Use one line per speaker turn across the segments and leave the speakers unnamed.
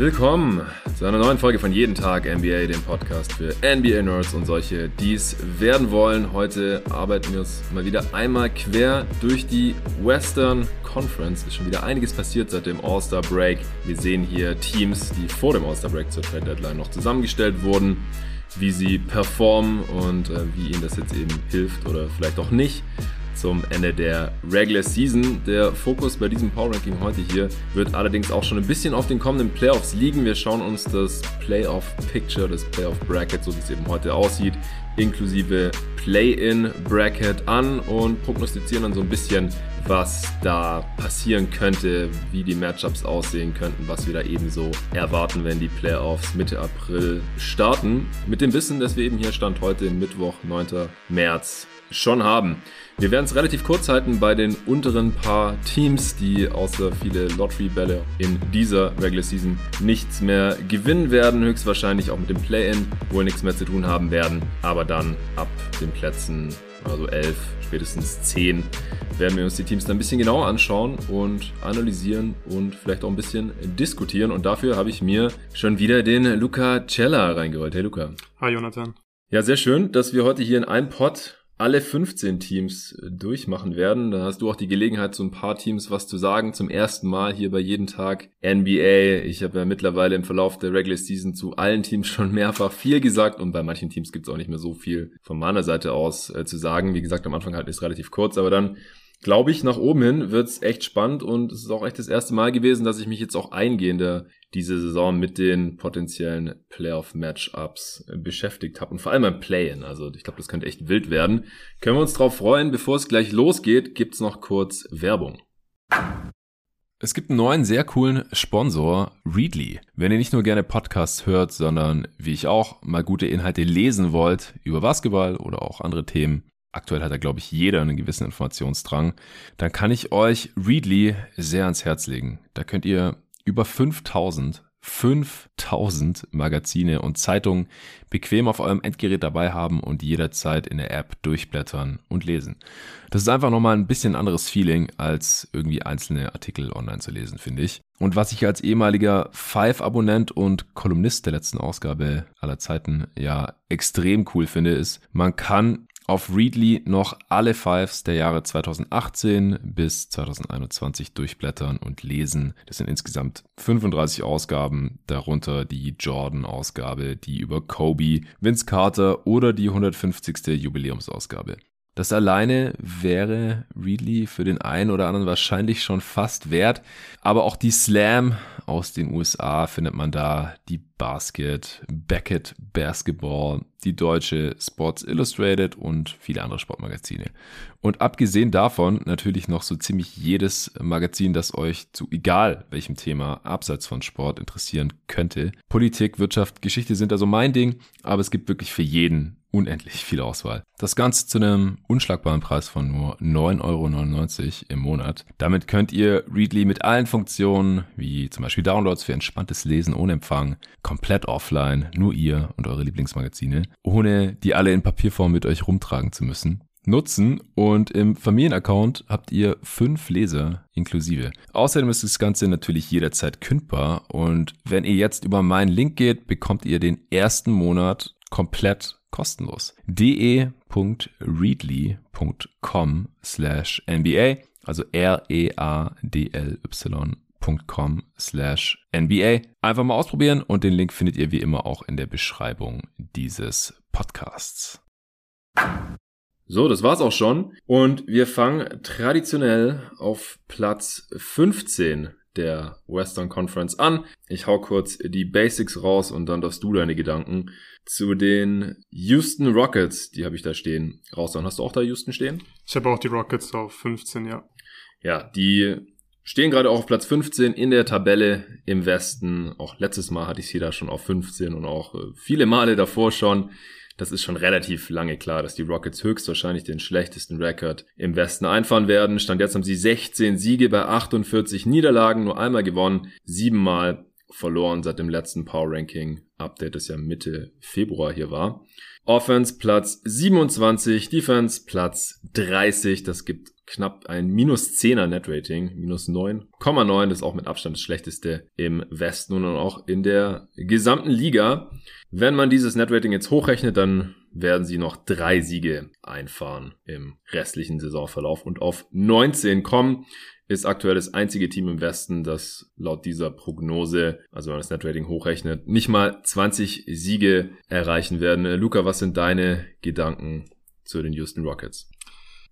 Willkommen zu einer neuen Folge von Jeden Tag NBA, dem Podcast für NBA-Nerds und solche, die es werden wollen. Heute arbeiten wir uns mal wieder einmal quer durch die Western Conference. Ist schon wieder einiges passiert seit dem All-Star Break. Wir sehen hier Teams, die vor dem All-Star Break zur Trade Deadline noch zusammengestellt wurden, wie sie performen und äh, wie ihnen das jetzt eben hilft oder vielleicht auch nicht zum Ende der Regular Season. Der Fokus bei diesem Power Ranking heute hier wird allerdings auch schon ein bisschen auf den kommenden Playoffs liegen. Wir schauen uns das Playoff Picture, das Playoff Bracket, so wie es eben heute aussieht, inklusive Play-in Bracket an und prognostizieren dann so ein bisschen, was da passieren könnte, wie die Matchups aussehen könnten, was wir da ebenso erwarten, wenn die Playoffs Mitte April starten. Mit dem Wissen, dass wir eben hier Stand heute, Mittwoch, 9. März, schon haben. Wir werden es relativ kurz halten bei den unteren paar Teams, die außer viele Lottery-Bälle in dieser Regular Season nichts mehr gewinnen werden. Höchstwahrscheinlich auch mit dem Play-In wohl nichts mehr zu tun haben werden. Aber dann ab den Plätzen, also 11, spätestens 10, werden wir uns die Teams dann ein bisschen genauer anschauen und analysieren und vielleicht auch ein bisschen diskutieren. Und dafür habe ich mir schon wieder den Luca Cella reingeholt. Hey Luca.
Hi Jonathan.
Ja, sehr schön, dass wir heute hier in einem Pod alle 15 Teams äh, durchmachen werden. Dann hast du auch die Gelegenheit, zu ein paar Teams was zu sagen. Zum ersten Mal hier bei jeden Tag NBA. Ich habe ja mittlerweile im Verlauf der Regular Season zu allen Teams schon mehrfach viel gesagt und bei manchen Teams gibt es auch nicht mehr so viel von meiner Seite aus äh, zu sagen. Wie gesagt, am Anfang halt ist relativ kurz, aber dann glaube ich, nach oben hin wird's echt spannend und es ist auch echt das erste Mal gewesen, dass ich mich jetzt auch eingehender diese Saison mit den potenziellen Playoff-Matchups beschäftigt habe und vor allem beim Play-In. Also ich glaube, das könnte echt wild werden. Können wir uns drauf freuen. Bevor es gleich losgeht, gibt's noch kurz Werbung. Es gibt einen neuen, sehr coolen Sponsor, Readly. Wenn ihr nicht nur gerne Podcasts hört, sondern wie ich auch mal gute Inhalte lesen wollt über Basketball oder auch andere Themen, aktuell hat da, glaube ich, jeder einen gewissen Informationsdrang, dann kann ich euch Readly sehr ans Herz legen. Da könnt ihr über 5000 5000 Magazine und Zeitungen bequem auf eurem Endgerät dabei haben und jederzeit in der App durchblättern und lesen. Das ist einfach nochmal ein bisschen anderes Feeling, als irgendwie einzelne Artikel online zu lesen, finde ich. Und was ich als ehemaliger Five-Abonnent und Kolumnist der letzten Ausgabe aller Zeiten ja extrem cool finde, ist, man kann auf Readly noch alle Fives der Jahre 2018 bis 2021 durchblättern und lesen. Das sind insgesamt 35 Ausgaben, darunter die Jordan-Ausgabe, die über Kobe, Vince Carter oder die 150. Jubiläumsausgabe. Das alleine wäre Readly für den einen oder anderen wahrscheinlich schon fast wert. Aber auch die Slam aus den USA findet man da, die Basket, Beckett Basketball, die deutsche Sports Illustrated und viele andere Sportmagazine. Und abgesehen davon natürlich noch so ziemlich jedes Magazin, das euch zu egal welchem Thema abseits von Sport interessieren könnte. Politik, Wirtschaft, Geschichte sind also mein Ding, aber es gibt wirklich für jeden unendlich viel Auswahl. Das Ganze zu einem unschlagbaren Preis von nur 9,99 Euro im Monat. Damit könnt ihr Readly mit allen Funktionen, wie zum Beispiel Downloads für entspanntes Lesen ohne Empfang, komplett offline, nur ihr und eure Lieblingsmagazine, ohne die alle in Papierform mit euch rumtragen zu müssen, nutzen und im Familienaccount habt ihr fünf Leser inklusive. Außerdem ist das Ganze natürlich jederzeit kündbar und wenn ihr jetzt über meinen Link geht, bekommt ihr den ersten Monat komplett kostenlos. de.readly.com slash NBA, also R-E-A-D-L-Y.com slash NBA. Einfach mal ausprobieren und den Link findet ihr wie immer auch in der Beschreibung dieses Podcasts. So, das war's auch schon. Und wir fangen traditionell auf Platz 15 der Western Conference an. Ich hau kurz die Basics raus und dann darfst du deine Gedanken zu den Houston Rockets, die habe ich da stehen, raushauen. Hast du auch da Houston stehen?
Ich habe auch die Rockets auf 15, ja.
Ja, die stehen gerade auch auf Platz 15 in der Tabelle im Westen. Auch letztes Mal hatte ich sie da schon auf 15 und auch äh, viele Male davor schon das ist schon relativ lange klar, dass die Rockets höchstwahrscheinlich den schlechtesten Rekord im Westen einfahren werden. Stand jetzt haben sie 16 Siege bei 48 Niederlagen, nur einmal gewonnen, siebenmal verloren seit dem letzten Power Ranking Update, das ja Mitte Februar hier war. Offense Platz 27, Defense Platz 30. Das gibt knapp ein minus 10er Net Rating, minus 9,9. Das ist auch mit Abstand das schlechteste im Westen und auch in der gesamten Liga. Wenn man dieses Net Rating jetzt hochrechnet, dann werden sie noch drei Siege einfahren im restlichen Saisonverlauf und auf 19 kommen ist aktuell das einzige Team im Westen, das laut dieser Prognose, also wenn man das Netrating hochrechnet, nicht mal 20 Siege erreichen werden. Luca, was sind deine Gedanken zu den Houston Rockets?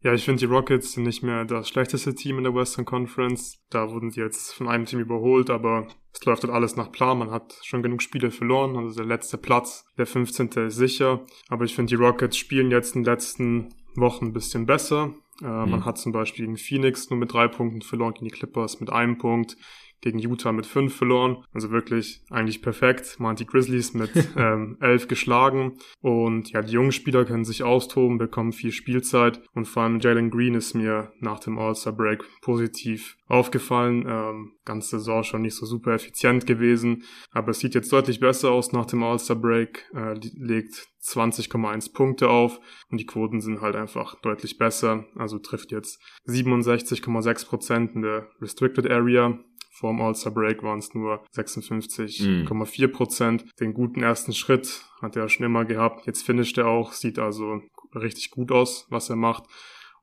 Ja, ich finde, die Rockets sind nicht mehr das schlechteste Team in der Western Conference. Da wurden sie jetzt von einem Team überholt, aber es läuft halt alles nach Plan. Man hat schon genug Spiele verloren. Also der letzte Platz, der 15. ist sicher. Aber ich finde, die Rockets spielen jetzt in den letzten Wochen ein bisschen besser. Äh, mhm. Man hat zum Beispiel gegen Phoenix nur mit drei Punkten verloren, gegen die Clippers mit einem Punkt, gegen Utah mit fünf verloren. Also wirklich eigentlich perfekt. Man hat die Grizzlies mit ähm, elf geschlagen. Und ja, die jungen Spieler können sich austoben, bekommen viel Spielzeit. Und vor allem Jalen Green ist mir nach dem All-Star-Break positiv aufgefallen. Ähm, ganze Saison schon nicht so super effizient gewesen. Aber es sieht jetzt deutlich besser aus nach dem All-Star-Break. Äh, legt 20,1 Punkte auf und die Quoten sind halt einfach deutlich besser. Also trifft jetzt 67,6 Prozent in der Restricted Area. Vorm All-Star Break waren es nur 56,4 mhm. Prozent. Mm. Den guten ersten Schritt hat er schon immer gehabt. Jetzt finisht er auch, sieht also richtig gut aus, was er macht.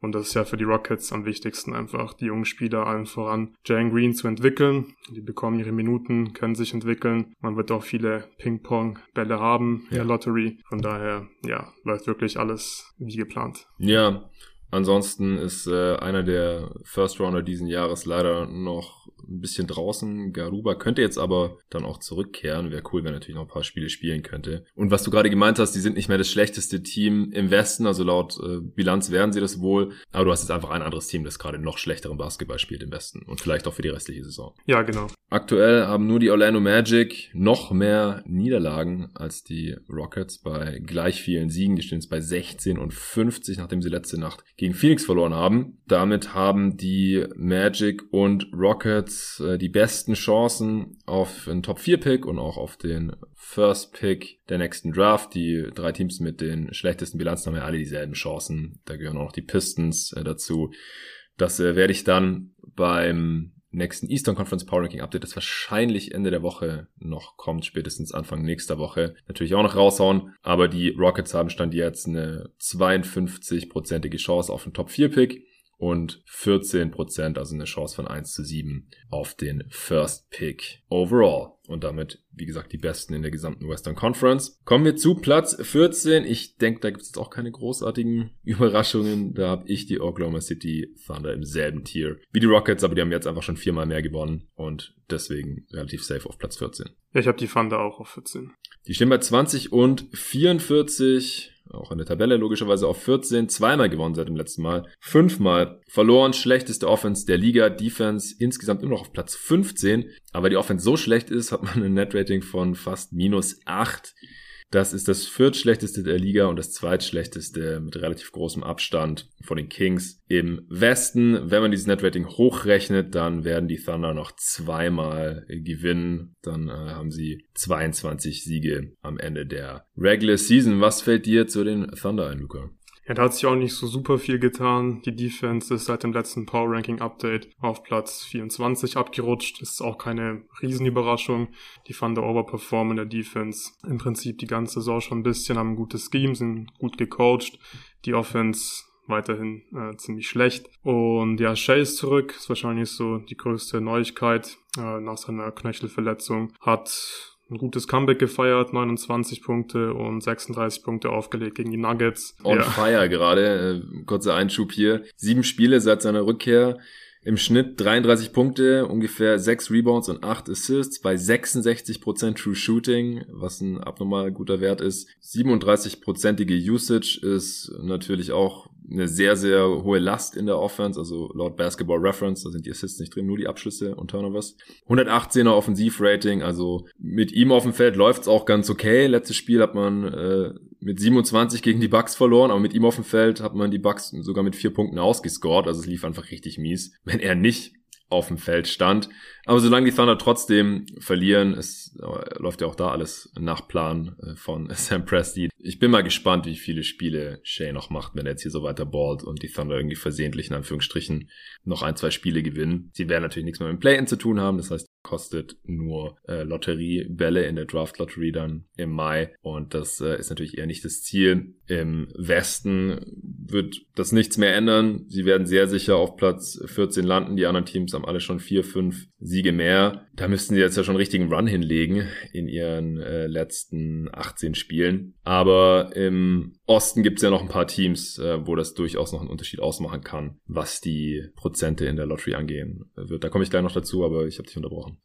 Und das ist ja für die Rockets am wichtigsten einfach, die jungen Spieler allen voran Jalen Green zu entwickeln. Die bekommen ihre Minuten, können sich entwickeln. Man wird auch viele Ping-Pong-Bälle haben in ja. der Lottery. Von daher, ja, läuft wirklich alles wie geplant.
Ja, Ansonsten ist äh, einer der First Rounder diesen Jahres leider noch ein bisschen draußen. Garuba könnte jetzt aber dann auch zurückkehren. Wäre cool, wenn er natürlich noch ein paar Spiele spielen könnte. Und was du gerade gemeint hast, die sind nicht mehr das schlechteste Team im Westen. Also laut äh, Bilanz werden sie das wohl. Aber du hast jetzt einfach ein anderes Team, das gerade noch schlechteren Basketball spielt im Westen. Und vielleicht auch für die restliche Saison.
Ja, genau.
Aktuell haben nur die Orlando Magic noch mehr Niederlagen als die Rockets bei gleich vielen Siegen. Die stehen jetzt bei 16 und 50, nachdem sie letzte Nacht gegen Phoenix verloren haben. Damit haben die Magic und Rockets äh, die besten Chancen auf einen Top 4 Pick und auch auf den First Pick der nächsten Draft. Die drei Teams mit den schlechtesten Bilanzen haben ja alle dieselben Chancen. Da gehören auch noch die Pistons äh, dazu. Das äh, werde ich dann beim nächsten Eastern Conference Power Ranking Update, das wahrscheinlich Ende der Woche noch kommt, spätestens Anfang nächster Woche, natürlich auch noch raushauen. Aber die Rockets haben stand jetzt eine 52-prozentige Chance auf den Top 4 Pick und 14% also eine Chance von 1 zu 7 auf den First Pick overall. Und damit, wie gesagt, die Besten in der gesamten Western Conference. Kommen wir zu Platz 14. Ich denke, da gibt es jetzt auch keine großartigen Überraschungen. Da habe ich die Oklahoma City Thunder im selben Tier wie die Rockets, aber die haben jetzt einfach schon viermal mehr gewonnen und deswegen relativ safe auf Platz 14.
Ja, ich habe die Thunder auch auf 14.
Die stehen bei 20 und 44 auch in der Tabelle logischerweise auf 14, zweimal gewonnen seit dem letzten Mal, fünfmal verloren, schlechteste Offense der Liga, Defense insgesamt immer noch auf Platz 15, aber die Offense so schlecht ist, hat man ein Net-Rating von fast minus 8. Das ist das viertschlechteste der Liga und das zweitschlechteste mit relativ großem Abstand von den Kings im Westen. Wenn man dieses Netrating hochrechnet, dann werden die Thunder noch zweimal gewinnen. Dann äh, haben sie 22 Siege am Ende der Regular Season. Was fällt dir zu den Thunder ein, Luca?
Ja, da hat sich auch nicht so super viel getan. Die Defense ist seit dem letzten Power Ranking Update auf Platz 24 abgerutscht. Ist auch keine Riesenüberraschung. Die fanden overperformen in der Defense im Prinzip die ganze Saison schon ein bisschen, haben ein gutes Scheme, sind gut gecoacht. Die Offense weiterhin äh, ziemlich schlecht. Und ja, Shay ist zurück, ist wahrscheinlich so die größte Neuigkeit äh, nach seiner Knöchelverletzung. Hat ein gutes Comeback gefeiert, 29 Punkte und 36 Punkte aufgelegt gegen die Nuggets.
On ja. fire gerade, äh, kurzer Einschub hier. Sieben Spiele seit seiner Rückkehr. Im Schnitt 33 Punkte, ungefähr 6 Rebounds und 8 Assists bei 66% True Shooting, was ein abnormal guter Wert ist. 37%ige Usage ist natürlich auch eine sehr, sehr hohe Last in der Offense, also laut Basketball Reference, da sind die Assists nicht drin, nur die Abschlüsse und Turnovers. 118er Offensivrating, also mit ihm auf dem Feld läuft's auch ganz okay. Letztes Spiel hat man äh, mit 27 gegen die Bucks verloren, aber mit ihm auf dem Feld hat man die Bucks sogar mit vier Punkten ausgescored, also es lief einfach richtig mies. Wenn er nicht auf dem Feld stand. Aber solange die Thunder trotzdem verlieren, es äh, läuft ja auch da alles nach Plan äh, von Sam Presti. Ich bin mal gespannt, wie viele Spiele Shay noch macht, wenn er jetzt hier so weiter ballt und die Thunder irgendwie versehentlich in Anführungsstrichen noch ein, zwei Spiele gewinnen. Sie werden natürlich nichts mehr mit dem Play-In zu tun haben. Das heißt, kostet nur äh, Lotteriebälle in der Draft Lottery dann im Mai und das äh, ist natürlich eher nicht das Ziel. Im Westen wird das nichts mehr ändern. Sie werden sehr sicher auf Platz 14 landen. Die anderen Teams haben alle schon vier, fünf Siege mehr. Da müssten sie jetzt ja schon einen richtigen Run hinlegen in ihren äh, letzten 18 Spielen. Aber im Osten gibt es ja noch ein paar Teams, äh, wo das durchaus noch einen Unterschied ausmachen kann, was die Prozente in der Lottery angehen wird. Da komme ich gleich noch dazu, aber ich habe dich unterbrochen.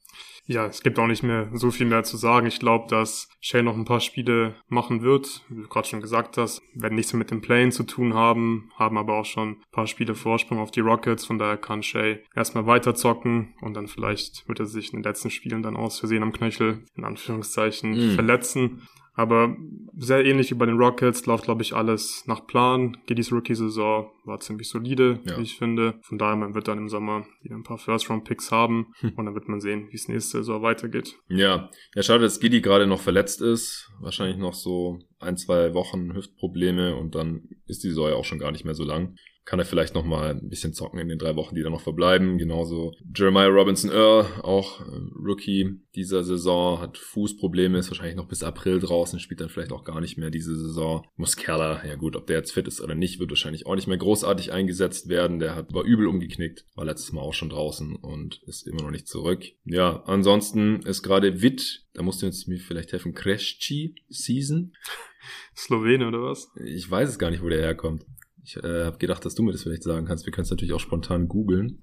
Ja, es gibt auch nicht mehr so viel mehr zu sagen. Ich glaube, dass Shea noch ein paar Spiele machen wird. Wie du gerade schon gesagt hast, werden nichts mehr mit dem Playing zu tun haben, haben aber auch schon ein paar Spiele Vorsprung auf die Rockets. Von daher kann Shea erstmal weiterzocken und dann vielleicht wird er sich in den letzten Spielen dann aus Versehen am Knöchel in Anführungszeichen mm. verletzen. Aber sehr ähnlich wie bei den Rockets läuft, glaube ich, alles nach Plan. Giddys Rookie-Saison war ziemlich solide, ja. wie ich finde. Von daher, man wird dann im Sommer wieder ein paar First-Round-Picks haben hm. und dann wird man sehen, wie es nächste Saison weitergeht.
Ja, ja, schade, dass Giddy gerade noch verletzt ist. Wahrscheinlich noch so ein, zwei Wochen Hüftprobleme und dann ist die Saison ja auch schon gar nicht mehr so lang kann er vielleicht noch mal ein bisschen zocken in den drei Wochen, die da noch verbleiben. Genauso Jeremiah Robinson Earl, auch äh, Rookie dieser Saison, hat Fußprobleme, ist wahrscheinlich noch bis April draußen, spielt dann vielleicht auch gar nicht mehr diese Saison. Muscala, ja gut, ob der jetzt fit ist oder nicht, wird wahrscheinlich auch nicht mehr großartig eingesetzt werden. Der hat war übel umgeknickt, war letztes Mal auch schon draußen und ist immer noch nicht zurück. Ja, ansonsten ist gerade Witt, da musst du jetzt mir vielleicht helfen, Kresci Season.
Slowene oder was?
Ich weiß es gar nicht, wo der herkommt. Ich äh, habe gedacht, dass du mir das vielleicht sagen kannst. Wir können es natürlich auch spontan googeln.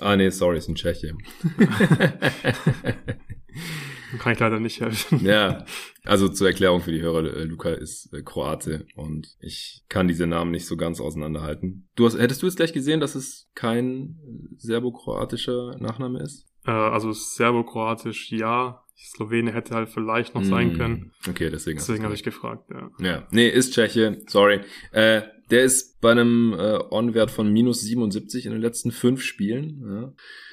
Ah, nee, sorry, ist ein Tscheche.
Kann ich leider nicht helfen.
Ja, also zur Erklärung für die Hörer, äh, Luca ist äh, Kroate und ich kann diese Namen nicht so ganz auseinanderhalten. Du hast, hättest du jetzt gleich gesehen, dass es kein serbo-kroatischer Nachname ist?
Äh, also serbo-kroatisch ja, Slowene hätte halt vielleicht noch sein mm, können.
Okay, deswegen.
Deswegen habe ich gefragt, ja.
Ja, nee, ist Tscheche, sorry. Äh, der ist bei einem äh, On-Wert von minus 77 in den letzten fünf Spielen. Ja.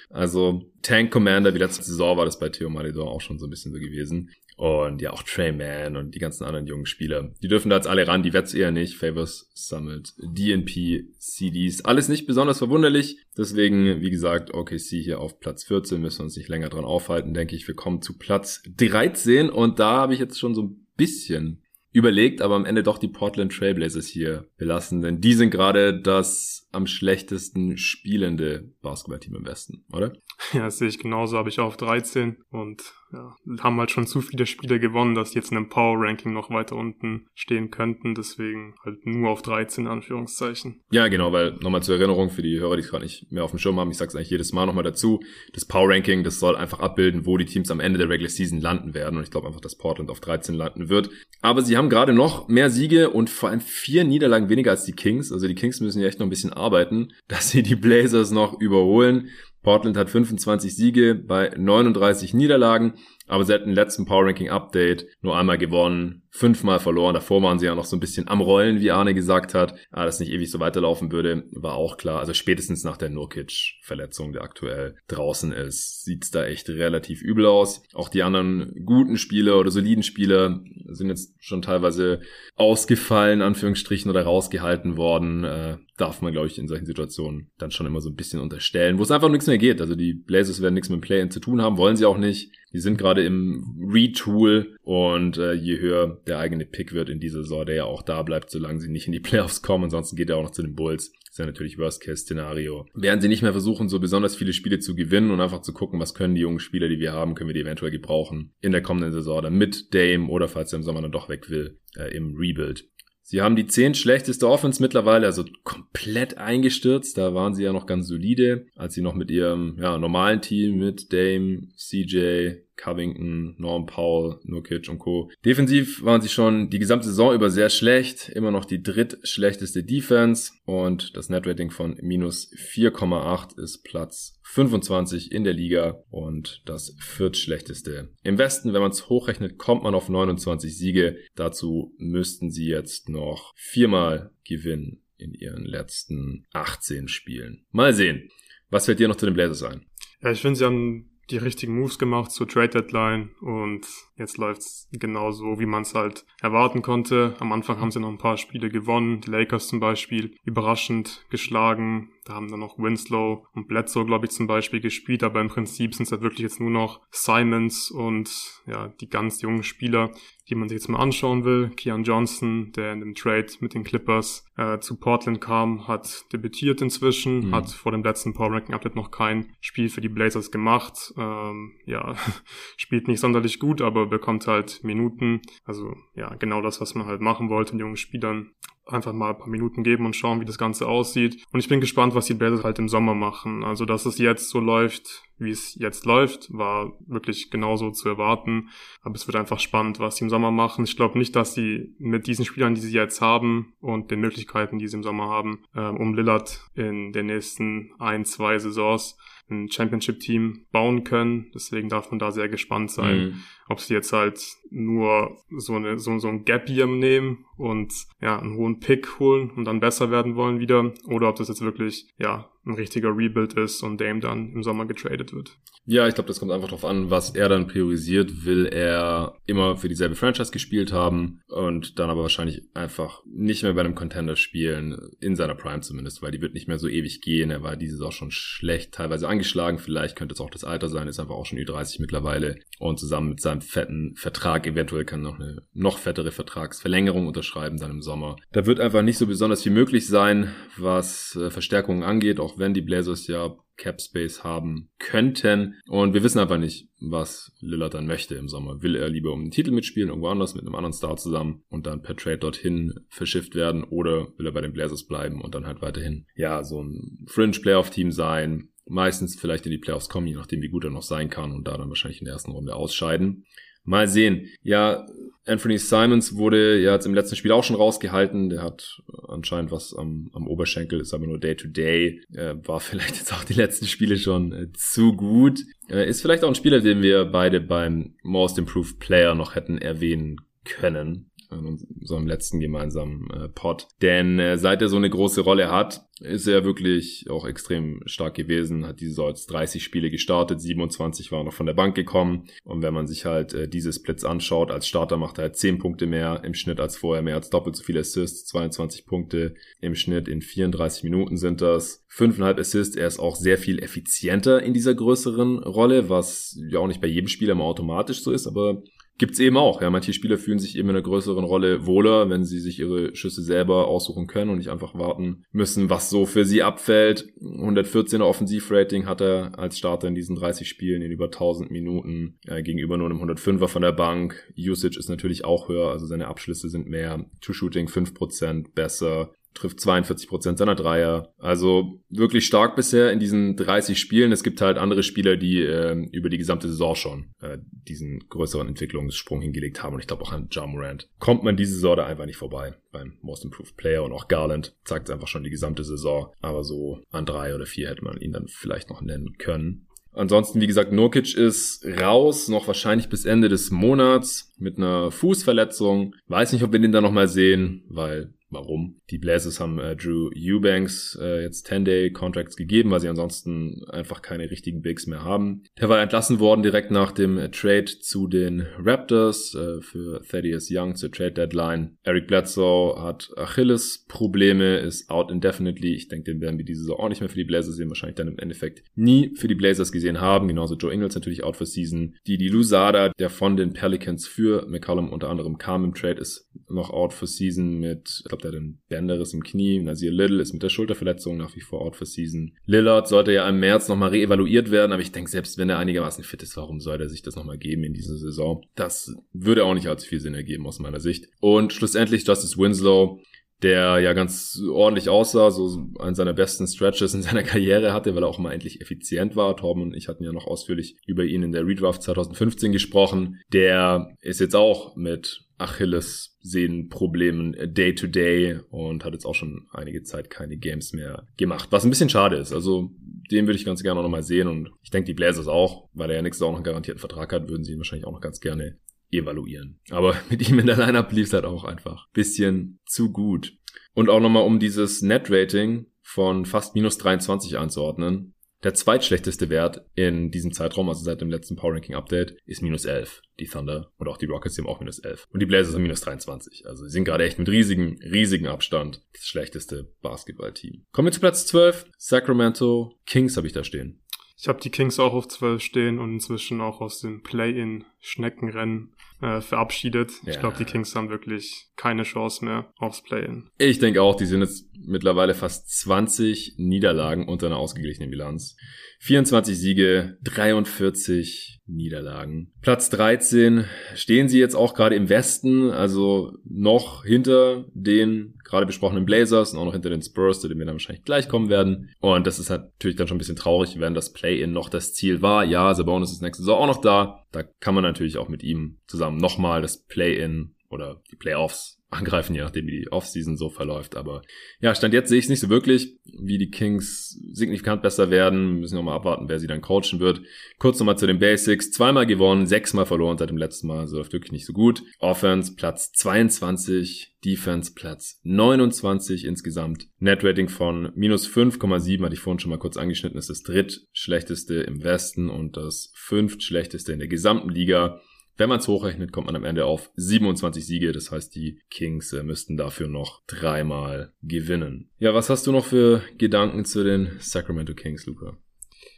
Also Tank Commander, wie letzte Saison war das bei Theo Malidor auch schon so ein bisschen so gewesen. Und ja, auch Trey Mann und die ganzen anderen jungen Spieler. Die dürfen da jetzt alle ran, die Wets eher nicht. Favors sammelt DNP, CDs. Alles nicht besonders verwunderlich. Deswegen, wie gesagt, OKC hier auf Platz 14. Müssen wir uns nicht länger dran aufhalten, denke ich. Wir kommen zu Platz 13 und da habe ich jetzt schon so ein bisschen überlegt, aber am Ende doch die Portland Trailblazers hier belassen, denn die sind gerade das am schlechtesten spielende Basketballteam im Westen, oder?
Ja, das sehe ich genauso, habe ich auf 13 und ja, haben halt schon zu viele Spiele gewonnen, dass die jetzt in einem Power-Ranking noch weiter unten stehen könnten. Deswegen halt nur auf 13 Anführungszeichen.
Ja, genau, weil nochmal zur Erinnerung für die Hörer, die es gerade nicht mehr auf dem Schirm haben, ich sage es eigentlich jedes Mal nochmal dazu, das Power-Ranking, das soll einfach abbilden, wo die Teams am Ende der Regular Season landen werden. Und ich glaube einfach, dass Portland auf 13 landen wird. Aber sie haben gerade noch mehr Siege und vor allem vier Niederlagen weniger als die Kings. Also die Kings müssen ja echt noch ein bisschen arbeiten, dass sie die Blazers noch überholen. Portland hat 25 Siege bei 39 Niederlagen, aber seit dem letzten Power Ranking Update nur einmal gewonnen, fünfmal verloren. Davor waren sie ja noch so ein bisschen am Rollen, wie Arne gesagt hat. Ah, dass nicht ewig so weiterlaufen würde, war auch klar. Also spätestens nach der Nurkic-Verletzung, der aktuell draußen ist, sieht's da echt relativ übel aus. Auch die anderen guten Spieler oder soliden Spieler sind jetzt schon teilweise ausgefallen, Anführungsstrichen, oder rausgehalten worden. Äh, darf man, glaube ich, in solchen Situationen dann schon immer so ein bisschen unterstellen, wo es einfach nichts mehr geht. Also die Blazers werden nichts mit dem Play-In zu tun haben, wollen sie auch nicht. Die sind gerade im Retool und äh, je höher der eigene Pick wird in dieser Saison, der ja auch da bleibt, solange sie nicht in die Playoffs kommen. Ansonsten geht er auch noch zu den Bulls. Das ist ja natürlich Worst-Case-Szenario. Werden sie nicht mehr versuchen, so besonders viele Spiele zu gewinnen und einfach zu gucken, was können die jungen Spieler, die wir haben, können wir die eventuell gebrauchen in der kommenden Saison dann mit Dame oder falls er im Sommer dann doch weg will, äh, im Rebuild. Sie haben die zehn schlechteste Offense mittlerweile, also komplett eingestürzt. Da waren sie ja noch ganz solide, als sie noch mit ihrem ja, normalen Team mit Dame, CJ, Covington, Norm Powell, Nurkic und Co. Defensiv waren sie schon die gesamte Saison über sehr schlecht, immer noch die drittschlechteste Defense und das Netrating von minus 4,8 ist Platz 25 in der Liga und das viertschlechteste. Im Westen, wenn man es hochrechnet, kommt man auf 29 Siege. Dazu müssten sie jetzt noch viermal gewinnen in ihren letzten 18 Spielen. Mal sehen. Was fällt dir noch zu den Blazers ein?
Ja, ich finde, sie haben die richtigen Moves gemacht zur Trade Deadline und jetzt läuft's genauso, wie man es halt erwarten konnte. Am Anfang haben sie noch ein paar Spiele gewonnen, die Lakers zum Beispiel überraschend geschlagen. Da haben dann noch Winslow und Bledsoe, glaube ich, zum Beispiel gespielt, aber im Prinzip sind es halt wirklich jetzt nur noch Simons und ja, die ganz jungen Spieler, die man sich jetzt mal anschauen will. Keon Johnson, der in dem Trade mit den Clippers äh, zu Portland kam, hat debütiert inzwischen, mhm. hat vor dem letzten Power Ranking Update noch kein Spiel für die Blazers gemacht. Ähm, ja, spielt nicht sonderlich gut, aber bekommt halt Minuten. Also ja, genau das, was man halt machen wollte, den jungen Spielern einfach mal ein paar Minuten geben und schauen, wie das Ganze aussieht. Und ich bin gespannt, was die Blazers halt im Sommer machen. Also, dass es jetzt so läuft, wie es jetzt läuft, war wirklich genauso zu erwarten. Aber es wird einfach spannend, was sie im Sommer machen. Ich glaube nicht, dass sie mit diesen Spielern, die sie jetzt haben und den Möglichkeiten, die sie im Sommer haben, ähm, um Lillard in den nächsten ein, zwei Saisons ein Championship-Team bauen können. Deswegen darf man da sehr gespannt sein, mhm. ob sie jetzt halt nur so, eine, so, so ein Gap-Year nehmen und ja, einen hohen Pick holen und dann besser werden wollen wieder oder ob das jetzt wirklich ja ein richtiger Rebuild ist und Dame dann im Sommer getradet wird.
Ja, ich glaube, das kommt einfach darauf an, was er dann priorisiert. Will er immer für dieselbe Franchise gespielt haben und dann aber wahrscheinlich einfach nicht mehr bei einem Contender spielen, in seiner Prime zumindest, weil die wird nicht mehr so ewig gehen. Er war dieses auch schon schlecht, teilweise angeschlagen. Vielleicht könnte es auch das Alter sein, ist einfach auch schon Ü30 mittlerweile. Und zusammen mit seinem fetten Vertrag, eventuell kann noch eine noch fettere Vertragsverlängerung unterschreiben dann im Sommer. Da wird einfach nicht so besonders viel möglich sein, was äh, Verstärkungen angeht, auch wenn die Blazers ja Cap Space haben könnten. Und wir wissen einfach nicht, was Lillard dann möchte im Sommer. Will er lieber um den Titel mitspielen, irgendwo anders mit einem anderen Star zusammen und dann per Trade dorthin verschifft werden oder will er bei den Blazers bleiben und dann halt weiterhin, ja, so ein Fringe Playoff Team sein, meistens vielleicht in die Playoffs kommen, je nachdem wie gut er noch sein kann und da dann wahrscheinlich in der ersten Runde ausscheiden. Mal sehen. Ja, Anthony Simons wurde ja jetzt im letzten Spiel auch schon rausgehalten. Der hat anscheinend was am, am Oberschenkel, ist aber nur Day-to-Day. -Day. War vielleicht jetzt auch die letzten Spiele schon äh, zu gut. Äh, ist vielleicht auch ein Spieler, den wir beide beim Most Improved Player noch hätten erwähnen können in unserem letzten gemeinsamen äh, Pod. Denn äh, seit er so eine große Rolle hat, ist er wirklich auch extrem stark gewesen, hat diese jetzt 30 Spiele gestartet, 27 waren noch von der Bank gekommen und wenn man sich halt äh, diese Splits anschaut, als Starter macht er halt 10 Punkte mehr im Schnitt als vorher, mehr als doppelt so viele Assists, 22 Punkte im Schnitt in 34 Minuten sind das, 5,5 Assists, er ist auch sehr viel effizienter in dieser größeren Rolle, was ja auch nicht bei jedem Spieler mal automatisch so ist, aber gibt's eben auch. Ja, manche Spieler fühlen sich eben in einer größeren Rolle wohler, wenn sie sich ihre Schüsse selber aussuchen können und nicht einfach warten müssen, was so für sie abfällt. 114er Offensivrating hat er als Starter in diesen 30 Spielen in über 1000 Minuten äh, gegenüber nur einem 105er von der Bank. Usage ist natürlich auch höher, also seine Abschlüsse sind mehr. True Shooting 5% besser trifft 42 Prozent seiner Dreier. Also wirklich stark bisher in diesen 30 Spielen. Es gibt halt andere Spieler, die äh, über die gesamte Saison schon äh, diesen größeren Entwicklungssprung hingelegt haben. Und ich glaube auch an Ja Morant kommt man diese Saison da einfach nicht vorbei beim Most Improved Player und auch Garland zeigt es einfach schon die gesamte Saison. Aber so an drei oder vier hätte man ihn dann vielleicht noch nennen können. Ansonsten, wie gesagt, Nurkic ist raus, noch wahrscheinlich bis Ende des Monats mit einer Fußverletzung. Weiß nicht, ob wir den da nochmal sehen, weil warum. Die Blazers haben äh, Drew Eubanks äh, jetzt 10-Day-Contracts gegeben, weil sie ansonsten einfach keine richtigen Bigs mehr haben. Der war entlassen worden direkt nach dem äh, Trade zu den Raptors äh, für Thaddeus Young zur Trade-Deadline. Eric Bledsoe hat Achilles-Probleme, ist out indefinitely. Ich denke, den werden wir diese Saison auch nicht mehr für die Blazers sehen, wahrscheinlich dann im Endeffekt nie für die Blazers gesehen haben. Genauso Joe Ingles natürlich out for season. Die, die Lusada, der von den Pelicans für McCollum unter anderem kam im Trade, ist noch out for season mit, ich glaube, der hat einen Bänderriss im Knie. Nasir Little ist mit der Schulterverletzung nach wie vor out for season. Lillard sollte ja im März nochmal reevaluiert werden, aber ich denke, selbst wenn er einigermaßen fit ist, warum soll er sich das nochmal geben in dieser Saison? Das würde auch nicht allzu viel Sinn ergeben aus meiner Sicht. Und schlussendlich Justice Winslow, der ja ganz ordentlich aussah, so einen seiner besten Stretches in seiner Karriere hatte, weil er auch mal endlich effizient war. Torben und ich hatten ja noch ausführlich über ihn in der Redraft 2015 gesprochen. Der ist jetzt auch mit Achilles Sehnenproblemen äh, day to day und hat jetzt auch schon einige Zeit keine Games mehr gemacht, was ein bisschen schade ist. Also den würde ich ganz gerne auch nochmal sehen und ich denke die Blazers auch, weil er ja nächstes Jahr auch noch einen garantierten Vertrag hat, würden sie ihn wahrscheinlich auch noch ganz gerne evaluieren. Aber mit ihm in der Lineup lief es halt auch einfach bisschen zu gut. Und auch nochmal um dieses Net-Rating von fast minus 23 einzuordnen. Der zweitschlechteste Wert in diesem Zeitraum, also seit dem letzten Power Ranking Update, ist minus 11. Die Thunder und auch die Rockets haben auch minus 11. Und die Blazers haben minus 23. Also sie sind gerade echt mit riesigen, riesigen Abstand das schlechteste Basketballteam. Kommen wir zu Platz 12. Sacramento Kings habe ich da stehen.
Ich habe die Kings auch auf 12 stehen und inzwischen auch aus dem Play-in-Schneckenrennen äh, verabschiedet. Ja. Ich glaube, die Kings haben wirklich keine Chance mehr aufs Play-in.
Ich denke auch, die sind jetzt mittlerweile fast 20 Niederlagen unter einer ausgeglichenen Bilanz. 24 Siege, 43 Niederlagen. Platz 13 stehen sie jetzt auch gerade im Westen, also noch hinter den gerade besprochenen Blazers und auch noch hinter den Spurs, zu denen wir dann wahrscheinlich gleich kommen werden. Und das ist halt natürlich dann schon ein bisschen traurig, wenn das Play-In noch das Ziel war. Ja, Sabonis ist nächste Saison auch noch da. Da kann man natürlich auch mit ihm zusammen nochmal das Play-In oder die Playoffs angreifen, je nachdem, wie die Offseason so verläuft. Aber ja, Stand jetzt sehe ich es nicht so wirklich, wie die Kings signifikant besser werden. Müssen noch mal abwarten, wer sie dann coachen wird. Kurz nochmal zu den Basics. Zweimal gewonnen, sechsmal verloren seit dem letzten Mal. So läuft wirklich nicht so gut. Offense Platz 22, Defense Platz 29 insgesamt. Netrating von minus 5,7, hatte ich vorhin schon mal kurz angeschnitten, ist das drittschlechteste im Westen und das fünftschlechteste in der gesamten Liga. Wenn man es hochrechnet, kommt man am Ende auf 27 Siege. Das heißt, die Kings äh, müssten dafür noch dreimal gewinnen. Ja, was hast du noch für Gedanken zu den Sacramento Kings, Luca?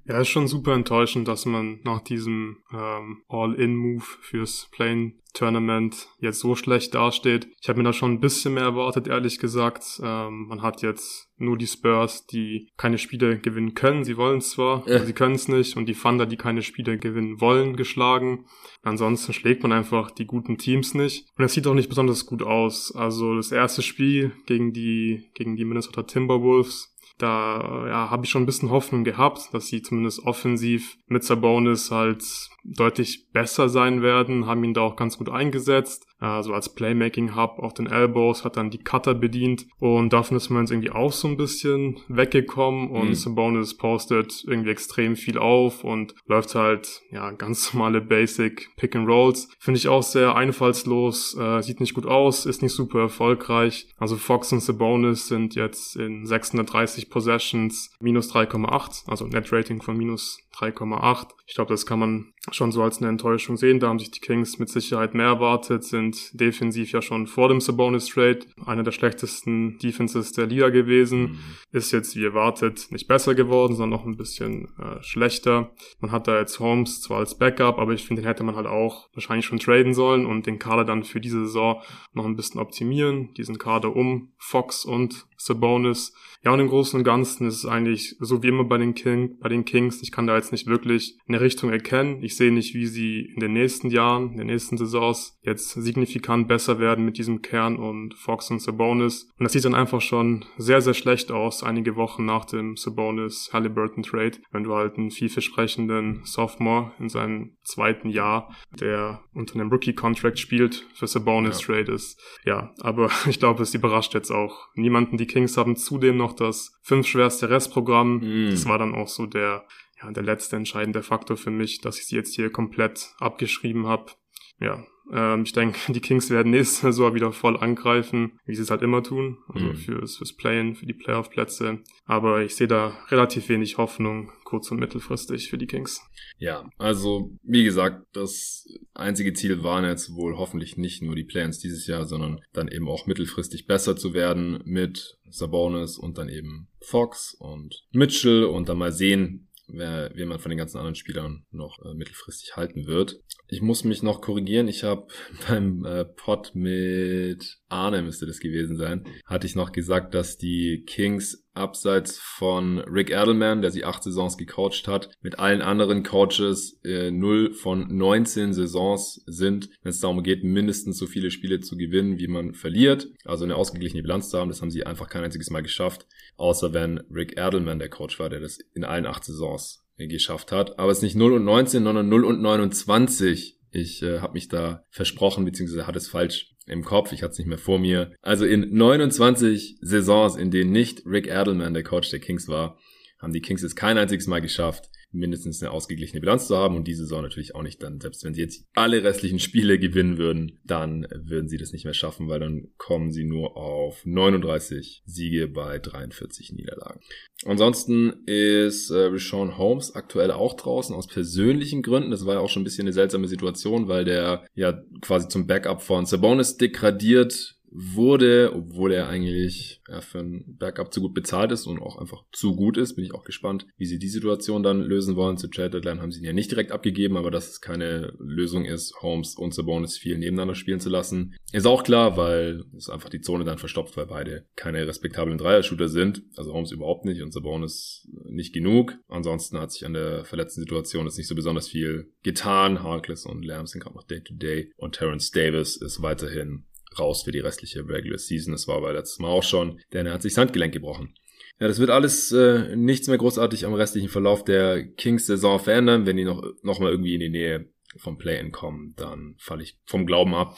Ja, ist schon super enttäuschend, dass man nach diesem ähm, All-In-Move fürs Plane Tournament jetzt so schlecht dasteht. Ich habe mir da schon ein bisschen mehr erwartet, ehrlich gesagt. Ähm, man hat jetzt nur die Spurs, die keine Spiele gewinnen können. Sie wollen es zwar, ja. aber sie können es nicht. Und die Thunder, die keine Spiele gewinnen wollen, geschlagen. Ansonsten schlägt man einfach die guten Teams nicht. Und es sieht auch nicht besonders gut aus. Also das erste Spiel gegen die, gegen die Minnesota Timberwolves da ja, habe ich schon ein bisschen Hoffnung gehabt, dass sie zumindest offensiv mit Sabonis halt deutlich besser sein werden, haben ihn da auch ganz gut eingesetzt also als Playmaking-Hub, auch den Elbows, hat dann die Cutter bedient und davon ist man jetzt irgendwie auch so ein bisschen weggekommen und mhm. Sabonis postet irgendwie extrem viel auf und läuft halt, ja, ganz normale Basic Pick and Rolls. Finde ich auch sehr einfallslos, äh, sieht nicht gut aus, ist nicht super erfolgreich. Also Fox und Sabonis sind jetzt in 630 Possessions minus 3,8, also Net Rating von minus 3,8. Ich glaube, das kann man schon so als eine Enttäuschung sehen. Da haben sich die Kings mit Sicherheit mehr erwartet, sind defensiv ja schon vor dem Sabonis Trade einer der schlechtesten Defenses der Liga gewesen. Mhm. Ist jetzt wie erwartet nicht besser geworden, sondern noch ein bisschen äh, schlechter. Man hat da jetzt Holmes zwar als Backup, aber ich finde, den hätte man halt auch wahrscheinlich schon traden sollen und den Kader dann für diese Saison noch ein bisschen optimieren. Diesen Kader um Fox und Sabonis. Ja, und im Großen und Ganzen ist es eigentlich so wie immer bei den, King, bei den Kings. Ich kann da jetzt nicht wirklich eine Richtung erkennen. Ich sehe nicht, wie sie in den nächsten Jahren, in den nächsten Saisons jetzt signifikant besser werden mit diesem Kern und Fox und Sabonis. Und das sieht dann einfach schon sehr, sehr schlecht aus, einige Wochen nach dem Sabonis Halliburton Trade, wenn du halt einen vielversprechenden Sophomore in seinem zweiten Jahr, der unter einem Rookie-Contract spielt, für Sabonis ja. Trade ist. Ja, aber ich glaube, es überrascht jetzt auch niemanden. Die Kings haben zudem noch das fünf schwerste Restprogramm. Mm. Das war dann auch so der ja, der letzte entscheidende Faktor für mich, dass ich sie jetzt hier komplett abgeschrieben habe. Ja, ähm, ich denke, die Kings werden nächste Saison wieder voll angreifen, wie sie es halt immer tun, also mhm. fürs, fürs Play-In, für die Playoff-Plätze. Aber ich sehe da relativ wenig Hoffnung, kurz- und mittelfristig für die Kings.
Ja, also wie gesagt, das einzige Ziel waren jetzt wohl hoffentlich nicht nur die Play-Ins dieses Jahr, sondern dann eben auch mittelfristig besser zu werden mit Sabonis und dann eben Fox und Mitchell und dann mal sehen, wer, wer man von den ganzen anderen Spielern noch äh, mittelfristig halten wird. Ich muss mich noch korrigieren. Ich habe beim äh, Pod mit Arne müsste das gewesen sein, hatte ich noch gesagt, dass die Kings abseits von Rick Edelman, der sie acht Saisons gecoacht hat, mit allen anderen Coaches äh, 0 von 19 Saisons sind, wenn es darum geht, mindestens so viele Spiele zu gewinnen, wie man verliert. Also eine ausgeglichene Bilanz zu haben, das haben sie einfach kein einziges Mal geschafft, außer wenn Rick Edelman der Coach war, der das in allen acht Saisons geschafft hat. Aber es ist nicht 0 und 19, sondern 0 und 29. Ich äh, habe mich da versprochen, beziehungsweise hat es falsch im Kopf, ich hatte es nicht mehr vor mir. Also in 29 Saisons, in denen nicht Rick Adelman der Coach der Kings war, haben die Kings es kein einziges Mal geschafft, mindestens eine ausgeglichene Bilanz zu haben und diese Saison natürlich auch nicht dann, selbst wenn sie jetzt alle restlichen Spiele gewinnen würden, dann würden sie das nicht mehr schaffen, weil dann kommen sie nur auf 39 Siege bei 43 Niederlagen. Ansonsten ist äh, Rashawn Holmes aktuell auch draußen aus persönlichen Gründen. Das war ja auch schon ein bisschen eine seltsame Situation, weil der ja quasi zum Backup von Sabonis degradiert wurde, obwohl er eigentlich ja, für ein Backup zu gut bezahlt ist und auch einfach zu gut ist. Bin ich auch gespannt, wie sie die Situation dann lösen wollen. Zu Trade Deadline haben sie ihn ja nicht direkt abgegeben, aber dass es keine Lösung ist, Holmes und Sabonis viel nebeneinander spielen zu lassen, ist auch klar, weil es einfach die Zone dann verstopft, weil beide keine respektablen Dreier-Shooter sind. Also Holmes überhaupt nicht und Sabonis nicht genug. Ansonsten hat sich an der verletzten Situation jetzt nicht so besonders viel getan. Harkless und Lamb sind gerade noch Day-to-Day -Day. und Terrence Davis ist weiterhin raus für die restliche Regular Season. Das war aber letztes Mal auch schon, denn er hat sich das gebrochen. Ja, das wird alles äh, nichts mehr großartig am restlichen Verlauf der Kings-Saison verändern. Wenn die noch, noch mal irgendwie in die Nähe vom Play-In kommen, dann falle ich vom Glauben ab.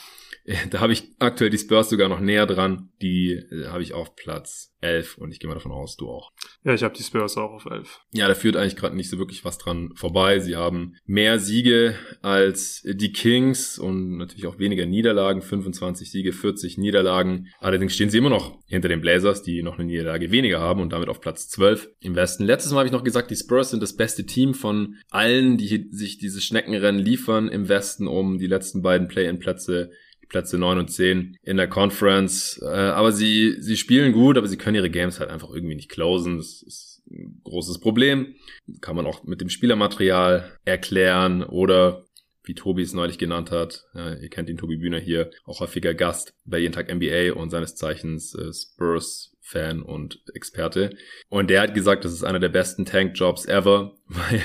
Da habe ich aktuell die Spurs sogar noch näher dran. Die äh, habe ich auf Platz 11 und ich gehe mal davon aus, du auch.
Ja, ich habe die Spurs auch auf 11.
Ja, da führt eigentlich gerade nicht so wirklich was dran vorbei. Sie haben mehr Siege als die Kings und natürlich auch weniger Niederlagen. 25 Siege, 40 Niederlagen. Allerdings stehen sie immer noch hinter den Blazers, die noch eine Niederlage weniger haben und damit auf Platz 12 im Westen. Letztes Mal habe ich noch gesagt, die Spurs sind das beste Team von allen, die sich dieses Schneckenrennen liefern im Westen um die letzten beiden Play-in-Plätze Plätze 9 und 10 in der Conference. Äh, aber sie, sie spielen gut, aber sie können ihre Games halt einfach irgendwie nicht closen. Das ist ein großes Problem. Kann man auch mit dem Spielermaterial erklären oder wie Tobi es neulich genannt hat. Ja, ihr kennt ihn, Tobi Bühner hier, auch häufiger Gast bei Jeden Tag NBA und seines Zeichens äh, Spurs Fan und Experte. Und der hat gesagt, das ist einer der besten Tank-Jobs ever, weil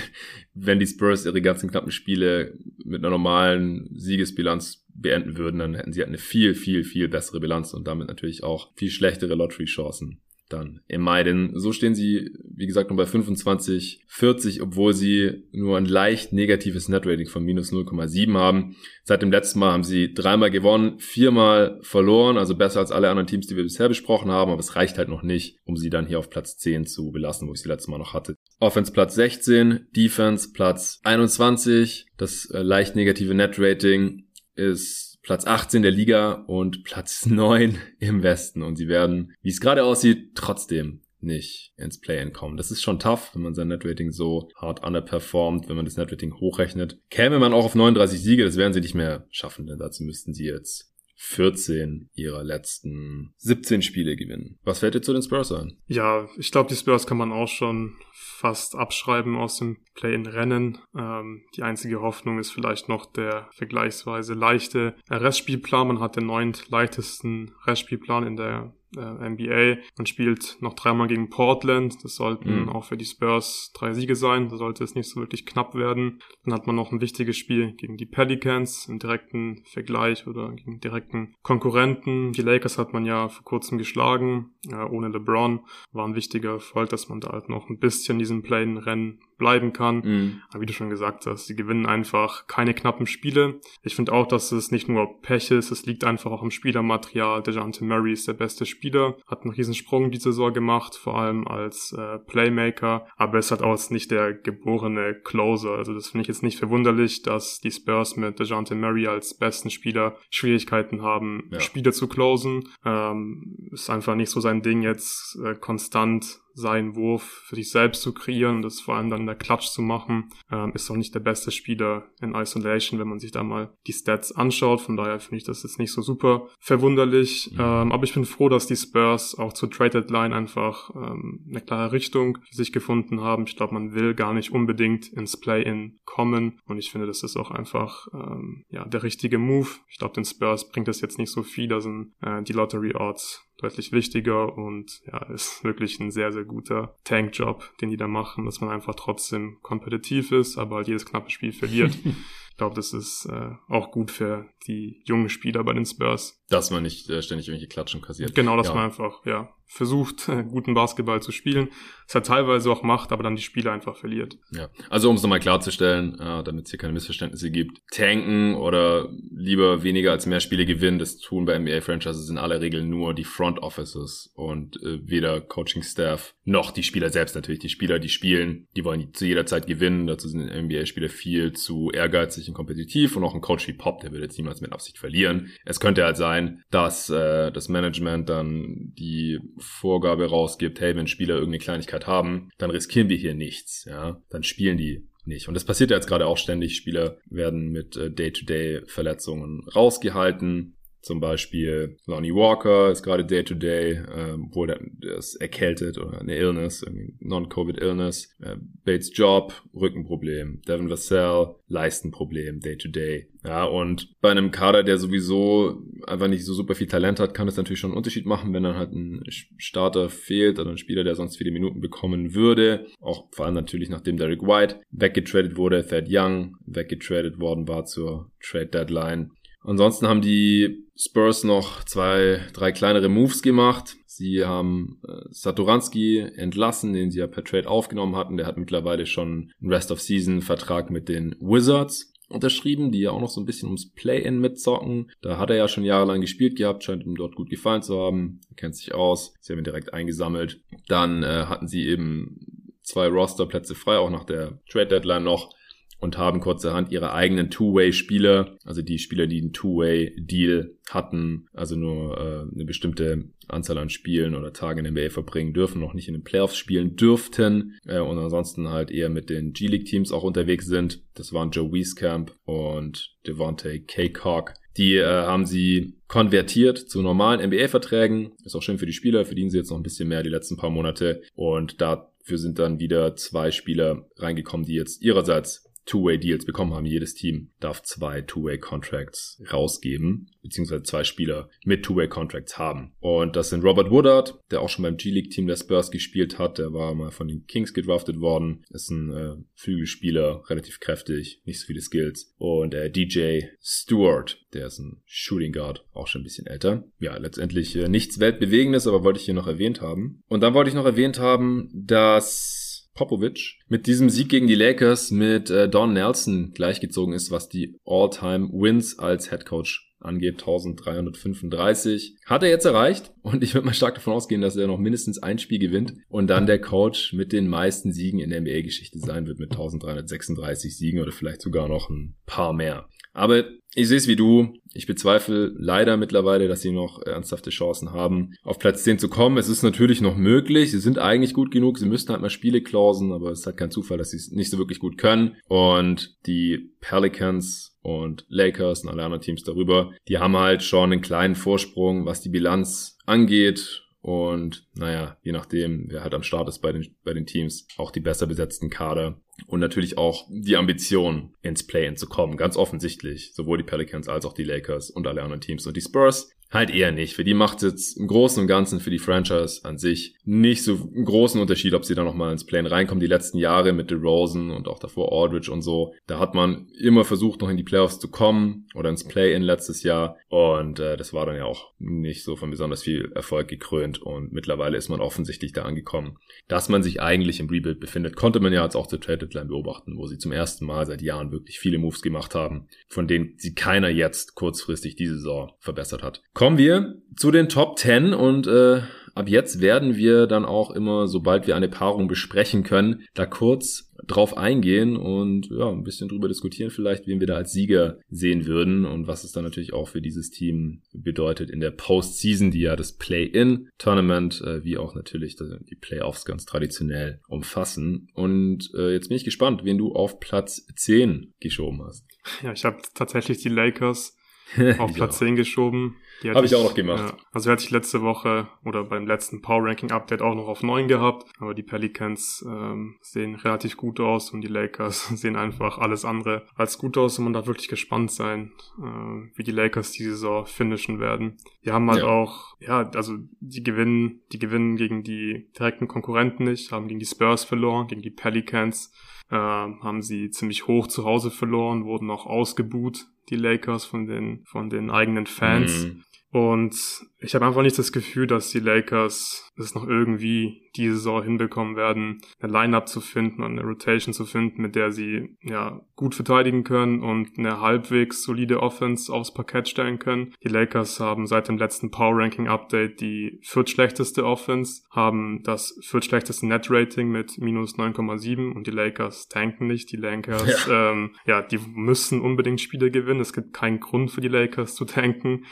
wenn die Spurs ihre ganzen knappen Spiele mit einer normalen Siegesbilanz beenden würden, dann hätten sie halt eine viel, viel, viel bessere Bilanz und damit natürlich auch viel schlechtere Lottery-Chancen dann im Mai. Denn so stehen sie, wie gesagt, nur bei 25, 40, obwohl sie nur ein leicht negatives Netrating von minus 0,7 haben. Seit dem letzten Mal haben sie dreimal gewonnen, viermal verloren, also besser als alle anderen Teams, die wir bisher besprochen haben, aber es reicht halt noch nicht, um sie dann hier auf Platz 10 zu belassen, wo ich sie letztes Mal noch hatte. Offense Platz 16, Defense Platz 21, das äh, leicht negative Netrating ist Platz 18 der Liga und Platz 9 im Westen. Und sie werden, wie es gerade aussieht, trotzdem nicht ins Play-In kommen. Das ist schon tough, wenn man sein Netrating so hart underperformt, wenn man das Netrating hochrechnet. Käme man auch auf 39 Siege, das werden sie nicht mehr schaffen, denn dazu müssten sie jetzt 14 ihrer letzten 17 Spiele gewinnen. Was fällt dir zu den Spurs ein?
Ja, ich glaube, die Spurs kann man auch schon fast abschreiben aus dem Play-in-Rennen. Ähm, die einzige Hoffnung ist vielleicht noch der vergleichsweise leichte Restspielplan. Man hat den neunt leichtesten Restspielplan in der äh, NBA. Man spielt noch dreimal gegen Portland. Das sollten mhm. auch für die Spurs drei Siege sein. Da sollte es nicht so wirklich knapp werden. Dann hat man noch ein wichtiges Spiel gegen die Pelicans im direkten Vergleich oder gegen direkten Konkurrenten. Die Lakers hat man ja vor kurzem geschlagen, äh, ohne LeBron. War ein wichtiger Erfolg, dass man da halt noch ein bisschen diesen Play-in-Rennen bleiben kann. Mhm. Aber wie du schon gesagt hast, sie gewinnen einfach keine knappen Spiele. Ich finde auch, dass es nicht nur Pech ist, es liegt einfach auch im Spielermaterial. DeJounte Murray ist der beste Spieler, hat einen Riesensprung diese Saison gemacht, vor allem als äh, Playmaker, aber es hat auch nicht der geborene Closer. Also das finde ich jetzt nicht verwunderlich, dass die Spurs mit DeJounte Murray als besten Spieler Schwierigkeiten haben, ja. Spiele zu closen. Ähm, ist einfach nicht so sein Ding jetzt äh, konstant seinen Wurf für sich selbst zu kreieren und das vor allem dann in der Klatsch zu machen, ähm, ist auch nicht der beste Spieler in Isolation, wenn man sich da mal die Stats anschaut. Von daher finde ich das jetzt nicht so super verwunderlich. Mhm. Ähm, aber ich bin froh, dass die Spurs auch zur Trade Deadline einfach ähm, eine klare Richtung für sich gefunden haben. Ich glaube, man will gar nicht unbedingt ins Play-In kommen und ich finde, das ist auch einfach ähm, ja der richtige Move. Ich glaube, den Spurs bringt das jetzt nicht so viel, da sind äh, die Lottery Odds deutlich wichtiger und ja, ist wirklich ein sehr, sehr guter Tankjob, den die da machen, dass man einfach trotzdem kompetitiv ist, aber halt jedes knappe Spiel verliert. Ich glaube, das ist äh, auch gut für die jungen Spieler bei den Spurs.
Dass man nicht äh, ständig irgendwelche Klatschen kassiert.
Genau, dass ja. man einfach, ja, versucht, guten Basketball zu spielen. Es hat teilweise auch macht, aber dann die Spiele einfach verliert.
Ja, also um es nochmal klarzustellen, äh, damit es hier keine Missverständnisse gibt, tanken oder lieber weniger als mehr Spiele gewinnen, das tun bei NBA-Franchises in aller Regel nur die Front Offices und äh, weder Coaching-Staff noch die Spieler selbst natürlich. Die Spieler, die spielen, die wollen zu jeder Zeit gewinnen. Dazu sind NBA-Spieler viel zu ehrgeizig und kompetitiv und auch ein Coach wie Pop, der will jetzt niemals mit Absicht verlieren. Es könnte halt sein, dass äh, das Management dann die Vorgabe rausgibt, hey, wenn Spieler irgendeine Kleinigkeit haben, dann riskieren wir hier nichts, ja, dann spielen die nicht. Und das passiert ja jetzt gerade auch ständig. Spieler werden mit äh, Day-to-Day-Verletzungen rausgehalten. Zum Beispiel Lonnie Walker ist gerade Day-to-Day, äh, wo der, der ist erkältet oder eine Illness, Non-Covid-Illness. Äh, Bates Job, Rückenproblem. Devin Vassell, Leistenproblem, Day-to-Day. Ja, und bei einem Kader, der sowieso einfach nicht so super viel Talent hat, kann es natürlich schon einen Unterschied machen, wenn dann halt ein Starter fehlt oder ein Spieler, der sonst viele Minuten bekommen würde. Auch vor allem natürlich, nachdem Derek White weggetradet wurde, Thad Young weggetradet worden war zur Trade Deadline. Ansonsten haben die Spurs noch zwei, drei kleinere Moves gemacht. Sie haben äh, Satoranski entlassen, den sie ja per Trade aufgenommen hatten. Der hat mittlerweile schon einen Rest-of-Season-Vertrag mit den Wizards unterschrieben, die ja auch noch so ein bisschen ums Play-In mitzocken. Da hat er ja schon jahrelang gespielt gehabt, scheint ihm dort gut gefallen zu haben. Er kennt sich aus. Sie haben ihn direkt eingesammelt. Dann äh, hatten sie eben zwei Rosterplätze frei, auch nach der Trade-Deadline noch und haben kurzerhand ihre eigenen Two-Way-Spieler, also die Spieler, die einen Two-Way-Deal hatten, also nur äh, eine bestimmte Anzahl an Spielen oder Tagen in der NBA verbringen dürfen, noch nicht in den Playoffs spielen dürften äh, und ansonsten halt eher mit den G-League-Teams auch unterwegs sind. Das waren Joe Wieskamp und Devontae Kaycock. Die äh, haben sie konvertiert zu normalen NBA-Verträgen. Ist auch schön für die Spieler, verdienen sie jetzt noch ein bisschen mehr die letzten paar Monate. Und dafür sind dann wieder zwei Spieler reingekommen, die jetzt ihrerseits Two-Way-Deals bekommen haben. Jedes Team darf zwei Two-Way-Contracts rausgeben, beziehungsweise zwei Spieler mit Two-Way-Contracts haben. Und das sind Robert Woodard, der auch schon beim G-League-Team der Spurs gespielt hat. Der war mal von den Kings gedraftet worden. Ist ein äh, Flügelspieler, relativ kräftig, nicht so viele Skills. Und äh, DJ Stewart, der ist ein Shooting Guard, auch schon ein bisschen älter. Ja, letztendlich äh, nichts Weltbewegendes, aber wollte ich hier noch erwähnt haben. Und dann wollte ich noch erwähnt haben, dass Popovic mit diesem Sieg gegen die Lakers mit äh, Don Nelson gleichgezogen ist, was die All-Time Wins als Head Coach angeht, 1335. Hat er jetzt erreicht und ich würde mal stark davon ausgehen, dass er noch mindestens ein Spiel gewinnt und dann der Coach mit den meisten Siegen in der NBA-Geschichte sein wird mit 1336 Siegen oder vielleicht sogar noch ein paar mehr. Aber ich sehe es wie du. Ich bezweifle leider mittlerweile, dass sie noch ernsthafte Chancen haben, auf Platz 10 zu kommen. Es ist natürlich noch möglich. Sie sind eigentlich gut genug. Sie müssten halt mal Spiele klausen, aber es ist halt kein Zufall, dass sie es nicht so wirklich gut können. Und die Pelicans und Lakers und alle anderen Teams darüber, die haben halt schon einen kleinen Vorsprung, was die Bilanz angeht und naja, je nachdem, wer halt am Start ist bei den, bei den Teams, auch die besser besetzten Kader und natürlich auch die Ambition, ins Play-In zu kommen. Ganz offensichtlich. Sowohl die Pelicans als auch die Lakers und alle anderen Teams. Und die Spurs Halt eher nicht. Für die macht es jetzt im Großen und Ganzen für die Franchise an sich nicht so einen großen Unterschied, ob sie da nochmal ins Plan reinkommen. Die letzten Jahre mit DeRozan und auch davor Aldridge und so, da hat man immer versucht, noch in die Playoffs zu kommen oder ins Play-In letztes Jahr. Und äh, das war dann ja auch nicht so von besonders viel Erfolg gekrönt. Und mittlerweile ist man offensichtlich da angekommen. Dass man sich eigentlich im Rebuild befindet, konnte man ja jetzt auch zur Trade Deadline beobachten, wo sie zum ersten Mal seit Jahren wirklich viele Moves gemacht haben, von denen sie keiner jetzt kurzfristig diese Saison verbessert hat. Kommen wir zu den Top 10 und äh, ab jetzt werden wir dann auch immer, sobald wir eine Paarung besprechen können, da kurz drauf eingehen und ja, ein bisschen drüber diskutieren vielleicht, wen wir da als Sieger sehen würden und was es dann natürlich auch für dieses Team bedeutet in der Postseason, die ja das Play-In-Tournament äh, wie auch natürlich die Playoffs ganz traditionell umfassen. Und äh, jetzt bin ich gespannt, wen du auf Platz 10 geschoben hast.
Ja, ich habe tatsächlich die Lakers auf Platz 10 geschoben.
Habe ich auch noch gemacht.
Ja, also hätte ich letzte Woche oder beim letzten Power Ranking Update auch noch auf 9 gehabt. Aber die Pelicans ähm, sehen relativ gut aus und die Lakers sehen einfach alles andere als gut aus. Und man darf wirklich gespannt sein, äh, wie die Lakers die Saison finishen werden. Die haben halt ja. auch, ja, also die gewinnen, die gewinnen gegen die direkten Konkurrenten nicht, haben gegen die Spurs verloren, gegen die Pelicans. Äh, haben sie ziemlich hoch zu Hause verloren, wurden auch ausgebuht die Lakers von den, von den eigenen Fans. Mhm. Und ich habe einfach nicht das Gefühl, dass die Lakers es noch irgendwie diese Saison hinbekommen werden, eine Line-Up zu finden und eine Rotation zu finden, mit der sie ja gut verteidigen können und eine halbwegs solide Offense aufs Parkett stellen können. Die Lakers haben seit dem letzten Power Ranking Update die viertschlechteste Offense, haben das viertschlechteste Net Rating mit minus 9,7 und die Lakers tanken nicht. Die Lakers, ja. Ähm, ja, die müssen unbedingt Spiele gewinnen. Es gibt keinen Grund für die Lakers zu tanken.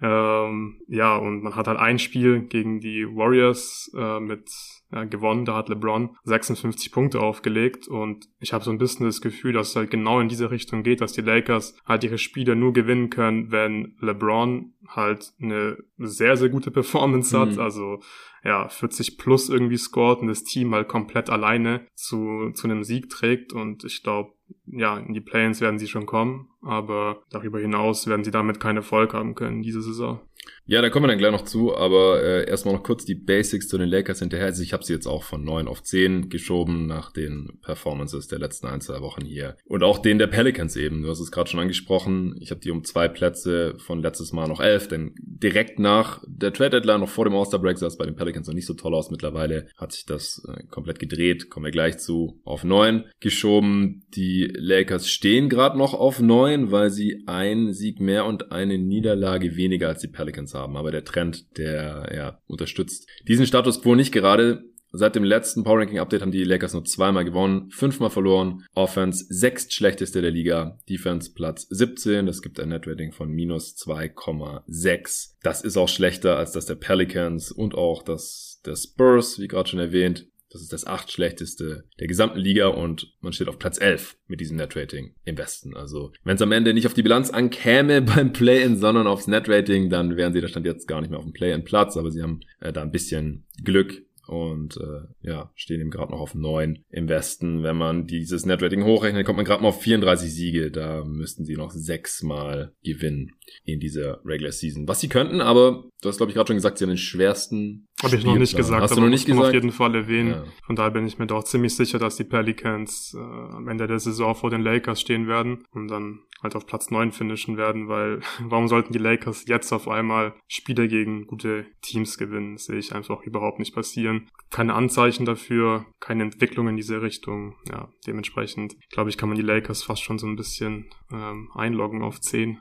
Ähm, ja, und man hat halt ein Spiel gegen die Warriors äh, mit ja, gewonnen. Da hat LeBron 56 Punkte aufgelegt und ich habe so ein bisschen das Gefühl, dass es halt genau in diese Richtung geht, dass die Lakers halt ihre Spiele nur gewinnen können, wenn LeBron halt eine sehr, sehr gute Performance hat. Mhm. Also ja, 40 plus irgendwie scored und das Team halt komplett alleine zu, zu einem Sieg trägt und ich glaube, ja, in die Play-ins werden sie schon kommen, aber darüber hinaus werden sie damit keinen Erfolg haben können diese Saison.
Ja, da kommen wir dann gleich noch zu, aber äh, erstmal noch kurz die Basics zu den Lakers hinterher. Also ich habe sie jetzt auch von 9 auf 10 geschoben nach den Performances der letzten ein, zwei Wochen hier. Und auch den der Pelicans eben. Du hast es gerade schon angesprochen. Ich habe die um zwei Plätze von letztes Mal noch 11, denn direkt nach der Trade Deadline, noch vor dem All-Star Break, sah es bei den Pelicans noch nicht so toll aus. Mittlerweile hat sich das äh, komplett gedreht. Kommen wir gleich zu. Auf 9 geschoben. Die Lakers stehen gerade noch auf 9, weil sie ein Sieg mehr und eine Niederlage weniger als die Pelicans haben. Aber der Trend, der ja unterstützt diesen Status quo nicht gerade. Seit dem letzten Power Ranking Update haben die Lakers nur zweimal gewonnen, fünfmal verloren. Offense sechst schlechteste der Liga. Defense Platz 17. Das gibt ein Net Rating von minus 2,6. Das ist auch schlechter als das der Pelicans und auch das der Spurs, wie gerade schon erwähnt. Das ist das acht schlechteste der gesamten Liga und man steht auf Platz 11 mit diesem Netrating im Westen. Also wenn es am Ende nicht auf die Bilanz ankäme beim Play-In, sondern aufs Netrating, dann wären sie da stand jetzt gar nicht mehr auf dem Play-In-Platz, aber sie haben äh, da ein bisschen Glück und äh, ja, stehen eben gerade noch auf neun im Westen. Wenn man dieses Netrating hochrechnet, kommt man gerade mal auf 34 Siege. Da müssten sie noch sechsmal gewinnen in dieser Regular Season. Was sie könnten, aber du hast glaube ich gerade schon gesagt, sie haben den schwersten.
Habe ich noch nicht gesagt,
hast du noch nicht gesagt?
auf jeden Fall erwähnen. Ja. Von daher bin ich mir doch ziemlich sicher, dass die Pelicans äh, am Ende der Saison vor den Lakers stehen werden und dann halt auf Platz 9 finishen werden, weil warum sollten die Lakers jetzt auf einmal Spiele gegen gute Teams gewinnen? Das sehe ich einfach überhaupt nicht passieren. Keine Anzeichen dafür, keine Entwicklung in diese Richtung. Ja, dementsprechend glaube ich, kann man die Lakers fast schon so ein bisschen ähm, einloggen auf 10.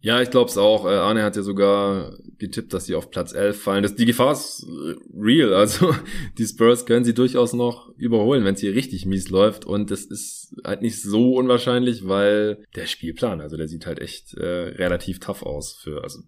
Ja, ich glaube es auch. Äh, Arne hat ja sogar getippt, dass sie auf Platz 11 fallen. Das, die Gefahr ist äh, real. Also die Spurs können sie durchaus noch überholen, wenn es hier richtig mies läuft. Und das ist halt nicht so unwahrscheinlich, weil der Spielplan, also der sieht halt echt äh, relativ tough aus. Für, also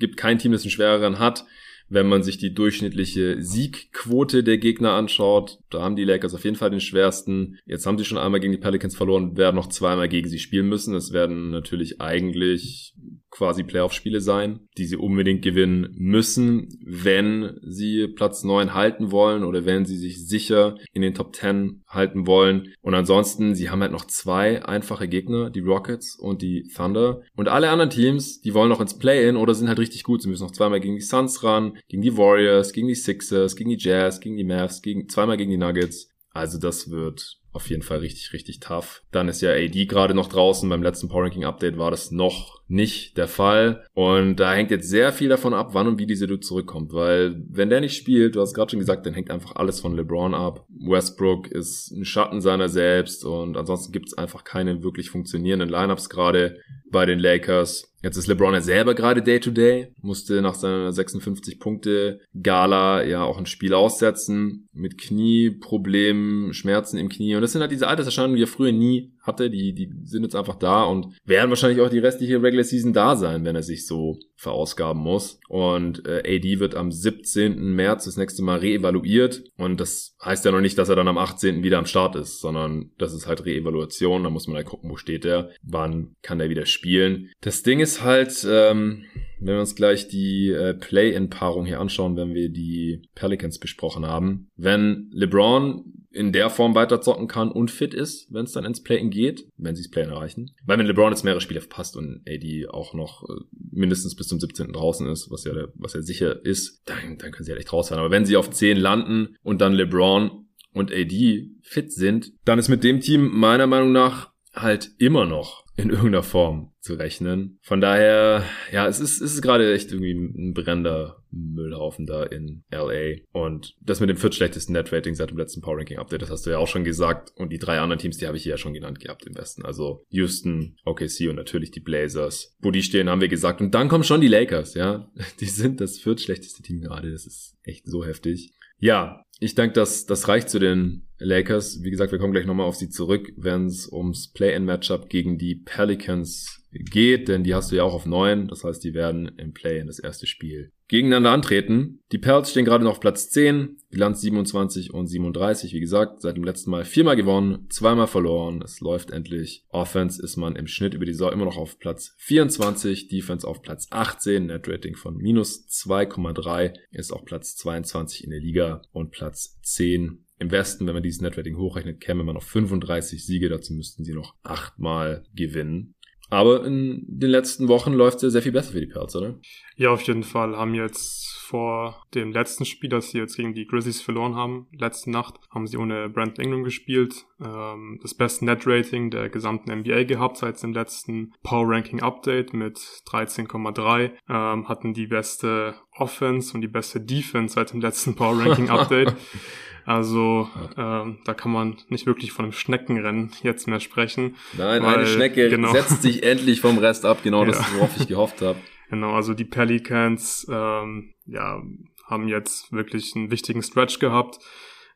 gibt kein Team, das einen schwereren hat wenn man sich die durchschnittliche Siegquote der Gegner anschaut, da haben die Lakers auf jeden Fall den schwersten. Jetzt haben sie schon einmal gegen die Pelicans verloren, werden noch zweimal gegen sie spielen müssen. Es werden natürlich eigentlich quasi Playoff-Spiele sein, die sie unbedingt gewinnen müssen, wenn sie Platz 9 halten wollen oder wenn sie sich sicher in den Top 10 halten wollen. Und ansonsten, sie haben halt noch zwei einfache Gegner, die Rockets und die Thunder. Und alle anderen Teams, die wollen noch ins Play-In oder sind halt richtig gut. Sie müssen noch zweimal gegen die Suns ran, gegen die Warriors, gegen die Sixers, gegen die Jazz, gegen die Mavs, gegen, zweimal gegen die Nuggets. Also das wird auf jeden Fall richtig, richtig tough. Dann ist ja AD gerade noch draußen. Beim letzten Power Ranking Update war das noch nicht der Fall. Und da hängt jetzt sehr viel davon ab, wann und wie diese Dude zurückkommt. Weil wenn der nicht spielt, du hast gerade schon gesagt, dann hängt einfach alles von LeBron ab. Westbrook ist ein Schatten seiner selbst und ansonsten gibt es einfach keine wirklich funktionierenden Lineups gerade bei den Lakers. Jetzt ist LeBron ja selber gerade Day-to-Day, musste nach seiner 56 Punkte Gala ja auch ein Spiel aussetzen mit Knieproblemen, Schmerzen im Knie. Und das sind halt diese Alterserscheinungen, die er früher nie hatte. Die, die sind jetzt einfach da und werden wahrscheinlich auch die restliche Regular Season da sein, wenn er sich so verausgaben muss. Und äh, AD wird am 17. März das nächste Mal reevaluiert. Und das heißt ja noch nicht, dass er dann am 18. wieder am Start ist, sondern das ist halt Reevaluation. Da muss man halt gucken, wo steht er, wann kann er wieder spielen. Das Ding ist halt, ähm, wenn wir uns gleich die äh, Play-in-Paarung hier anschauen, wenn wir die Pelicans besprochen haben, wenn LeBron in der Form weiter zocken kann und fit ist, wenn es dann ins Play-in geht, wenn sie das Play-in erreichen. Weil wenn LeBron jetzt mehrere Spiele verpasst und AD auch noch äh, mindestens bis zum 17. draußen ist, was ja, was ja sicher ist, dann, dann können sie halt echt raus sein. Aber wenn sie auf 10 landen und dann LeBron und AD fit sind, dann ist mit dem Team meiner Meinung nach halt immer noch in irgendeiner Form zu rechnen. Von daher, ja, es ist, es ist gerade echt irgendwie ein brennender Müllhaufen da in LA. Und das mit dem viertschlechtesten Net-Rating seit dem letzten Power Ranking Update, das hast du ja auch schon gesagt. Und die drei anderen Teams, die habe ich hier ja schon genannt gehabt im Westen. Also Houston, OKC und natürlich die Blazers. Wo die stehen, haben wir gesagt. Und dann kommen schon die Lakers, ja. Die sind das viertschlechteste Team gerade. Das ist echt so heftig. Ja, ich denke, dass das reicht zu den Lakers. Wie gesagt, wir kommen gleich nochmal auf sie zurück, wenn es ums Play-in-Matchup gegen die Pelicans geht, denn die hast du ja auch auf neun. Das heißt, die werden im Play in das erste Spiel gegeneinander antreten. Die Pels stehen gerade noch auf Platz 10, Bilanz 27 und 37. Wie gesagt, seit dem letzten Mal viermal gewonnen, zweimal verloren. Es läuft endlich. Offense ist man im Schnitt über die Saison immer noch auf Platz 24, Defense auf Platz 18, Net Rating von minus 2,3, ist auch Platz 22 in der Liga und Platz 10 im Westen, wenn man dieses Netrating hochrechnet, käme man auf 35 Siege. Dazu müssten sie noch achtmal gewinnen. Aber in den letzten Wochen läuft es sehr viel besser für die Pels, oder?
Ja, auf jeden Fall. Haben jetzt vor dem letzten Spiel, das sie jetzt gegen die Grizzlies verloren haben, letzte Nacht, haben sie ohne Brandon Ingram gespielt. Ähm, das beste Net-Rating der gesamten NBA gehabt seit dem letzten Power Ranking Update mit 13,3. Ähm, hatten die beste Offense und die beste Defense seit dem letzten Power Ranking Update. Also ähm, da kann man nicht wirklich von einem Schneckenrennen jetzt mehr sprechen.
Nein, weil, eine Schnecke genau. setzt sich endlich vom Rest ab, genau ja. das, worauf ich gehofft habe.
Genau, also die Pelicans ähm, ja, haben jetzt wirklich einen wichtigen Stretch gehabt.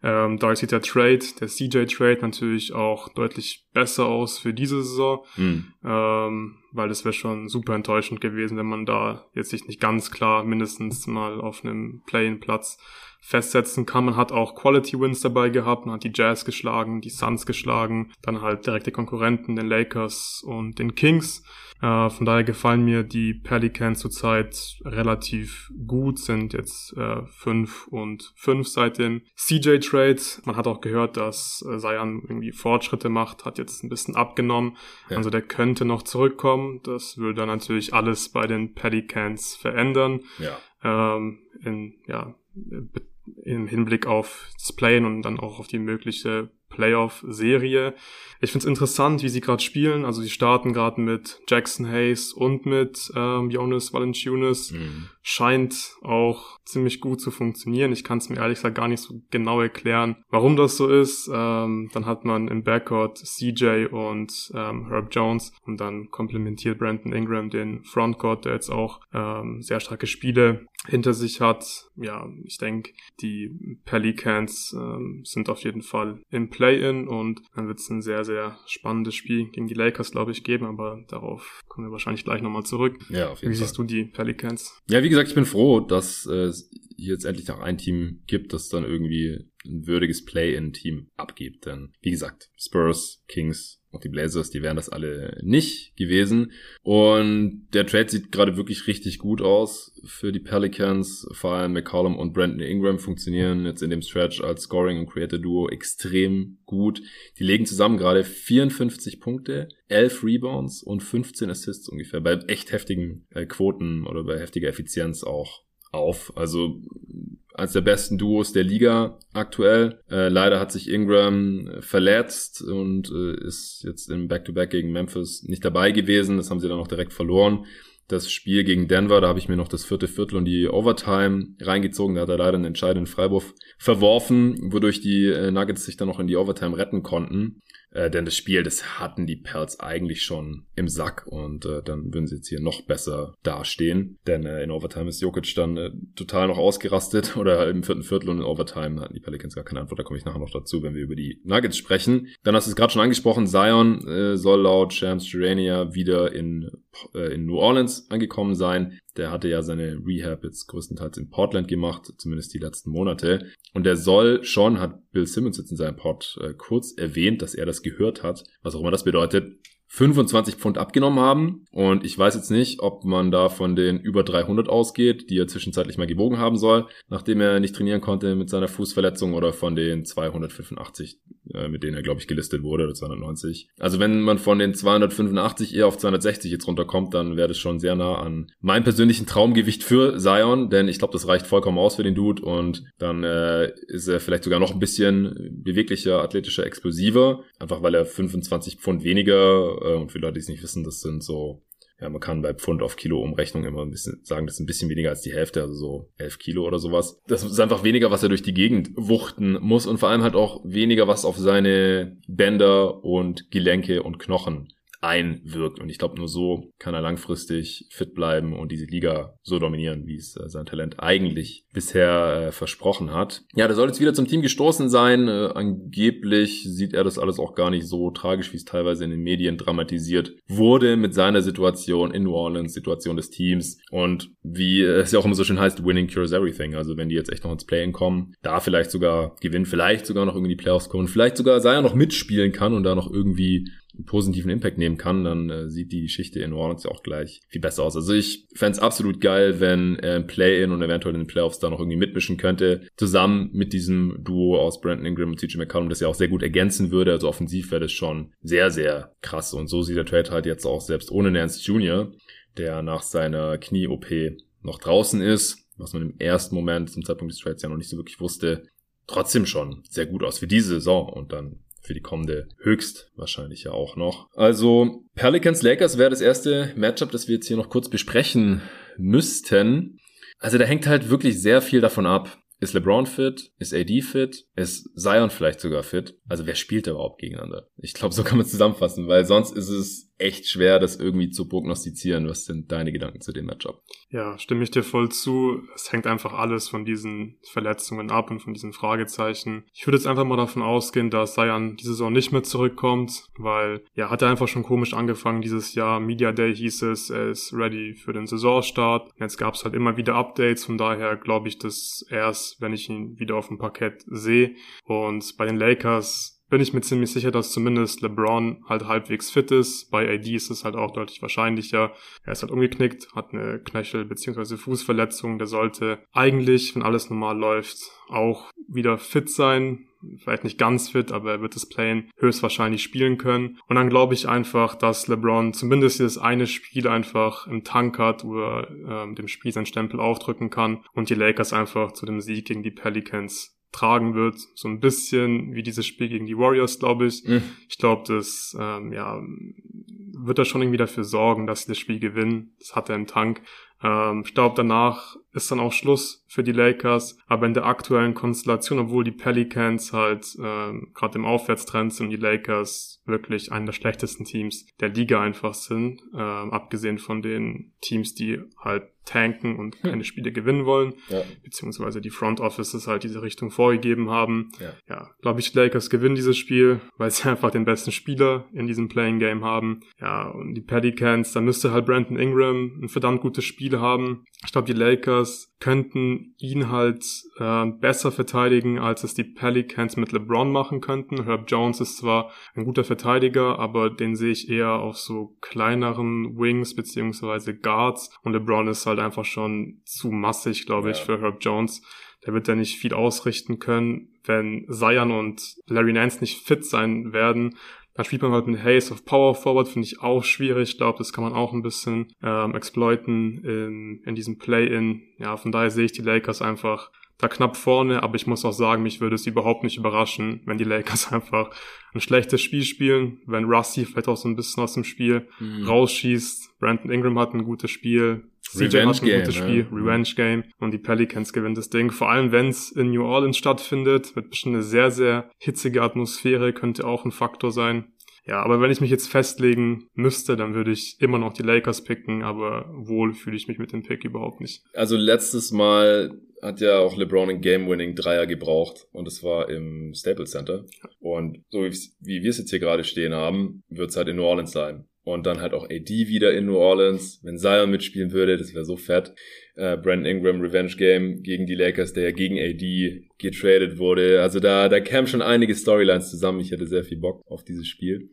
Ähm, da sieht der Trade, der CJ-Trade natürlich auch deutlich besser aus für diese Saison, mhm. ähm, weil das wäre schon super enttäuschend gewesen, wenn man da jetzt sich nicht ganz klar mindestens mal auf einem Play-in-Platz festsetzen kann. Man hat auch Quality Wins dabei gehabt, man hat die Jazz geschlagen, die Suns geschlagen, dann halt direkte Konkurrenten, den Lakers und den Kings. Äh, von daher gefallen mir die Pelicans zurzeit relativ gut, sind jetzt äh, 5 und 5 seit dem CJ-Trade. Man hat auch gehört, dass äh, Zion irgendwie Fortschritte macht, hat jetzt ein bisschen abgenommen. Ja. Also der könnte noch zurückkommen. Das würde dann natürlich alles bei den Pelicans verändern.
Ja.
Ähm, in, ja, im Hinblick auf das Playen und dann auch auf die mögliche Playoff-Serie. Ich finde es interessant, wie sie gerade spielen. Also sie starten gerade mit Jackson Hayes und mit ähm, Jonas Valanciunas. Mhm. Scheint auch ziemlich gut zu funktionieren. Ich kann es mir ehrlich gesagt gar nicht so genau erklären, warum das so ist. Ähm, dann hat man im Backcourt CJ und ähm, Herb Jones und dann komplementiert Brandon Ingram den Frontcourt, der jetzt auch ähm, sehr starke Spiele hinter sich hat. Ja, ich denke, die Pelicans ähm, sind auf jeden Fall im Play-in und dann wird es ein sehr, sehr spannendes Spiel gegen die Lakers, glaube ich, geben, aber darauf kommen wir wahrscheinlich gleich nochmal zurück.
Ja, auf jeden
wie
Fall.
siehst du die Pelicans?
Ja, wie gesagt, ich bin froh, dass äh, es hier jetzt endlich noch ein Team gibt, das dann irgendwie ein würdiges Play-in-Team abgibt. Denn, wie gesagt, Spurs, Kings, auch die Blazers, die wären das alle nicht gewesen. Und der Trade sieht gerade wirklich richtig gut aus für die Pelicans. Vor allem McCollum und Brandon Ingram funktionieren jetzt in dem Stretch als Scoring und Creator Duo extrem gut. Die legen zusammen gerade 54 Punkte, 11 Rebounds und 15 Assists ungefähr bei echt heftigen äh, Quoten oder bei heftiger Effizienz auch auf. Also als der besten Duos der Liga aktuell. Äh, leider hat sich Ingram verletzt und äh, ist jetzt im Back-to-Back -Back gegen Memphis nicht dabei gewesen. Das haben sie dann auch direkt verloren. Das Spiel gegen Denver, da habe ich mir noch das vierte Viertel und die Overtime reingezogen. Da hat er leider einen entscheidenden Freiwurf verworfen, wodurch die äh, Nuggets sich dann noch in die Overtime retten konnten. Äh, denn das Spiel, das hatten die Pels eigentlich schon im Sack und äh, dann würden sie jetzt hier noch besser dastehen. Denn äh, in Overtime ist Jokic dann äh, total noch ausgerastet oder im vierten Viertel und in Overtime hatten die Pelicans gar keine Antwort. Da komme ich nachher noch dazu, wenn wir über die Nuggets sprechen. Dann hast du es gerade schon angesprochen, Zion äh, soll laut Shams Gerania wieder in, äh, in New Orleans angekommen sein. Der hatte ja seine Rehab jetzt größtenteils in Portland gemacht, zumindest die letzten Monate. Und der soll schon, hat Bill Simmons jetzt in seinem Pod äh, kurz erwähnt, dass er das gehört hat, was auch immer das bedeutet, 25 Pfund abgenommen haben. Und ich weiß jetzt nicht, ob man da von den über 300 ausgeht, die er zwischenzeitlich mal gewogen haben soll, nachdem er nicht trainieren konnte mit seiner Fußverletzung oder von den 285, äh, mit denen er, glaube ich, gelistet wurde, oder 290. Also wenn man von den 285 eher auf 260 jetzt runterkommt, dann wäre das schon sehr nah an meinem persönlichen Traumgewicht für Zion, denn ich glaube, das reicht vollkommen aus für den Dude und dann äh, ist er vielleicht sogar noch ein bisschen beweglicher, athletischer, explosiver, einfach weil er 25 Pfund weniger äh, und für Leute, die es nicht wissen, das sind so, ja, man kann bei Pfund auf Kilo Umrechnung immer ein bisschen sagen, das ist ein bisschen weniger als die Hälfte, also so 11 Kilo oder sowas. Das ist einfach weniger, was er durch die Gegend wuchten muss und vor allem halt auch weniger, was auf seine Bänder und Gelenke und Knochen einwirkt. Und ich glaube, nur so kann er langfristig fit bleiben und diese Liga so dominieren, wie es äh, sein Talent eigentlich bisher äh, versprochen hat. Ja, der soll jetzt wieder zum Team gestoßen sein. Äh, angeblich sieht er das alles auch gar nicht so tragisch, wie es teilweise in den Medien dramatisiert wurde mit seiner Situation in New Orleans, Situation des Teams und wie es ja auch immer so schön heißt, winning cures everything. Also wenn die jetzt echt noch ins Play-In kommen, da vielleicht sogar gewinnen, vielleicht sogar noch irgendwie die Playoffs kommen, vielleicht sogar sei er noch mitspielen kann und da noch irgendwie einen positiven Impact nehmen kann, dann äh, sieht die Geschichte in New Orleans ja auch gleich viel besser aus. Also ich fände absolut geil, wenn er im Play-In und eventuell in den Playoffs da noch irgendwie mitmischen könnte, zusammen mit diesem Duo aus Brandon Ingram und CJ McCollum, das ja auch sehr gut ergänzen würde. Also offensiv wäre das schon sehr, sehr krass. Und so sieht der Trade halt jetzt auch selbst ohne Nance Jr., der nach seiner Knie-OP noch draußen ist, was man im ersten Moment zum Zeitpunkt des Trades ja noch nicht so wirklich wusste, trotzdem schon sehr gut aus für diese Saison und dann für die kommende höchst wahrscheinlich ja auch noch. Also Pelicans Lakers wäre das erste Matchup, das wir jetzt hier noch kurz besprechen müssten. Also da hängt halt wirklich sehr viel davon ab. Ist LeBron fit? Ist AD fit? Ist Zion vielleicht sogar fit? Also wer spielt da überhaupt gegeneinander? Ich glaube, so kann man zusammenfassen, weil sonst ist es echt schwer, das irgendwie zu prognostizieren. Was sind deine Gedanken zu dem Matchup?
Ja, stimme ich dir voll zu. Es hängt einfach alles von diesen Verletzungen ab und von diesen Fragezeichen. Ich würde jetzt einfach mal davon ausgehen, dass Sayan diese Saison nicht mehr zurückkommt, weil ja, hat er einfach schon komisch angefangen dieses Jahr. Media Day hieß es, er ist ready für den Saisonstart. Jetzt gab es halt immer wieder Updates, von daher glaube ich, dass erst, wenn ich ihn wieder auf dem Parkett sehe. Und bei den Lakers bin ich mir ziemlich sicher, dass zumindest LeBron halt halbwegs fit ist. Bei AD ist es halt auch deutlich wahrscheinlicher. Er ist halt umgeknickt, hat eine Knöchel- bzw. Fußverletzung. Der sollte eigentlich, wenn alles normal läuft, auch wieder fit sein. Vielleicht nicht ganz fit, aber er wird das Play höchstwahrscheinlich spielen können. Und dann glaube ich einfach, dass LeBron zumindest dieses eine Spiel einfach im Tank hat, wo er ähm, dem Spiel seinen Stempel aufdrücken kann und die Lakers einfach zu dem Sieg gegen die Pelicans tragen wird. So ein bisschen wie dieses Spiel gegen die Warriors, glaube ich. Mhm. Ich glaube, das ähm, ja, wird er schon irgendwie dafür sorgen, dass sie das Spiel gewinnen. Das hat er im Tank. Ähm, ich glaube, danach ist dann auch Schluss für die Lakers. Aber in der aktuellen Konstellation, obwohl die Pelicans halt ähm, gerade im Aufwärtstrend sind, die Lakers wirklich einer der schlechtesten Teams der Liga einfach sind, ähm, abgesehen von den Teams, die halt tanken und hm. keine Spiele gewinnen wollen, ja. beziehungsweise die Front Offices halt diese Richtung vorgegeben haben. Ja, ja glaube ich, die Lakers gewinnen dieses Spiel, weil sie einfach den besten Spieler in diesem Playing Game haben. Ja, und die Pelicans, da müsste halt Brandon Ingram ein verdammt gutes Spiel haben. Ich glaube, die Lakers könnten ihn halt äh, besser verteidigen, als es die Pelicans mit LeBron machen könnten. Herb Jones ist zwar ein guter Verteidiger, aber den sehe ich eher auf so kleineren Wings beziehungsweise Guards und LeBron ist halt einfach schon zu massig, glaube ich, für Herb Jones. Der wird ja nicht viel ausrichten können. Wenn Zion und Larry Nance nicht fit sein werden, dann spielt man halt mit Haze of Power Forward, finde ich auch schwierig. Ich glaube, das kann man auch ein bisschen ähm, exploiten in, in diesem Play-In. Ja, von daher sehe ich die Lakers einfach da knapp vorne, aber ich muss auch sagen, mich würde es überhaupt nicht überraschen, wenn die Lakers einfach ein schlechtes Spiel spielen, wenn Rusty vielleicht auch so ein bisschen aus dem Spiel mhm. rausschießt. Brandon Ingram hat ein gutes Spiel, CJ hat ein gutes Spiel, ne? Revenge Game und die Pelicans gewinnen das Ding. Vor allem, wenn es in New Orleans stattfindet, wird bestimmt eine sehr, sehr hitzige Atmosphäre, könnte auch ein Faktor sein. Ja, aber wenn ich mich jetzt festlegen müsste, dann würde ich immer noch die Lakers picken, aber wohl fühle ich mich mit dem Pick überhaupt nicht.
Also letztes Mal hat ja auch LeBron einen Game-Winning-Dreier gebraucht und es war im Staples Center. Und so wie, wie wir es jetzt hier gerade stehen haben, wird es halt in New Orleans sein. Und dann halt auch AD wieder in New Orleans. Wenn Zion mitspielen würde, das wäre so fett. Äh, Brandon Ingram Revenge Game gegen die Lakers, der ja gegen AD getradet wurde. Also da, da kämen schon einige Storylines zusammen. Ich hätte sehr viel Bock auf dieses Spiel.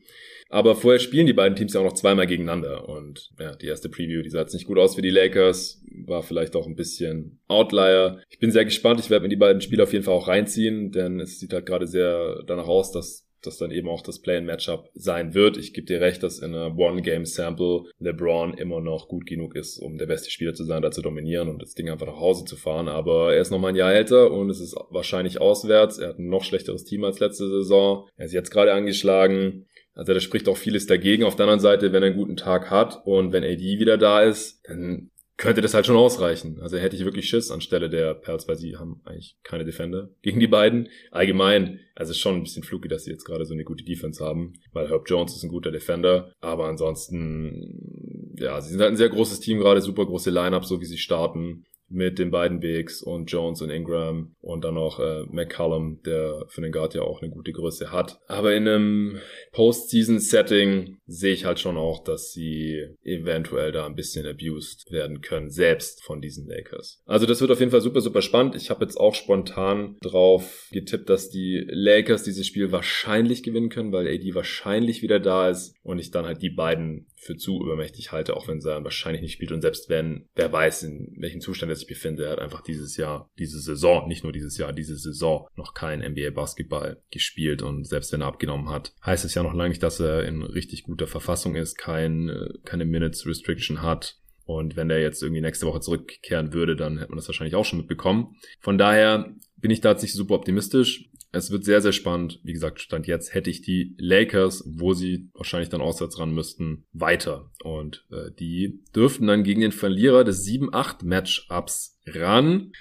Aber vorher spielen die beiden Teams ja auch noch zweimal gegeneinander. Und ja, die erste Preview, die sah jetzt nicht gut aus für die Lakers. War vielleicht auch ein bisschen Outlier. Ich bin sehr gespannt. Ich werde mir die beiden Spiele auf jeden Fall auch reinziehen, denn es sieht halt gerade sehr danach aus, dass das dann eben auch das Play-in-Matchup sein wird. Ich gebe dir recht, dass in einer One-Game-Sample LeBron immer noch gut genug ist, um der beste Spieler zu sein, da zu dominieren und das Ding einfach nach Hause zu fahren. Aber er ist noch mal ein Jahr älter und es ist wahrscheinlich auswärts. Er hat ein noch schlechteres Team als letzte Saison. Er ist jetzt gerade angeschlagen. Also da spricht auch vieles dagegen. Auf der anderen Seite, wenn er einen guten Tag hat und wenn AD wieder da ist, dann könnte das halt schon ausreichen. Also hätte ich wirklich Schiss anstelle der Perls, weil sie haben eigentlich keine Defender gegen die beiden. Allgemein, also schon ein bisschen fluky, dass sie jetzt gerade so eine gute Defense haben, weil Herb Jones ist ein guter Defender. Aber ansonsten, ja, sie sind halt ein sehr großes Team gerade, super große Lineup, so wie sie starten mit den beiden Bigs und Jones und Ingram und dann noch äh, McCallum, der für den Guard ja auch eine gute Größe hat. Aber in einem Postseason-Setting sehe ich halt schon auch, dass sie eventuell da ein bisschen abused werden können, selbst von diesen Lakers. Also das wird auf jeden Fall super, super spannend. Ich habe jetzt auch spontan drauf getippt, dass die Lakers dieses Spiel wahrscheinlich gewinnen können, weil AD wahrscheinlich wieder da ist und ich dann halt die beiden für zu übermächtig halte, auch wenn Zion wahrscheinlich nicht spielt und selbst wenn, wer weiß, in welchem Zustand er sich befindet, er hat einfach dieses Jahr, diese Saison, nicht nur dieses Jahr, diese Saison noch kein NBA Basketball gespielt und selbst wenn er abgenommen hat, heißt es ja noch lange nicht, dass er in richtig guter Verfassung ist, kein, keine Minutes Restriction hat, und wenn der jetzt irgendwie nächste Woche zurückkehren würde, dann hätte man das wahrscheinlich auch schon mitbekommen. Von daher bin ich da nicht super optimistisch. Es wird sehr, sehr spannend. Wie gesagt, Stand jetzt hätte ich die Lakers, wo sie wahrscheinlich dann auswärts ran müssten, weiter. Und äh, die dürften dann gegen den Verlierer des 7-8-Matchups ran.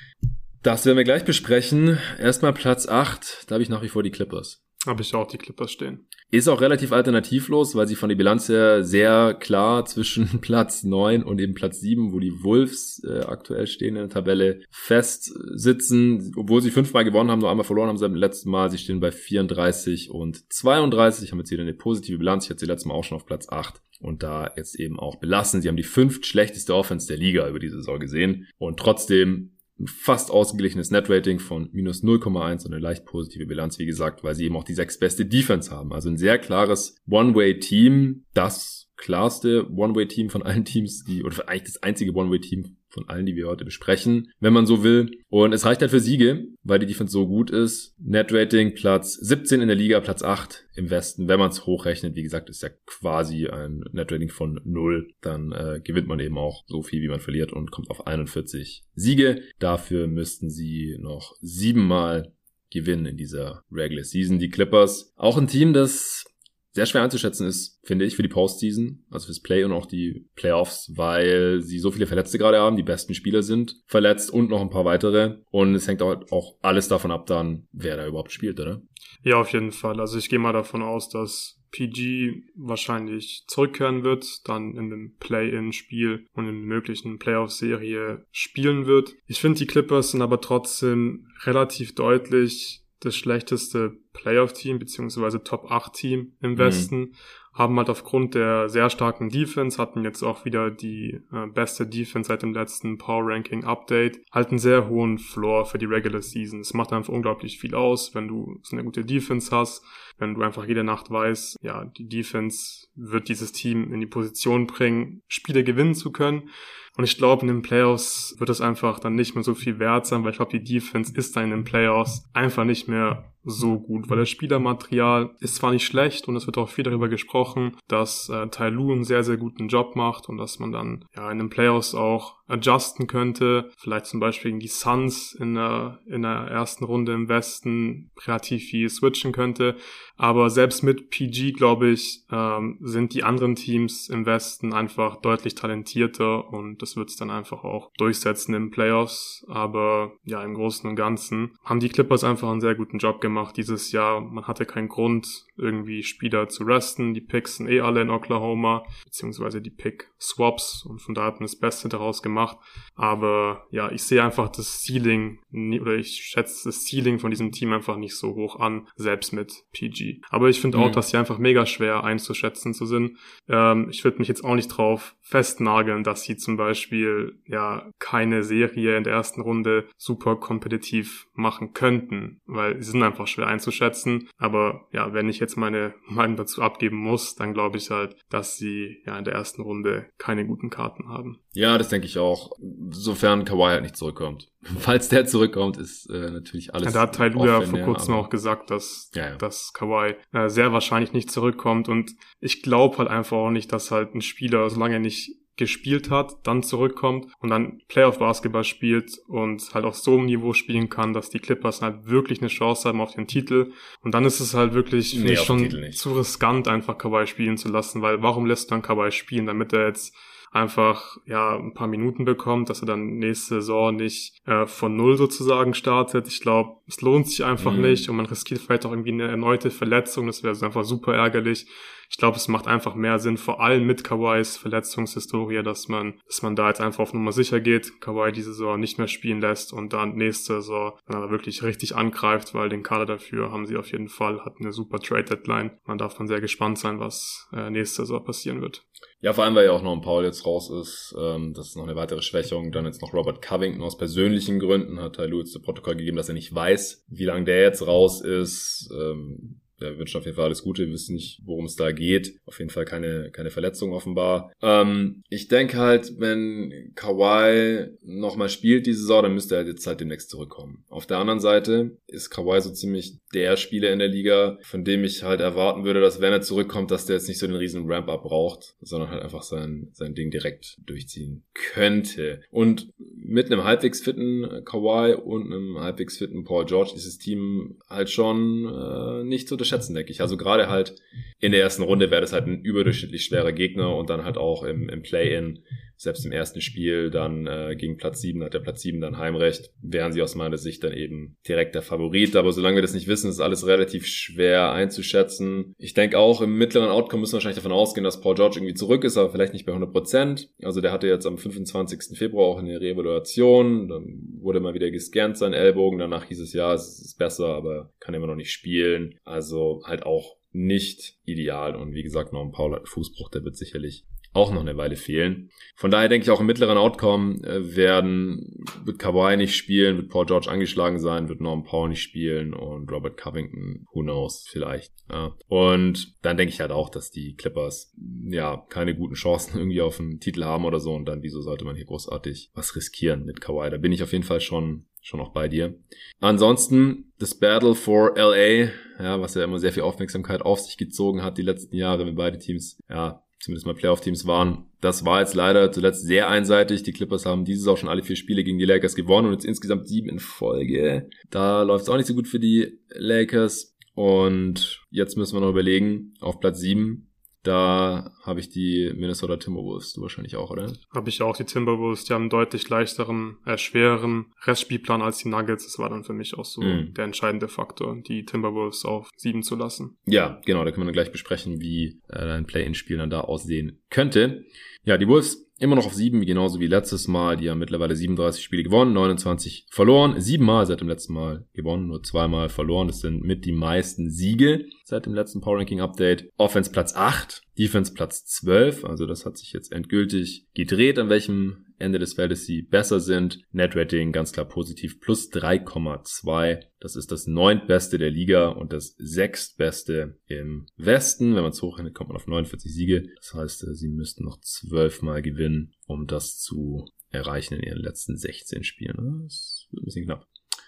Das werden wir gleich besprechen. Erstmal Platz 8, da habe ich nach wie vor die Clippers.
Habe ich auch die Clippers stehen.
Ist auch relativ alternativlos, weil sie von der Bilanz her sehr klar zwischen Platz 9 und eben Platz 7, wo die Wolves äh, aktuell stehen in der Tabelle, fest sitzen. Obwohl sie fünfmal gewonnen haben, nur einmal verloren haben sie beim letzten Mal. Sie stehen bei 34 und 32, haben jetzt wieder eine positive Bilanz. Ich hatte sie letztes Mal auch schon auf Platz 8 und da jetzt eben auch belassen. Sie haben die fünft schlechteste Offense der Liga über die Saison gesehen und trotzdem ein fast ausgeglichenes Net-Rating von minus 0,1 und eine leicht positive Bilanz, wie gesagt, weil sie eben auch die sechs beste Defense haben. Also ein sehr klares One-Way-Team, das klarste One-Way-Team von allen Teams, die, oder eigentlich das einzige One-Way-Team von allen, die wir heute besprechen, wenn man so will. Und es reicht halt für Siege, weil die Defense so gut ist. Net-Rating Platz 17 in der Liga, Platz 8 im Westen. Wenn man es hochrechnet, wie gesagt, ist ja quasi ein Net-Rating von 0. Dann äh, gewinnt man eben auch so viel, wie man verliert und kommt auf 41 Siege. Dafür müssten sie noch siebenmal gewinnen in dieser Regular Season. Die Clippers, auch ein Team, das sehr schwer einzuschätzen ist, finde ich, für die Postseason, also fürs Play und auch die Playoffs, weil sie so viele Verletzte gerade haben, die besten Spieler sind verletzt und noch ein paar weitere. Und es hängt auch alles davon ab dann, wer da überhaupt spielt, oder?
Ja, auf jeden Fall. Also ich gehe mal davon aus, dass PG wahrscheinlich zurückkehren wird, dann in dem Play-in-Spiel und in möglichen Playoff-Serie spielen wird. Ich finde, die Clippers sind aber trotzdem relativ deutlich das schlechteste Playoff-Team beziehungsweise Top-8-Team im. Westen. Mhm haben halt aufgrund der sehr starken Defense, hatten jetzt auch wieder die äh, beste Defense seit dem letzten Power Ranking Update, halt einen sehr hohen Floor für die Regular Season. Es macht einfach unglaublich viel aus, wenn du so eine gute Defense hast, wenn du einfach jede Nacht weißt, ja, die Defense wird dieses Team in die Position bringen, Spiele gewinnen zu können. Und ich glaube, in den Playoffs wird es einfach dann nicht mehr so viel wert sein, weil ich glaube, die Defense ist dann in den Playoffs einfach nicht mehr so gut, weil das Spielermaterial ist zwar nicht schlecht und es wird auch viel darüber gesprochen, dass äh, Tai Lu einen sehr, sehr guten Job macht und dass man dann ja in den Playoffs auch adjusten könnte, vielleicht zum Beispiel gegen die Suns in der, in der ersten Runde im Westen relativ viel switchen könnte, aber selbst mit PG, glaube ich, ähm, sind die anderen Teams im Westen einfach deutlich talentierter und das wird es dann einfach auch durchsetzen im Playoffs. Aber ja, im Großen und Ganzen haben die Clippers einfach einen sehr guten Job gemacht dieses Jahr. Man hatte keinen Grund, irgendwie Spieler zu resten. Die Picks sind eh alle in Oklahoma, beziehungsweise die Pick-Swaps und von daher hat man das Beste daraus gemacht gemacht. Aber ja, ich sehe einfach das Ceiling oder ich schätze das Ceiling von diesem Team einfach nicht so hoch an, selbst mit PG. Aber ich finde mhm. auch, dass sie einfach mega schwer einzuschätzen zu sind. Ähm, ich würde mich jetzt auch nicht drauf festnageln, dass sie zum Beispiel ja keine Serie in der ersten Runde super kompetitiv machen könnten, weil sie sind einfach schwer einzuschätzen. Aber ja, wenn ich jetzt meine Meinung dazu abgeben muss, dann glaube ich halt, dass sie ja in der ersten Runde keine guten Karten haben.
Ja, das denke ich auch. Sofern Kawhi halt nicht zurückkommt. Falls der zurückkommt, ist äh, natürlich alles.
Ja, da hat Tai ja vor kurzem auch gesagt, dass, ja, ja. dass Kawhi äh, sehr wahrscheinlich nicht zurückkommt. Und ich glaube halt einfach auch nicht, dass halt ein Spieler, solange er nicht gespielt hat, dann zurückkommt und dann Playoff-Basketball spielt und halt auf so einem Niveau spielen kann, dass die Clippers halt wirklich eine Chance haben auf den Titel. Und dann ist es halt wirklich nee, schon zu riskant, einfach Kawhi spielen zu lassen, weil warum lässt du dann Kawhi spielen, damit er jetzt einfach ja ein paar Minuten bekommt, dass er dann nächste Saison nicht äh, von null sozusagen startet. Ich glaube, es lohnt sich einfach mhm. nicht und man riskiert vielleicht auch irgendwie eine erneute Verletzung. Das wäre einfach super ärgerlich. Ich glaube, es macht einfach mehr Sinn, vor allem mit Kawais Verletzungshistorie, dass man, dass man da jetzt einfach auf Nummer sicher geht, Kawhi diese Saison nicht mehr spielen lässt und dann nächste Saison dann aber wirklich richtig angreift, weil den Kader dafür haben sie auf jeden Fall, hat eine super Trade Deadline. Man darf dann sehr gespannt sein, was äh, nächste Saison passieren wird.
Ja, vor allem, weil ja auch noch ein Paul jetzt raus ist. Ähm, das ist noch eine weitere Schwächung. Dann jetzt noch Robert Covington aus persönlichen Gründen hat Ty Lewis das Protokoll gegeben, dass er nicht weiß, wie lange der jetzt raus ist. Ähm, wir wünschen auf jeden Fall alles Gute. Wir wissen nicht, worum es da geht. Auf jeden Fall keine, keine Verletzung offenbar. Ähm, ich denke halt, wenn Kawhi nochmal spielt diese Saison, dann müsste er jetzt halt demnächst zurückkommen. Auf der anderen Seite ist Kawhi so ziemlich der Spieler in der Liga, von dem ich halt erwarten würde, dass wenn er zurückkommt, dass der jetzt nicht so den riesen Ramp-Up braucht, sondern halt einfach sein, sein Ding direkt durchziehen könnte. Und mit einem halbwegs fitten Kawhi und einem halbwegs fitten Paul George ist das Team halt schon äh, nicht so das unterschätzen, denke ich. Also gerade halt in der ersten Runde wäre das halt ein überdurchschnittlich schwerer Gegner und dann halt auch im, im Play-In selbst im ersten Spiel dann äh, gegen Platz 7 hat der Platz 7 dann Heimrecht, wären sie aus meiner Sicht dann eben direkt der Favorit. Aber solange wir das nicht wissen, ist alles relativ schwer einzuschätzen. Ich denke auch, im mittleren Outcome müssen wir wahrscheinlich davon ausgehen, dass Paul George irgendwie zurück ist, aber vielleicht nicht bei 100 Prozent. Also der hatte jetzt am 25. Februar auch eine Reevaluation, dann wurde mal wieder gescannt sein Ellbogen, danach hieß es ja, es ist besser, aber kann immer noch nicht spielen. Also halt auch nicht ideal. Und wie gesagt, noch ein Paul hat einen Fußbruch, der wird sicherlich auch noch eine Weile fehlen. Von daher denke ich auch im mittleren Outcome äh, werden, wird Kawhi nicht spielen, wird Paul George angeschlagen sein, wird Norman Paul nicht spielen und Robert Covington, who knows, vielleicht. Ja. Und dann denke ich halt auch, dass die Clippers ja keine guten Chancen irgendwie auf einen Titel haben oder so und dann wieso sollte man hier großartig was riskieren mit Kawhi? Da bin ich auf jeden Fall schon schon auch bei dir. Ansonsten das Battle for LA, ja, was ja immer sehr viel Aufmerksamkeit auf sich gezogen hat die letzten Jahre, wenn beide Teams ja zumindest mal Playoff-Teams waren. Das war jetzt leider zuletzt sehr einseitig. Die Clippers haben dieses auch schon alle vier Spiele gegen die Lakers gewonnen und jetzt insgesamt sieben in Folge. Da läuft es auch nicht so gut für die Lakers. Und jetzt müssen wir noch überlegen, auf Platz sieben da habe ich die Minnesota Timberwolves, du wahrscheinlich auch, oder?
Habe ich auch die Timberwolves, die haben einen deutlich leichteren, äh, schwereren Restspielplan als die Nuggets. Das war dann für mich auch so mm. der entscheidende Faktor, die Timberwolves auf sieben zu lassen.
Ja, genau, da können wir dann gleich besprechen, wie äh, ein Play-In-Spiel dann da aussehen könnte. Ja, die Wolves immer noch auf sieben, genauso wie letztes Mal. Die haben mittlerweile 37 Spiele gewonnen, 29 verloren. Siebenmal seit dem letzten Mal gewonnen, nur zweimal verloren. Das sind mit die meisten Siege seit dem letzten Power Ranking Update. Offense Platz 8, Defense Platz 12. Also das hat sich jetzt endgültig gedreht, an welchem Ende des Feldes sie besser sind. Net Rating ganz klar positiv plus 3,2. Das ist das neuntbeste der Liga und das sechstbeste im Westen. Wenn man es hochrechnet, kommt man auf 49 Siege. Das heißt, äh, sie müssten noch zwölfmal gewinnen, um das zu erreichen in ihren letzten 16 Spielen. Das wird ein bisschen knapp.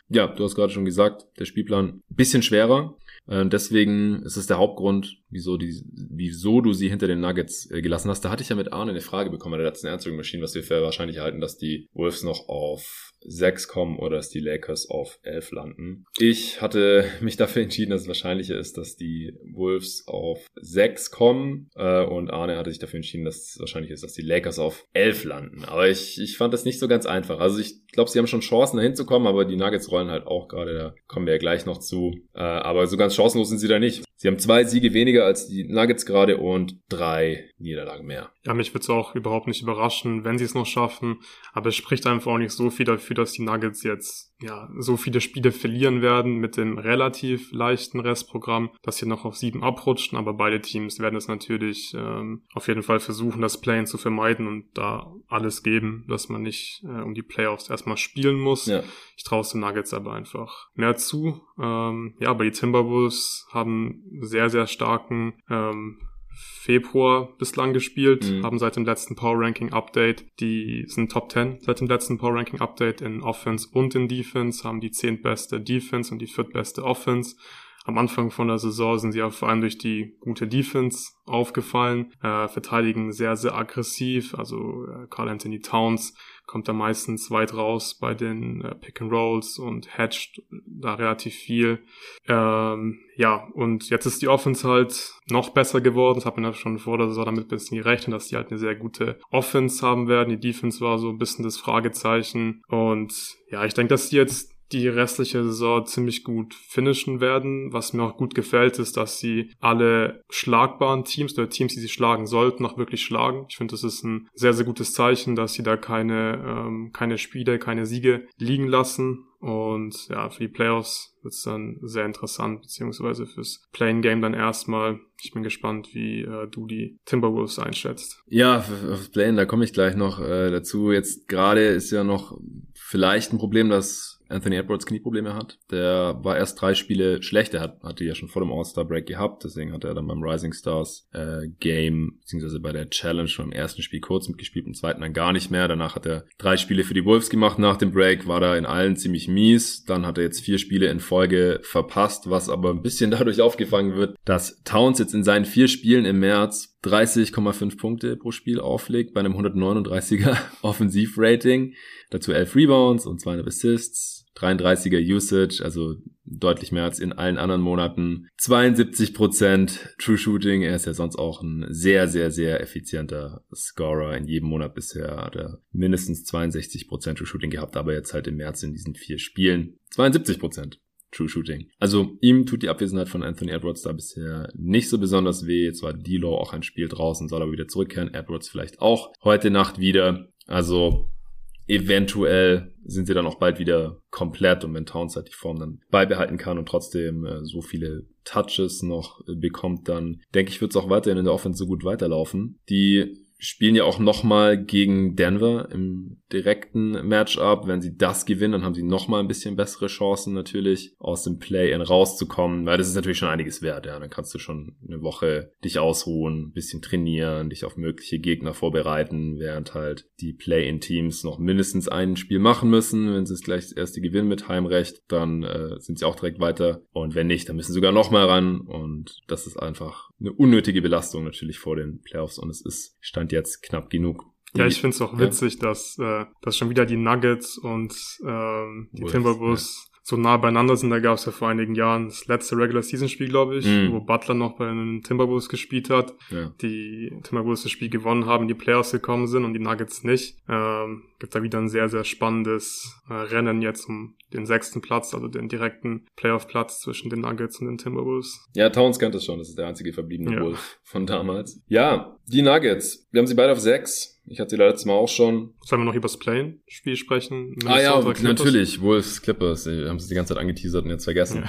Ja, du hast gerade schon gesagt, der Spielplan bisschen schwerer. Äh, deswegen ist es der Hauptgrund, wieso, die, wieso du sie hinter den Nuggets äh, gelassen hast. Da hatte ich ja mit Arne eine Frage bekommen bei der letzten Answering was wir für wahrscheinlich halten, dass die Wolves noch auf 6 kommen oder dass die Lakers auf 11 landen. Ich hatte mich dafür entschieden, dass es wahrscheinlicher ist, dass die Wolves auf 6 kommen äh, und Arne hatte sich dafür entschieden, dass es wahrscheinlich ist, dass die Lakers auf 11 landen. Aber ich, ich fand das nicht so ganz einfach. Also ich glaube, sie haben schon Chancen dahin zu kommen, aber die Nuggets rollen halt auch gerade, da kommen wir ja gleich noch zu. Äh, aber so ganz chancenlos sind sie da nicht. Sie haben zwei Siege weniger als die Nuggets gerade und drei Niederlagen mehr.
Ja, mich würde es auch überhaupt nicht überraschen, wenn sie es noch schaffen. Aber es spricht einfach auch nicht so viel dafür, dass die Nuggets jetzt ja so viele Spiele verlieren werden mit dem relativ leichten Restprogramm, dass sie noch auf sieben abrutschen. Aber beide Teams werden es natürlich ähm, auf jeden Fall versuchen, das Play-in zu vermeiden und da alles geben, dass man nicht äh, um die Playoffs erstmal spielen muss. Ja. Ich traue es den Nuggets aber einfach mehr zu. Ähm, ja, aber die Timberwolves haben sehr, sehr starken ähm, Februar bislang gespielt, mhm. haben seit dem letzten Power Ranking Update, die sind Top 10 seit dem letzten Power Ranking Update in Offense und in Defense, haben die zehntbeste Defense und die viertbeste Offense. Am Anfang von der Saison sind sie auch vor allem durch die gute Defense aufgefallen, äh, verteidigen sehr, sehr aggressiv, also äh, Carl Anthony Towns kommt da meistens weit raus bei den äh, Pick and Rolls und hatcht da relativ viel. Ähm, ja, und jetzt ist die Offense halt noch besser geworden. Das hat man ja schon vor der Saison damit ein bisschen gerechnet, dass die halt eine sehr gute Offense haben werden. Die Defense war so ein bisschen das Fragezeichen. Und ja, ich denke, dass die jetzt die restliche Saison ziemlich gut finishen werden. Was mir auch gut gefällt, ist, dass sie alle schlagbaren Teams oder Teams, die sie schlagen sollten, auch wirklich schlagen. Ich finde, das ist ein sehr, sehr gutes Zeichen, dass sie da keine, ähm, keine Spiele, keine Siege liegen lassen. Und ja, für die Playoffs wird es dann sehr interessant, beziehungsweise fürs Playing Game dann erstmal. Ich bin gespannt, wie äh, du die Timberwolves einschätzt.
Ja, aufs Playing, da komme ich gleich noch äh, dazu. Jetzt gerade ist ja noch vielleicht ein Problem, dass Anthony Edwards Knieprobleme hat. Der war erst drei Spiele schlecht. Er hat, hatte ja schon vor dem All-Star-Break gehabt. Deswegen hat er dann beim Rising Stars äh, Game, beziehungsweise bei der Challenge schon im ersten Spiel kurz mitgespielt, im zweiten dann gar nicht mehr. Danach hat er drei Spiele für die Wolves gemacht. Nach dem Break war er in allen ziemlich mies. Dann hat er jetzt vier Spiele in Folge verpasst, was aber ein bisschen dadurch aufgefangen wird, dass Towns jetzt in seinen vier Spielen im März 30,5 Punkte pro Spiel auflegt bei einem 139er Offensivrating. Dazu 11 Rebounds und 200 Assists 33er Usage, also deutlich mehr als in allen anderen Monaten. 72% True Shooting. Er ist ja sonst auch ein sehr, sehr, sehr effizienter Scorer. In jedem Monat bisher hat er mindestens 62% True Shooting gehabt, aber jetzt halt im März in diesen vier Spielen 72%. True Shooting. Also ihm tut die Abwesenheit von Anthony Edwards da bisher nicht so besonders weh. Jetzt war D'Lo auch ein Spiel draußen, soll aber wieder zurückkehren. Edwards vielleicht auch heute Nacht wieder. Also eventuell sind sie dann auch bald wieder komplett und wenn Towns halt die Form dann beibehalten kann und trotzdem äh, so viele Touches noch äh, bekommt, dann denke ich, wird es auch weiterhin in der Offense so gut weiterlaufen. Die spielen ja auch nochmal gegen Denver im direkten Matchup. Wenn sie das gewinnen, dann haben sie nochmal ein bisschen bessere Chancen natürlich, aus dem Play-In rauszukommen, weil das ist natürlich schon einiges wert. Ja, dann kannst du schon eine Woche dich ausruhen, ein bisschen trainieren, dich auf mögliche Gegner vorbereiten, während halt die Play-In-Teams noch mindestens ein Spiel machen müssen. Wenn sie es gleich das erste gewinnen mit Heimrecht, dann äh, sind sie auch direkt weiter. Und wenn nicht, dann müssen sie sogar nochmal ran. Und das ist einfach eine unnötige Belastung natürlich vor den Playoffs. Und es ist Stand jetzt knapp genug.
Ja, ich finde es auch witzig, ja. dass, äh, dass schon wieder die Nuggets und ähm, die Wolves, Timberwolves. So nah beieinander sind. Da gab es ja vor einigen Jahren das letzte Regular Season Spiel, glaube ich, mm. wo Butler noch bei den Timberwolves gespielt hat. Ja. Die Timberwolves das Spiel gewonnen haben, die Playoffs gekommen sind und die Nuggets nicht. Ähm, gibt da wieder ein sehr, sehr spannendes äh, Rennen jetzt um den sechsten Platz, also den direkten Playoff-Platz zwischen den Nuggets und den Timberwolves.
Ja, Towns kennt das schon, das ist der einzige verbliebene ja. Wolf von damals. Ja, die Nuggets. Wir haben sie beide auf sechs. Ich hatte sie letztes Mal auch schon.
Sollen wir noch über das Play-Spiel sprechen?
Ah ja, natürlich. Wolves Clippers. Die haben sie die ganze Zeit angeteasert und jetzt vergessen.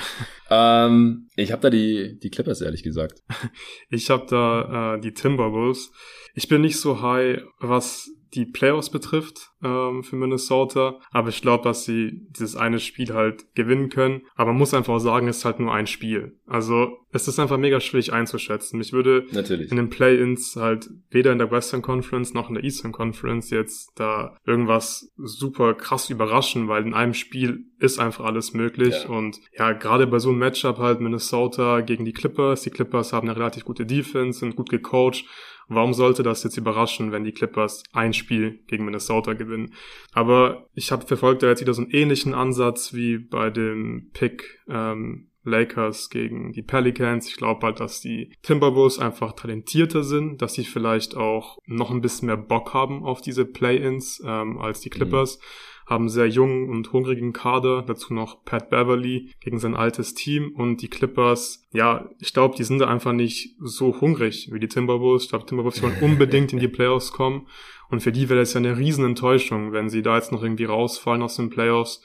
Ja. Ähm, ich habe da die, die Clippers, ehrlich gesagt.
ich habe da äh, die Timberwolves. Ich bin nicht so high, was die Playoffs betrifft ähm, für Minnesota. Aber ich glaube, dass sie dieses eine Spiel halt gewinnen können. Aber man muss einfach sagen, es ist halt nur ein Spiel. Also es ist einfach mega schwierig einzuschätzen. Ich würde
Natürlich.
in den Play-ins halt weder in der Western Conference noch in der Eastern Conference jetzt da irgendwas super krass überraschen, weil in einem Spiel ist einfach alles möglich. Ja. Und ja, gerade bei so einem Matchup halt Minnesota gegen die Clippers. Die Clippers haben eine relativ gute Defense, sind gut gecoacht. Warum sollte das jetzt überraschen, wenn die Clippers ein Spiel gegen Minnesota gewinnen? Aber ich habe verfolgt da jetzt wieder so einen ähnlichen Ansatz wie bei dem Pick ähm, Lakers gegen die Pelicans. Ich glaube halt, dass die Timberwolves einfach talentierter sind, dass sie vielleicht auch noch ein bisschen mehr Bock haben auf diese Play-ins ähm, als die Clippers. Mhm. Haben sehr jungen und hungrigen Kader, dazu noch Pat Beverly gegen sein altes Team und die Clippers, ja, ich glaube, die sind da einfach nicht so hungrig wie die Timberwolves. Ich glaube, Timberwolves wollen unbedingt in die Playoffs kommen und für die wäre das ja eine riesen Enttäuschung, wenn sie da jetzt noch irgendwie rausfallen aus den Playoffs.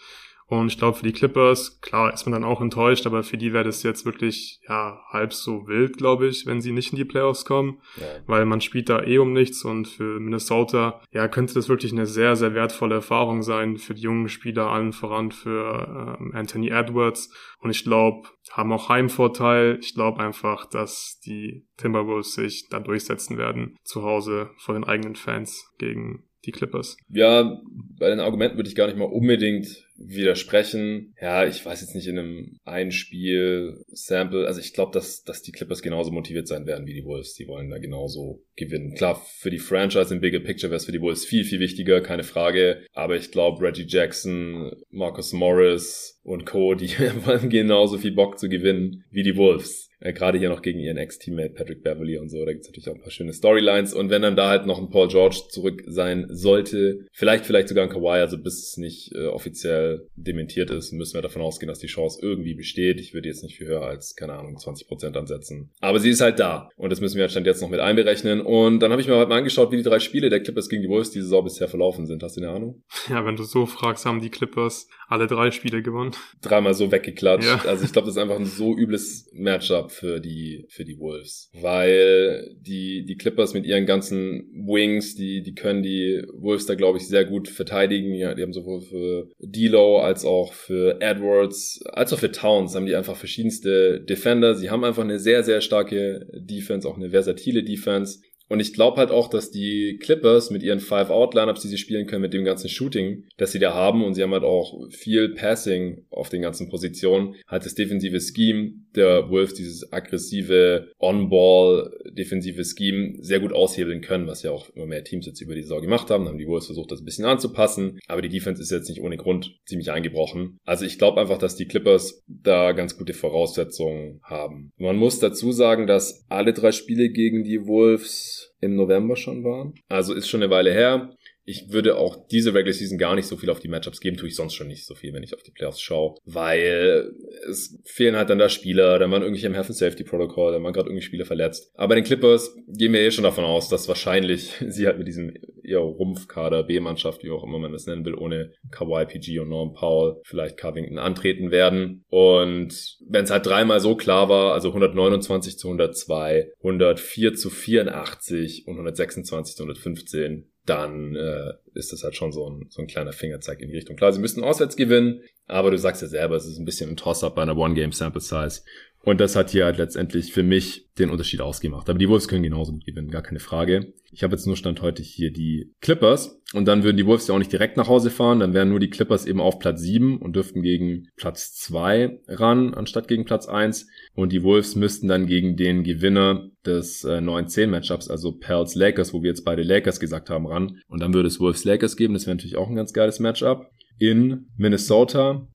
Und ich glaube, für die Clippers, klar, ist man dann auch enttäuscht, aber für die wäre das jetzt wirklich, ja, halb so wild, glaube ich, wenn sie nicht in die Playoffs kommen, ja. weil man spielt da eh um nichts und für Minnesota, ja, könnte das wirklich eine sehr, sehr wertvolle Erfahrung sein für die jungen Spieler, allen voran für ähm, Anthony Edwards. Und ich glaube, haben auch Heimvorteil. Ich glaube einfach, dass die Timberwolves sich da durchsetzen werden, zu Hause vor den eigenen Fans gegen die Clippers.
Ja, bei den Argumenten würde ich gar nicht mal unbedingt widersprechen. Ja, ich weiß jetzt nicht in einem Einspiel-Sample. Also ich glaube, dass, dass die Clippers genauso motiviert sein werden wie die Wolves. Die wollen da genauso gewinnen. Klar, für die Franchise im Bigger Picture wäre es für die Wolves viel, viel wichtiger, keine Frage. Aber ich glaube, Reggie Jackson, Marcus Morris und Co., die wollen genauso viel Bock zu gewinnen wie die Wolves. Äh, Gerade hier noch gegen ihren Ex-Teammate Patrick Beverly und so. Da gibt's natürlich auch ein paar schöne Storylines. Und wenn dann da halt noch ein Paul George zurück sein sollte, vielleicht, vielleicht sogar ein Kawhi, also bis es nicht äh, offiziell dementiert ist, müssen wir davon ausgehen, dass die Chance irgendwie besteht. Ich würde jetzt nicht viel höher als, keine Ahnung, 20% ansetzen. Aber sie ist halt da. Und das müssen wir stand jetzt noch mit einberechnen. Und dann habe ich mir halt mal angeschaut, wie die drei Spiele der Clippers gegen die Wolves diese Saison bisher verlaufen sind. Hast du eine Ahnung?
Ja, wenn du so fragst, haben die Clippers alle drei Spiele gewonnen.
Dreimal so weggeklatscht. Ja. Also ich glaube, das ist einfach ein so übles Matchup für die, für die Wolves. Weil die, die Clippers mit ihren ganzen Wings, die, die können die Wolves da, glaube ich, sehr gut verteidigen. Ja, die haben sowohl für D'Lo als auch für Edwards, als auch für Towns haben die einfach verschiedenste Defender. Sie haben einfach eine sehr, sehr starke Defense, auch eine versatile Defense. Und ich glaube halt auch, dass die Clippers mit ihren Five-Out-Lineups, die sie spielen können, mit dem ganzen Shooting, das sie da haben, und sie haben halt auch viel Passing auf den ganzen Positionen, halt das defensive Scheme der Wolves, dieses aggressive On-Ball defensive Scheme sehr gut aushebeln können, was ja auch immer mehr Teams jetzt über die Saison gemacht haben. Dann haben die Wolves versucht, das ein bisschen anzupassen, aber die Defense ist jetzt nicht ohne Grund ziemlich eingebrochen. Also ich glaube einfach, dass die Clippers da ganz gute Voraussetzungen haben. Man muss dazu sagen, dass alle drei Spiele gegen die Wolves im November schon waren. Also ist schon eine Weile her ich würde auch diese Regular Season gar nicht so viel auf die Matchups geben, tue ich sonst schon nicht so viel, wenn ich auf die Playoffs schaue, weil es fehlen halt dann da Spieler, dann waren irgendwelche im Health and Safety Protocol, dann waren gerade irgendwie Spieler verletzt. Aber den Clippers gehen wir eh schon davon aus, dass wahrscheinlich sie halt mit diesem eher Rumpfkader, B-Mannschaft, wie auch immer man das nennen will, ohne Kawhi, PG und Norm Powell, vielleicht Covington antreten werden. Und wenn es halt dreimal so klar war, also 129 zu 102, 104 zu 84 und 126 zu 115, dann äh, ist das halt schon so ein, so ein kleiner Fingerzeig in die Richtung. Klar, sie müssten auswärts gewinnen, aber du sagst ja selber, es ist ein bisschen ein Toss-up bei einer One-Game-Sample-Size. Und das hat hier halt letztendlich für mich den Unterschied ausgemacht. Aber die Wolves können genauso gut gewinnen, gar keine Frage. Ich habe jetzt nur Stand heute hier die Clippers und dann würden die Wolves ja auch nicht direkt nach Hause fahren, dann wären nur die Clippers eben auf Platz 7 und dürften gegen Platz 2 ran, anstatt gegen Platz 1. Und die Wolves müssten dann gegen den Gewinner des äh, 9-10-Matchups, also Pels Lakers, wo wir jetzt beide Lakers gesagt haben, ran. Und dann würde es Wolves Lakers geben, das wäre natürlich auch ein ganz geiles Matchup. In Minnesota.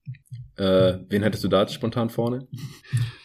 Äh, wen hättest du da spontan vorne?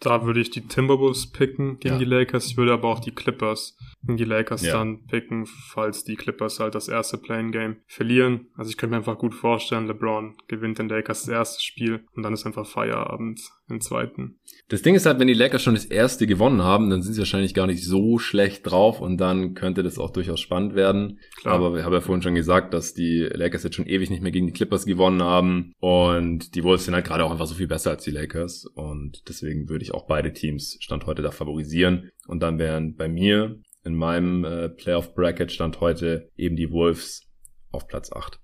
Da würde ich die Timberwolves picken gegen ja. die Lakers. Ich würde aber auch die Clippers gegen die Lakers ja. dann picken, falls die Clippers halt das erste Playing Game verlieren. Also ich könnte mir einfach gut vorstellen, LeBron gewinnt den Lakers das erste Spiel und dann ist einfach Feierabend im zweiten.
Das Ding ist halt, wenn die Lakers schon das erste gewonnen haben, dann sind sie wahrscheinlich gar nicht so schlecht drauf und dann könnte das auch durchaus spannend werden. Klar. Aber wir haben ja vorhin schon gesagt, dass die Lakers jetzt schon ewig nicht mehr gegen die Clippers gewonnen haben und die Wolves sind halt gerade auch einfach so viel besser als die Lakers und deswegen würde ich auch beide Teams Stand heute da favorisieren und dann wären bei mir in meinem äh, Playoff Bracket stand heute eben die Wolves auf Platz 8.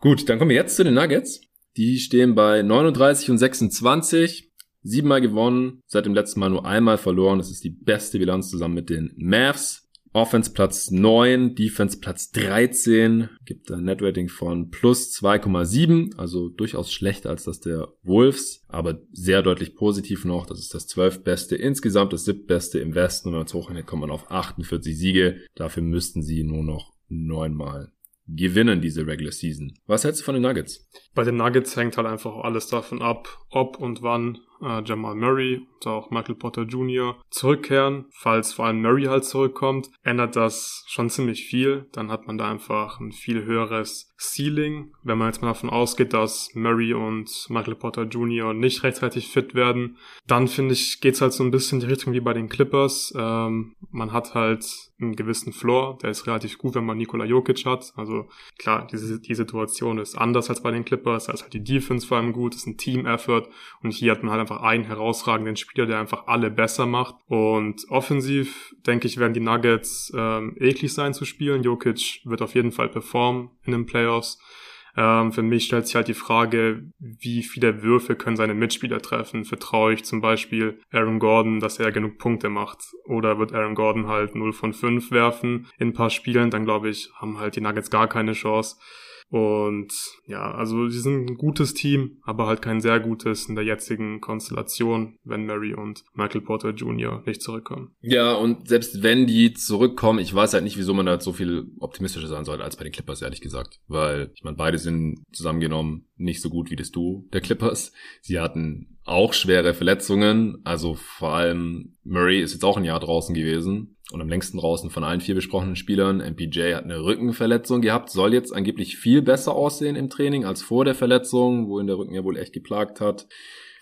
Gut, dann kommen wir jetzt zu den Nuggets. Die stehen bei 39 und 26. Siebenmal gewonnen, seit dem letzten Mal nur einmal verloren. Das ist die beste Bilanz zusammen mit den Mavs. Offense Platz 9, Defense Platz 13, gibt ein Netrating von plus 2,7, also durchaus schlechter als das der Wolves, aber sehr deutlich positiv noch. Das ist das 12. Beste insgesamt, das 7. Beste im Westen und als Hochrechnet kommt man auf 48 Siege. Dafür müssten sie nur noch neunmal gewinnen diese Regular Season. Was hältst du von den Nuggets?
Bei den Nuggets hängt halt einfach alles davon ab, ob und wann äh, Jamal Murray und auch Michael Potter Jr. zurückkehren. Falls vor allem Murray halt zurückkommt, ändert das schon ziemlich viel. Dann hat man da einfach ein viel höheres Ceiling. Wenn man jetzt mal davon ausgeht, dass Murray und Michael Potter Jr. nicht rechtzeitig fit werden, dann finde ich, geht's halt so ein bisschen in die Richtung wie bei den Clippers. Ähm, man hat halt einen gewissen Floor, der ist relativ gut, wenn man Nikola Jokic hat. Also klar, diese, die Situation ist anders als bei den Clippers. Da ist halt die Defense vor allem gut, ist ein Team-Effort und hier hat man halt einfach einen herausragenden Spieler, der einfach alle besser macht. Und offensiv, denke ich, werden die Nuggets ähm, eklig sein zu spielen. Jokic wird auf jeden Fall performen in den Playoffs. Ähm, für mich stellt sich halt die Frage, wie viele Würfe können seine Mitspieler treffen? Vertraue ich zum Beispiel Aaron Gordon, dass er genug Punkte macht? Oder wird Aaron Gordon halt 0 von 5 werfen in ein paar Spielen? Dann glaube ich, haben halt die Nuggets gar keine Chance. Und ja, also sie sind ein gutes Team, aber halt kein sehr gutes in der jetzigen Konstellation, wenn Mary und Michael Porter Jr. nicht zurückkommen.
Ja, und selbst wenn die zurückkommen, ich weiß halt nicht, wieso man da so viel optimistischer sein sollte als bei den Clippers, ehrlich gesagt. Weil, ich meine, beide sind zusammengenommen nicht so gut wie das Duo der Clippers. Sie hatten auch schwere Verletzungen, also vor allem Murray ist jetzt auch ein Jahr draußen gewesen und am längsten draußen von allen vier besprochenen Spielern. MPJ hat eine Rückenverletzung gehabt, soll jetzt angeblich viel besser aussehen im Training als vor der Verletzung, wo ihn der Rücken ja wohl echt geplagt hat.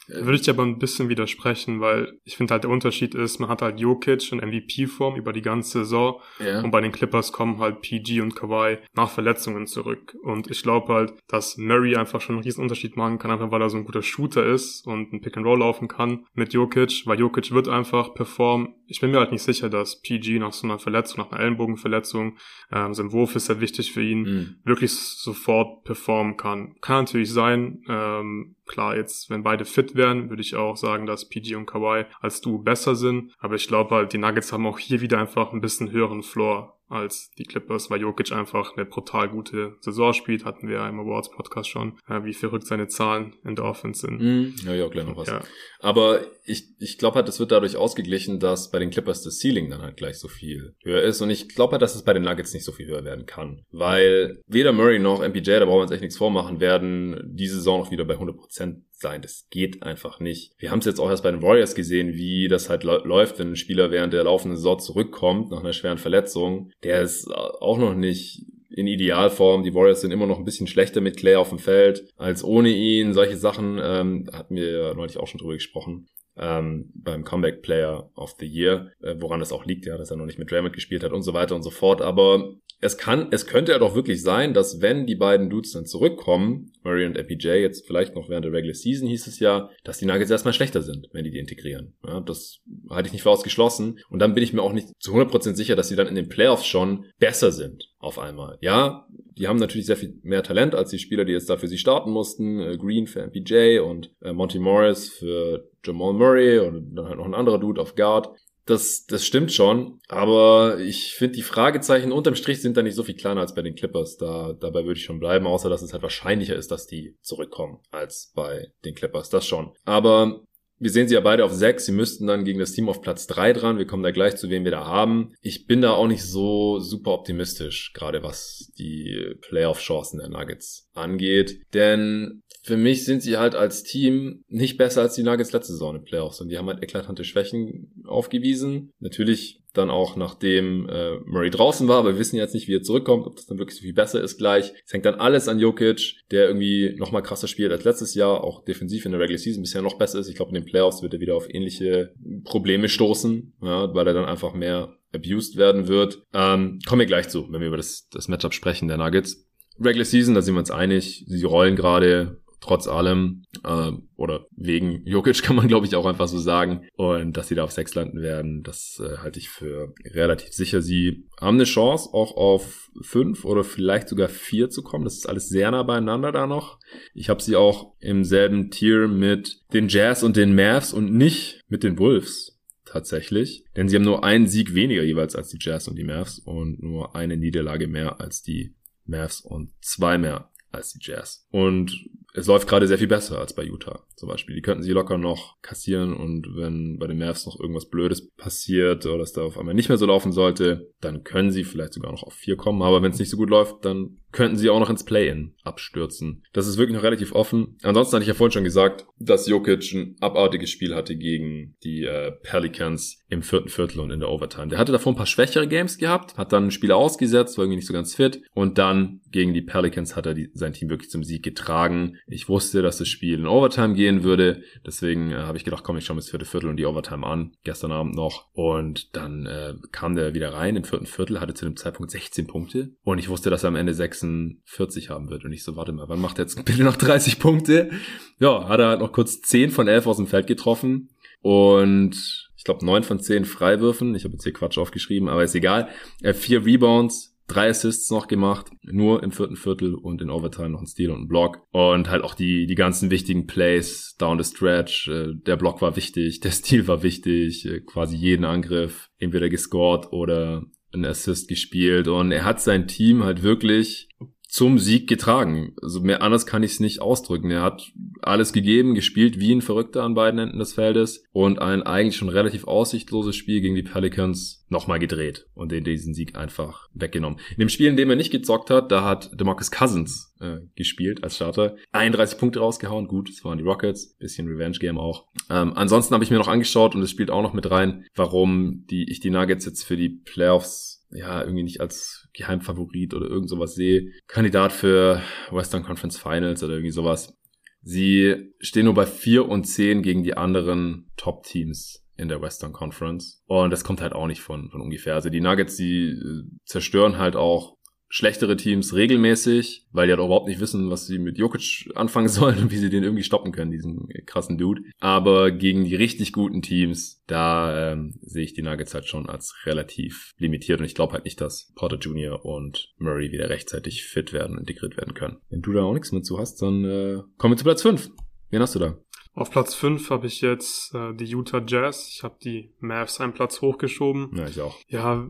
Würde ich dir aber ein bisschen widersprechen, weil ich finde halt der Unterschied ist, man hat halt Jokic in MVP-Form über die ganze Saison ja. und bei den Clippers kommen halt PG und Kawhi nach Verletzungen zurück. Und ich glaube halt, dass Murray einfach schon einen riesen Unterschied machen kann, einfach weil er so ein guter Shooter ist und ein Pick-and-Roll laufen kann mit Jokic, weil Jokic wird einfach performen. Ich bin mir halt nicht sicher, dass PG nach so einer Verletzung, nach einer Ellenbogenverletzung, ähm, sein Wurf ist sehr wichtig für ihn, mhm. wirklich sofort performen kann. Kann natürlich sein, ähm, Klar, jetzt, wenn beide fit wären, würde ich auch sagen, dass PG und Kawhi als du besser sind. Aber ich glaube halt, die Nuggets haben auch hier wieder einfach ein bisschen höheren Floor als die Clippers, weil Jokic einfach eine brutal gute Saison spielt, hatten wir ja im Awards Podcast schon, äh, wie verrückt seine Zahlen in der Offense sind.
Mm, ja, ja, gleich noch was. Ja. Aber ich, ich glaube halt, es wird dadurch ausgeglichen, dass bei den Clippers das Ceiling dann halt gleich so viel höher ist und ich glaube halt, dass es bei den Nuggets nicht so viel höher werden kann, weil weder Murray noch MPJ, da brauchen wir uns echt nichts vormachen, werden diese Saison noch wieder bei 100% sein. Das geht einfach nicht. Wir haben es jetzt auch erst bei den Warriors gesehen, wie das halt läuft, wenn ein Spieler während der laufenden Saison zurückkommt nach einer schweren Verletzung. Der ist auch noch nicht in Idealform. Die Warriors sind immer noch ein bisschen schlechter mit Clay auf dem Feld als ohne ihn. Solche Sachen ähm, hatten wir ja neulich auch schon drüber gesprochen. Ähm, beim Comeback Player of the Year, äh, woran das auch liegt, ja, dass er noch nicht mit Draymond gespielt hat und so weiter und so fort. Aber es kann, es könnte ja doch wirklich sein, dass wenn die beiden Dudes dann zurückkommen, Murray und MPJ, jetzt vielleicht noch während der Regular Season hieß es ja, dass die Nuggets erstmal schlechter sind, wenn die die integrieren. Ja, das halte ich nicht für ausgeschlossen. Und dann bin ich mir auch nicht zu 100% sicher, dass sie dann in den Playoffs schon besser sind auf einmal. Ja, die haben natürlich sehr viel mehr Talent als die Spieler, die jetzt dafür sie starten mussten. Äh, Green für MPJ und äh, Monty Morris für Jamal Murray und dann halt noch ein anderer Dude auf Guard. Das, das stimmt schon, aber ich finde, die Fragezeichen unterm Strich sind da nicht so viel kleiner als bei den Clippers. Da, dabei würde ich schon bleiben, außer dass es halt wahrscheinlicher ist, dass die zurückkommen als bei den Clippers. Das schon. Aber wir sehen sie ja beide auf sechs. Sie müssten dann gegen das Team auf Platz drei dran. Wir kommen da gleich zu, wem wir da haben. Ich bin da auch nicht so super optimistisch, gerade was die Playoff-Chancen der Nuggets angeht. Denn für mich sind sie halt als Team nicht besser als die Nuggets letzte Saison in Playoffs und die haben halt eklatante Schwächen aufgewiesen. Natürlich dann auch nachdem äh, Murray draußen war, aber wir wissen jetzt nicht, wie er zurückkommt, ob das dann wirklich so viel besser ist gleich. Es hängt dann alles an Jokic, der irgendwie noch mal krasser spielt als letztes Jahr, auch defensiv in der Regular Season bisher noch besser ist. Ich glaube, in den Playoffs wird er wieder auf ähnliche Probleme stoßen, ja, weil er dann einfach mehr abused werden wird. Ähm, kommen wir gleich zu, wenn wir über das, das Matchup sprechen der Nuggets. Regular Season, da sind wir uns einig. Sie rollen gerade trotz allem äh, oder wegen Jokic kann man glaube ich auch einfach so sagen und dass sie da auf sechs landen werden, das äh, halte ich für relativ sicher. Sie haben eine Chance auch auf fünf oder vielleicht sogar vier zu kommen. Das ist alles sehr nah beieinander da noch. Ich habe sie auch im selben Tier mit den Jazz und den Mavs und nicht mit den Wolves tatsächlich. Denn sie haben nur einen Sieg weniger jeweils als die Jazz und die Mavs und nur eine Niederlage mehr als die Mavs und zwei mehr als die Jazz. Und es läuft gerade sehr viel besser als bei Utah zum Beispiel. Die könnten sie locker noch kassieren und wenn bei den Mavs noch irgendwas Blödes passiert oder es da auf einmal nicht mehr so laufen sollte, dann können sie vielleicht sogar noch auf vier kommen. Aber wenn es nicht so gut läuft, dann könnten sie auch noch ins Play-In abstürzen. Das ist wirklich noch relativ offen. Ansonsten hatte ich ja vorhin schon gesagt, dass Jokic ein abartiges Spiel hatte gegen die äh, Pelicans im vierten Viertel und in der Overtime. Der hatte davor ein paar schwächere Games gehabt, hat dann Spiele ausgesetzt, war irgendwie nicht so ganz fit und dann gegen die Pelicans hat er die, sein Team wirklich zum Sieg getragen. Ich wusste, dass das Spiel in Overtime gehen würde, deswegen äh, habe ich gedacht, komm, ich schaue mir das vierte Viertel und die Overtime an, gestern Abend noch und dann äh, kam der wieder rein im vierten Viertel, hatte zu dem Zeitpunkt 16 Punkte und ich wusste, dass er am Ende 46 haben wird und ich so, warte mal, wann macht er jetzt bitte noch 30 Punkte? Ja, hat er halt noch kurz 10 von 11 aus dem Feld getroffen und glaube, neun von zehn Freiwürfen. Ich habe jetzt hier Quatsch aufgeschrieben, aber ist egal. Er hat vier Rebounds, drei Assists noch gemacht, nur im vierten Viertel und in Overtime noch ein Steal und ein Block. Und halt auch die, die ganzen wichtigen Plays down the stretch. Äh, der Block war wichtig, der Steal war wichtig, äh, quasi jeden Angriff entweder gescored oder ein Assist gespielt. Und er hat sein Team halt wirklich zum Sieg getragen. Also mehr anders kann ich es nicht ausdrücken. Er hat alles gegeben, gespielt wie ein Verrückter an beiden Enden des Feldes und ein eigentlich schon relativ aussichtloses Spiel gegen die Pelicans nochmal gedreht und den diesen Sieg einfach weggenommen. In dem Spiel, in dem er nicht gezockt hat, da hat DeMarcus Cousins äh, gespielt als Starter. 31 Punkte rausgehauen, gut, das waren die Rockets, bisschen Revenge Game auch. Ähm, ansonsten habe ich mir noch angeschaut und es spielt auch noch mit rein, warum die ich die Nuggets jetzt für die Playoffs ja, irgendwie nicht als Geheimfavorit oder irgend sowas sehe. Kandidat für Western Conference Finals oder irgendwie sowas. Sie stehen nur bei 4 und 10 gegen die anderen Top-Teams in der Western Conference. Und das kommt halt auch nicht von, von ungefähr. Also die Nuggets, die äh, zerstören halt auch schlechtere Teams regelmäßig, weil die halt überhaupt nicht wissen, was sie mit Jokic anfangen sollen und wie sie den irgendwie stoppen können, diesen krassen Dude. Aber gegen die richtig guten Teams, da ähm, sehe ich die Nuggets halt schon als relativ limitiert und ich glaube halt nicht, dass Porter Jr. und Murray wieder rechtzeitig fit werden und integriert werden können. Wenn du da auch nichts mehr zu hast, dann äh, kommen wir zu Platz 5. Wen hast du da?
Auf Platz 5 habe ich jetzt äh, die Utah Jazz. Ich habe die Mavs einen Platz hochgeschoben.
Ja, ich auch.
Ja,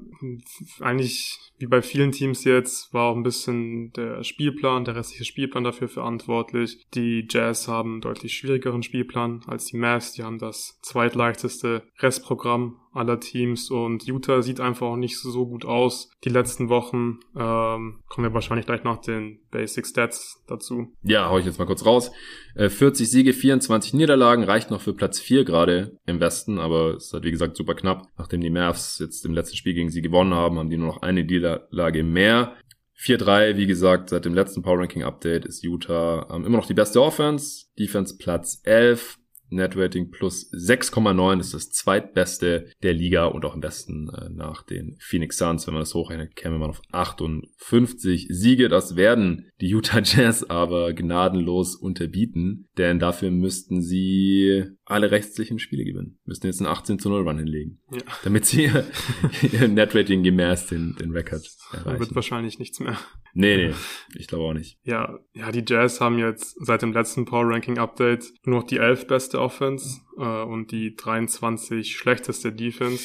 eigentlich wie bei vielen Teams jetzt war auch ein bisschen der Spielplan, der restliche Spielplan dafür verantwortlich. Die Jazz haben einen deutlich schwierigeren Spielplan als die Mavs. Die haben das zweitleichteste Restprogramm aller Teams und Utah sieht einfach auch nicht so gut aus. Die letzten Wochen ähm, kommen wir wahrscheinlich gleich nach den Basic Stats dazu.
Ja, hau ich jetzt mal kurz raus. 40 äh, Siege, 24 Niederlagen, reicht noch für Platz 4 gerade im Westen, aber es ist halt wie gesagt super knapp. Nachdem die Mavs jetzt im letzten Spiel gegen sie gewonnen haben, haben die nur noch eine Niederlage mehr. 4-3, wie gesagt, seit dem letzten Power Ranking Update ist Utah ähm, immer noch die beste Offense. Defense Platz 11. Netrating plus 6,9 ist das zweitbeste der Liga und auch im besten äh, nach den Phoenix Suns. Wenn man das hochrechnet, käme man auf 58 Siege. Das werden die Utah Jazz aber gnadenlos unterbieten, denn dafür müssten sie alle rechtlichen Spiele gewinnen. Müssten jetzt einen 18 zu 0 Run hinlegen, ja. damit sie ihr Netrating gemäß den, den Record erreichen.
Wird wahrscheinlich nichts mehr.
Nee, nee, ich glaube auch nicht.
Ja, ja, die Jazz haben jetzt seit dem letzten Power Ranking Update nur noch die 11 beste Offense äh, und die 23 schlechteste Defense.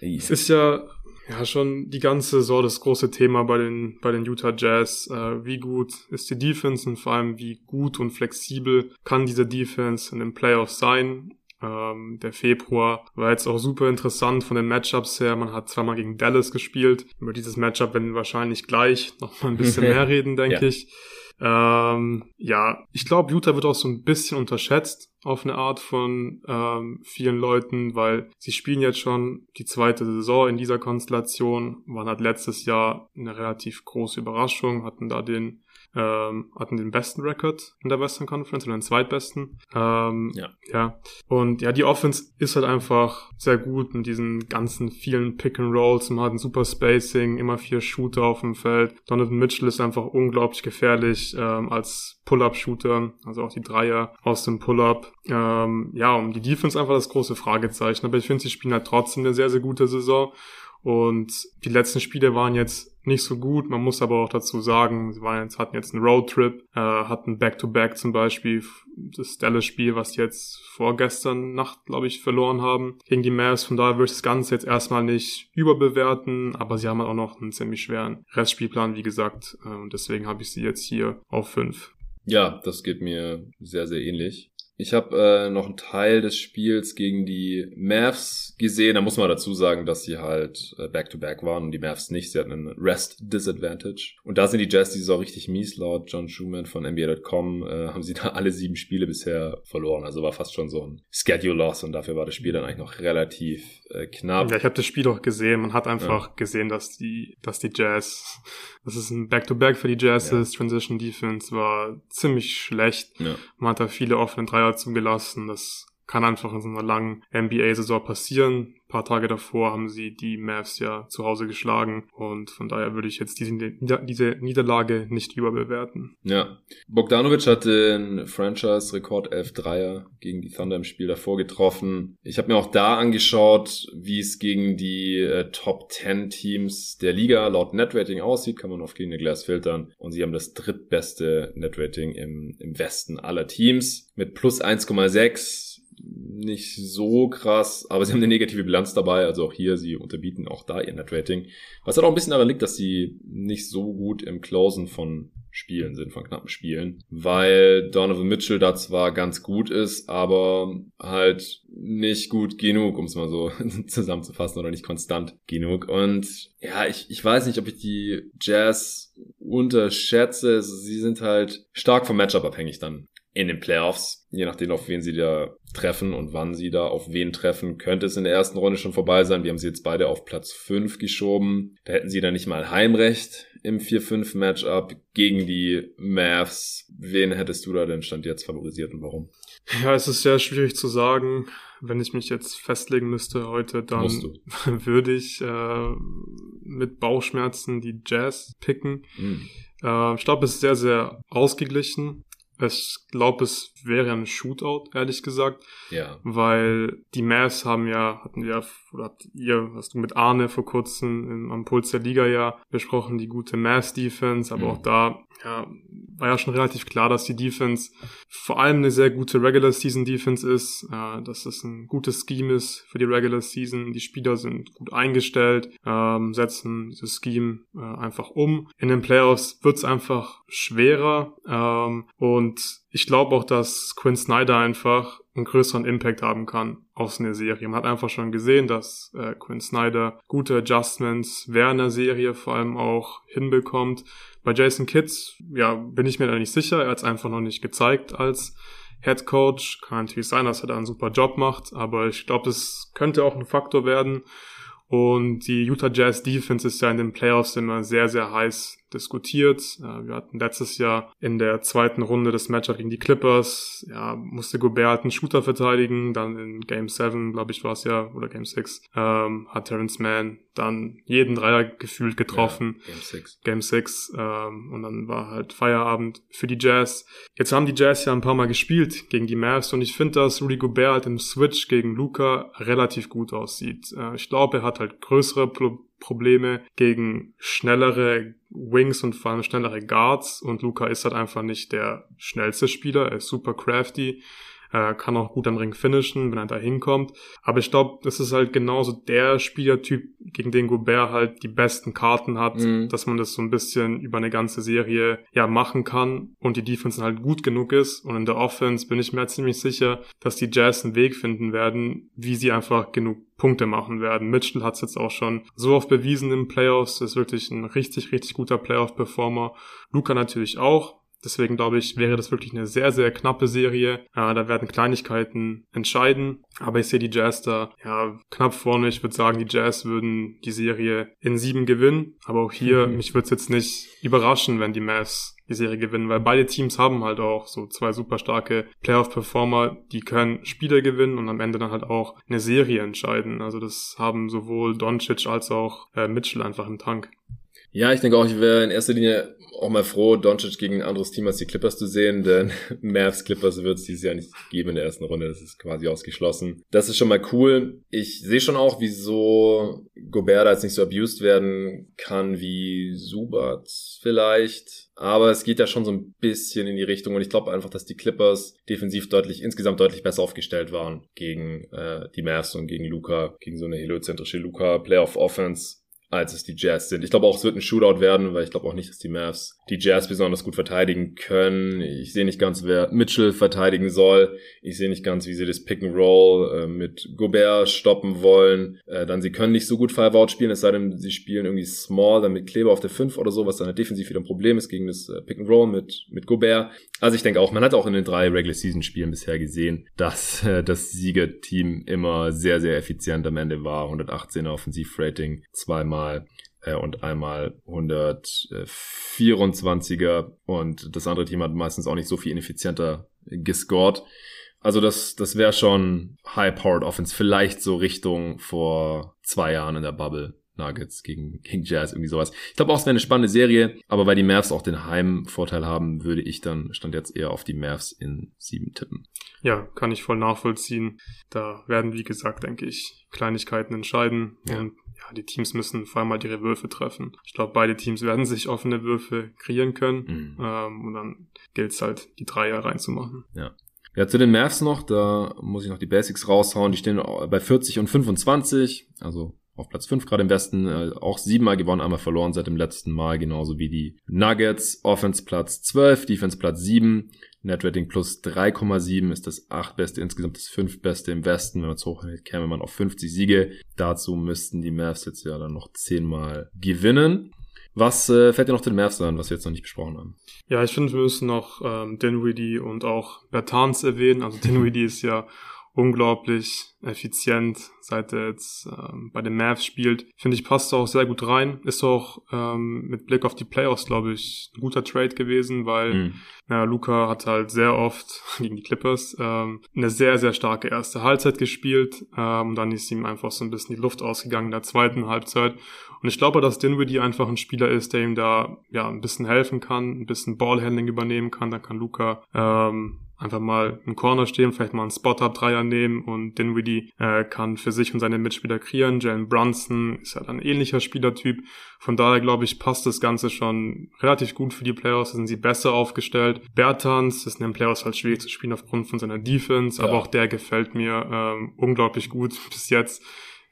Es ist ja ja schon die ganze Saison das große Thema bei den bei den Utah Jazz. Äh, wie gut ist die Defense und vor allem wie gut und flexibel kann diese Defense in den Playoffs sein? Ähm, der Februar war jetzt auch super interessant von den Matchups her. Man hat zweimal gegen Dallas gespielt. Über dieses Matchup werden wir wahrscheinlich gleich noch mal ein bisschen mehr reden, denke ja. ich. Ähm, ja, ich glaube, Utah wird auch so ein bisschen unterschätzt auf eine Art von ähm, vielen Leuten, weil sie spielen jetzt schon die zweite Saison in dieser Konstellation, waren halt letztes Jahr eine relativ große Überraschung, hatten da den ähm, hatten den besten Record in der Western Conference oder den zweitbesten. Ähm, ja. ja. Und ja, die Offense ist halt einfach sehr gut mit diesen ganzen vielen Pick and Rolls. Man hat ein super Spacing, immer vier Shooter auf dem Feld. Donovan Mitchell ist einfach unglaublich gefährlich ähm, als Pull-Up-Shooter, also auch die Dreier aus dem Pull-Up. Ähm, ja, um die Defense einfach das große Fragezeichen. Aber ich finde, sie spielen halt trotzdem eine sehr, sehr gute Saison. Und die letzten Spiele waren jetzt nicht so gut. Man muss aber auch dazu sagen, sie waren jetzt, hatten jetzt einen Roadtrip, äh, hatten Back-to-Back -back zum Beispiel das Dallas-Spiel, was die jetzt vorgestern Nacht, glaube ich, verloren haben gegen die Mavs. Von daher würde ich das Ganze jetzt erstmal nicht überbewerten, aber sie haben halt auch noch einen ziemlich schweren Restspielplan, wie gesagt. Äh, und deswegen habe ich sie jetzt hier auf fünf.
Ja, das geht mir sehr, sehr ähnlich. Ich habe äh, noch einen Teil des Spiels gegen die Mavs gesehen. Da muss man dazu sagen, dass sie halt äh, Back-to-Back -back waren und die Mavs nicht. Sie hatten einen Rest-Disadvantage. Und da sind die Jazz dieses auch richtig mies. Laut John Schumann von NBA.com äh, haben sie da alle sieben Spiele bisher verloren. Also war fast schon so ein Schedule-Loss und dafür war das Spiel dann eigentlich noch relativ äh, knapp.
Ja, ich habe das Spiel auch gesehen. Man hat einfach ja. gesehen, dass die, dass die Jazz, dass es ein Back-to-Back -back für die Jazz ja. ist. Transition Defense war ziemlich schlecht. Ja. Man hat da viele offene Dreier Dreier zugelassen. Das kann einfach in so einer langen NBA-Saison passieren. Ein paar Tage davor haben sie die Mavs ja zu Hause geschlagen und von daher würde ich jetzt diese, diese Niederlage nicht überbewerten.
Ja. Bogdanovic hatte einen Franchise-Rekord 11 Dreier gegen die Thunder im Spiel davor getroffen. Ich habe mir auch da angeschaut, wie es gegen die äh, Top 10 Teams der Liga laut Netrating aussieht. Kann man auf gegen Glass filtern. Und sie haben das drittbeste Netrating im, im Westen aller Teams mit plus 1,6 nicht so krass, aber sie haben eine negative Bilanz dabei, also auch hier, sie unterbieten auch da ihr Netrating. Was halt auch ein bisschen daran liegt, dass sie nicht so gut im Closen von Spielen sind, von knappen Spielen, weil Donovan Mitchell da zwar ganz gut ist, aber halt nicht gut genug, um es mal so zusammenzufassen, oder nicht konstant genug. Und ja, ich, ich weiß nicht, ob ich die Jazz unterschätze. Sie sind halt stark vom Matchup abhängig dann in den Playoffs, je nachdem, auf wen sie da treffen und wann sie da auf wen treffen, könnte es in der ersten Runde schon vorbei sein. Wir haben sie jetzt beide auf Platz 5 geschoben. Da hätten sie dann nicht mal Heimrecht im 4-5-Matchup gegen die Mavs. Wen hättest du da denn Stand jetzt favorisiert und warum?
Ja, es ist sehr schwierig zu sagen. Wenn ich mich jetzt festlegen müsste heute, dann würde ich äh, mit Bauchschmerzen die Jazz picken. Mhm. Äh, ich glaube, es ist sehr, sehr ausgeglichen. Ich glaube, es wäre ein Shootout, ehrlich gesagt.
Ja.
Weil die Mavs haben ja, hatten wir, oder habt ihr, hast du mit Arne vor kurzem im, am Puls der Liga ja besprochen, die gute Mavs Defense, aber mhm. auch da ja, war ja schon relativ klar, dass die Defense vor allem eine sehr gute Regular Season Defense ist, äh, dass es ein gutes Scheme ist für die Regular Season. Die Spieler sind gut eingestellt, ähm, setzen dieses Scheme äh, einfach um. In den Playoffs wird es einfach schwerer ähm, und ich glaube auch, dass Quinn Snyder einfach einen größeren Impact haben kann auf so eine Serie. Man hat einfach schon gesehen, dass äh, Quinn Snyder gute Adjustments während der Serie vor allem auch hinbekommt. Bei Jason Kitts, ja, bin ich mir da nicht sicher. Er hat es einfach noch nicht gezeigt als Head Coach. Kann natürlich sein, dass er da einen super Job macht, aber ich glaube, das könnte auch ein Faktor werden. Und die Utah Jazz Defense ist ja in den Playoffs immer sehr, sehr heiß diskutiert. Wir hatten letztes Jahr in der zweiten Runde des Matchup gegen die Clippers, ja, musste Gobert einen Shooter verteidigen, dann in Game 7, glaube ich, war es ja, oder Game 6, ähm, hat Terrence Mann dann jeden Dreier gefühlt getroffen.
Ja, Game 6.
Game 6, ähm, und dann war halt Feierabend für die Jazz. Jetzt haben die Jazz ja ein paar Mal gespielt gegen die Mavs und ich finde, dass Rudy Gobert halt im Switch gegen Luca relativ gut aussieht. Äh, ich glaube, er hat halt größere Pro Probleme gegen schnellere Wings und vor allem schnellere Guards. Und Luca ist halt einfach nicht der schnellste Spieler, er ist super crafty, äh, kann auch gut am Ring finishen, wenn er da hinkommt. Aber ich glaube, das ist halt genauso der Spielertyp, gegen den Gobert halt die besten Karten hat, mhm. dass man das so ein bisschen über eine ganze Serie ja machen kann und die Defense halt gut genug ist. Und in der Offense bin ich mir ziemlich sicher, dass die Jazz einen Weg finden werden, wie sie einfach genug Punkte machen werden. Mitchell hat es jetzt auch schon so oft bewiesen im Playoffs, ist wirklich ein richtig, richtig guter Playoff-Performer. Luca natürlich auch. Deswegen glaube ich, wäre das wirklich eine sehr, sehr knappe Serie. Ja, da werden Kleinigkeiten entscheiden. Aber ich sehe die Jazz da ja knapp vorne. Ich würde sagen, die Jazz würden die Serie in sieben gewinnen. Aber auch hier, mhm. mich würde es jetzt nicht überraschen, wenn die Mavs die Serie gewinnen, weil beide Teams haben halt auch so zwei super starke Playoff-Performer, die können Spiele gewinnen und am Ende dann halt auch eine Serie entscheiden. Also das haben sowohl Doncic als auch äh, Mitchell einfach im Tank.
Ja, ich denke auch, ich wäre in erster Linie auch mal froh, Doncic gegen ein anderes Team als die Clippers zu sehen, denn Mavs Clippers wird es dieses Jahr nicht geben in der ersten Runde. Das ist quasi ausgeschlossen. Das ist schon mal cool. Ich sehe schon auch, wieso Gobert jetzt nicht so abused werden kann wie Subat vielleicht. Aber es geht ja schon so ein bisschen in die Richtung und ich glaube einfach, dass die Clippers defensiv deutlich, insgesamt deutlich besser aufgestellt waren gegen äh, die Mavs und gegen Luca, gegen so eine heliozentrische Luca Playoff Offense als es die Jazz sind. Ich glaube auch, es wird ein Shootout werden, weil ich glaube auch nicht, dass die Mavs die Jazz besonders gut verteidigen können. Ich sehe nicht ganz, wer Mitchell verteidigen soll. Ich sehe nicht ganz, wie sie das Pick and Roll äh, mit Gobert stoppen wollen. Äh, dann sie können nicht so gut Five-Out spielen, es sei denn, sie spielen irgendwie Small, dann mit Kleber auf der 5 oder so, was dann halt defensiv wieder ein Problem ist gegen das äh, Pick and Roll mit, mit Gobert. Also ich denke auch, man hat auch in den drei Regular Season Spielen bisher gesehen, dass äh, das Siegerteam immer sehr, sehr effizient am Ende war. 118er Offensivrating zweimal äh, und einmal 124er und das andere Team hat meistens auch nicht so viel ineffizienter gescored. Also das, das wäre schon High-Powered Offense, vielleicht so Richtung vor zwei Jahren in der Bubble. Nuggets gegen, gegen Jazz, irgendwie sowas. Ich glaube auch, es wäre eine spannende Serie, aber weil die Mavs auch den Heimvorteil haben, würde ich dann stand jetzt eher auf die Mavs in sieben tippen.
Ja, kann ich voll nachvollziehen. Da werden, wie gesagt, denke ich, Kleinigkeiten entscheiden. Ja. Und ja, die Teams müssen vor allem mal ihre Würfe treffen. Ich glaube, beide Teams werden sich offene Würfe kreieren können. Mhm. Ähm, und dann gilt es halt, die Dreier reinzumachen.
Ja. Ja, zu den Mavs noch, da muss ich noch die Basics raushauen. Die stehen bei 40 und 25, also auf Platz 5 gerade im Westen, äh, auch siebenmal gewonnen, einmal verloren seit dem letzten Mal, genauso wie die Nuggets. Offense Platz 12, Defense Platz 7, Netrating plus 3,7 ist das achtbeste, insgesamt das fünftbeste im Westen. Wenn man es hochnimmt, käme man auf 50 Siege. Dazu müssten die Mavs jetzt ja dann noch zehnmal gewinnen. Was äh, fällt dir noch den Mavs an, was wir jetzt noch nicht besprochen haben?
Ja, ich finde, wir müssen noch ähm, Dinwiddie und auch Bertans erwähnen. Also Dinwiddie ist ja unglaublich effizient, seit er jetzt ähm, bei den Mavs spielt. Finde ich, passt auch sehr gut rein. Ist auch ähm, mit Blick auf die Playoffs, glaube ich, ein guter Trade gewesen, weil mhm. ja, Luca hat halt sehr oft gegen die Clippers ähm, eine sehr, sehr starke erste Halbzeit gespielt. Ähm, dann ist ihm einfach so ein bisschen die Luft ausgegangen in der zweiten Halbzeit. Und ich glaube, dass Dinwiddie einfach ein Spieler ist, der ihm da ja ein bisschen helfen kann, ein bisschen Ballhandling übernehmen kann. Dann kann Luca ähm, einfach mal im Corner stehen, vielleicht mal einen Spot-Up-Dreier nehmen und Dinwiddie äh, kann für sich und seine Mitspieler kreieren. Jalen Brunson ist ja halt ein ähnlicher Spielertyp. Von daher glaube ich, passt das Ganze schon relativ gut für die Playoffs. Da sind sie besser aufgestellt. Bertans ist in den Playoffs halt schwierig zu spielen aufgrund von seiner Defense, ja. aber auch der gefällt mir ähm, unglaublich gut bis jetzt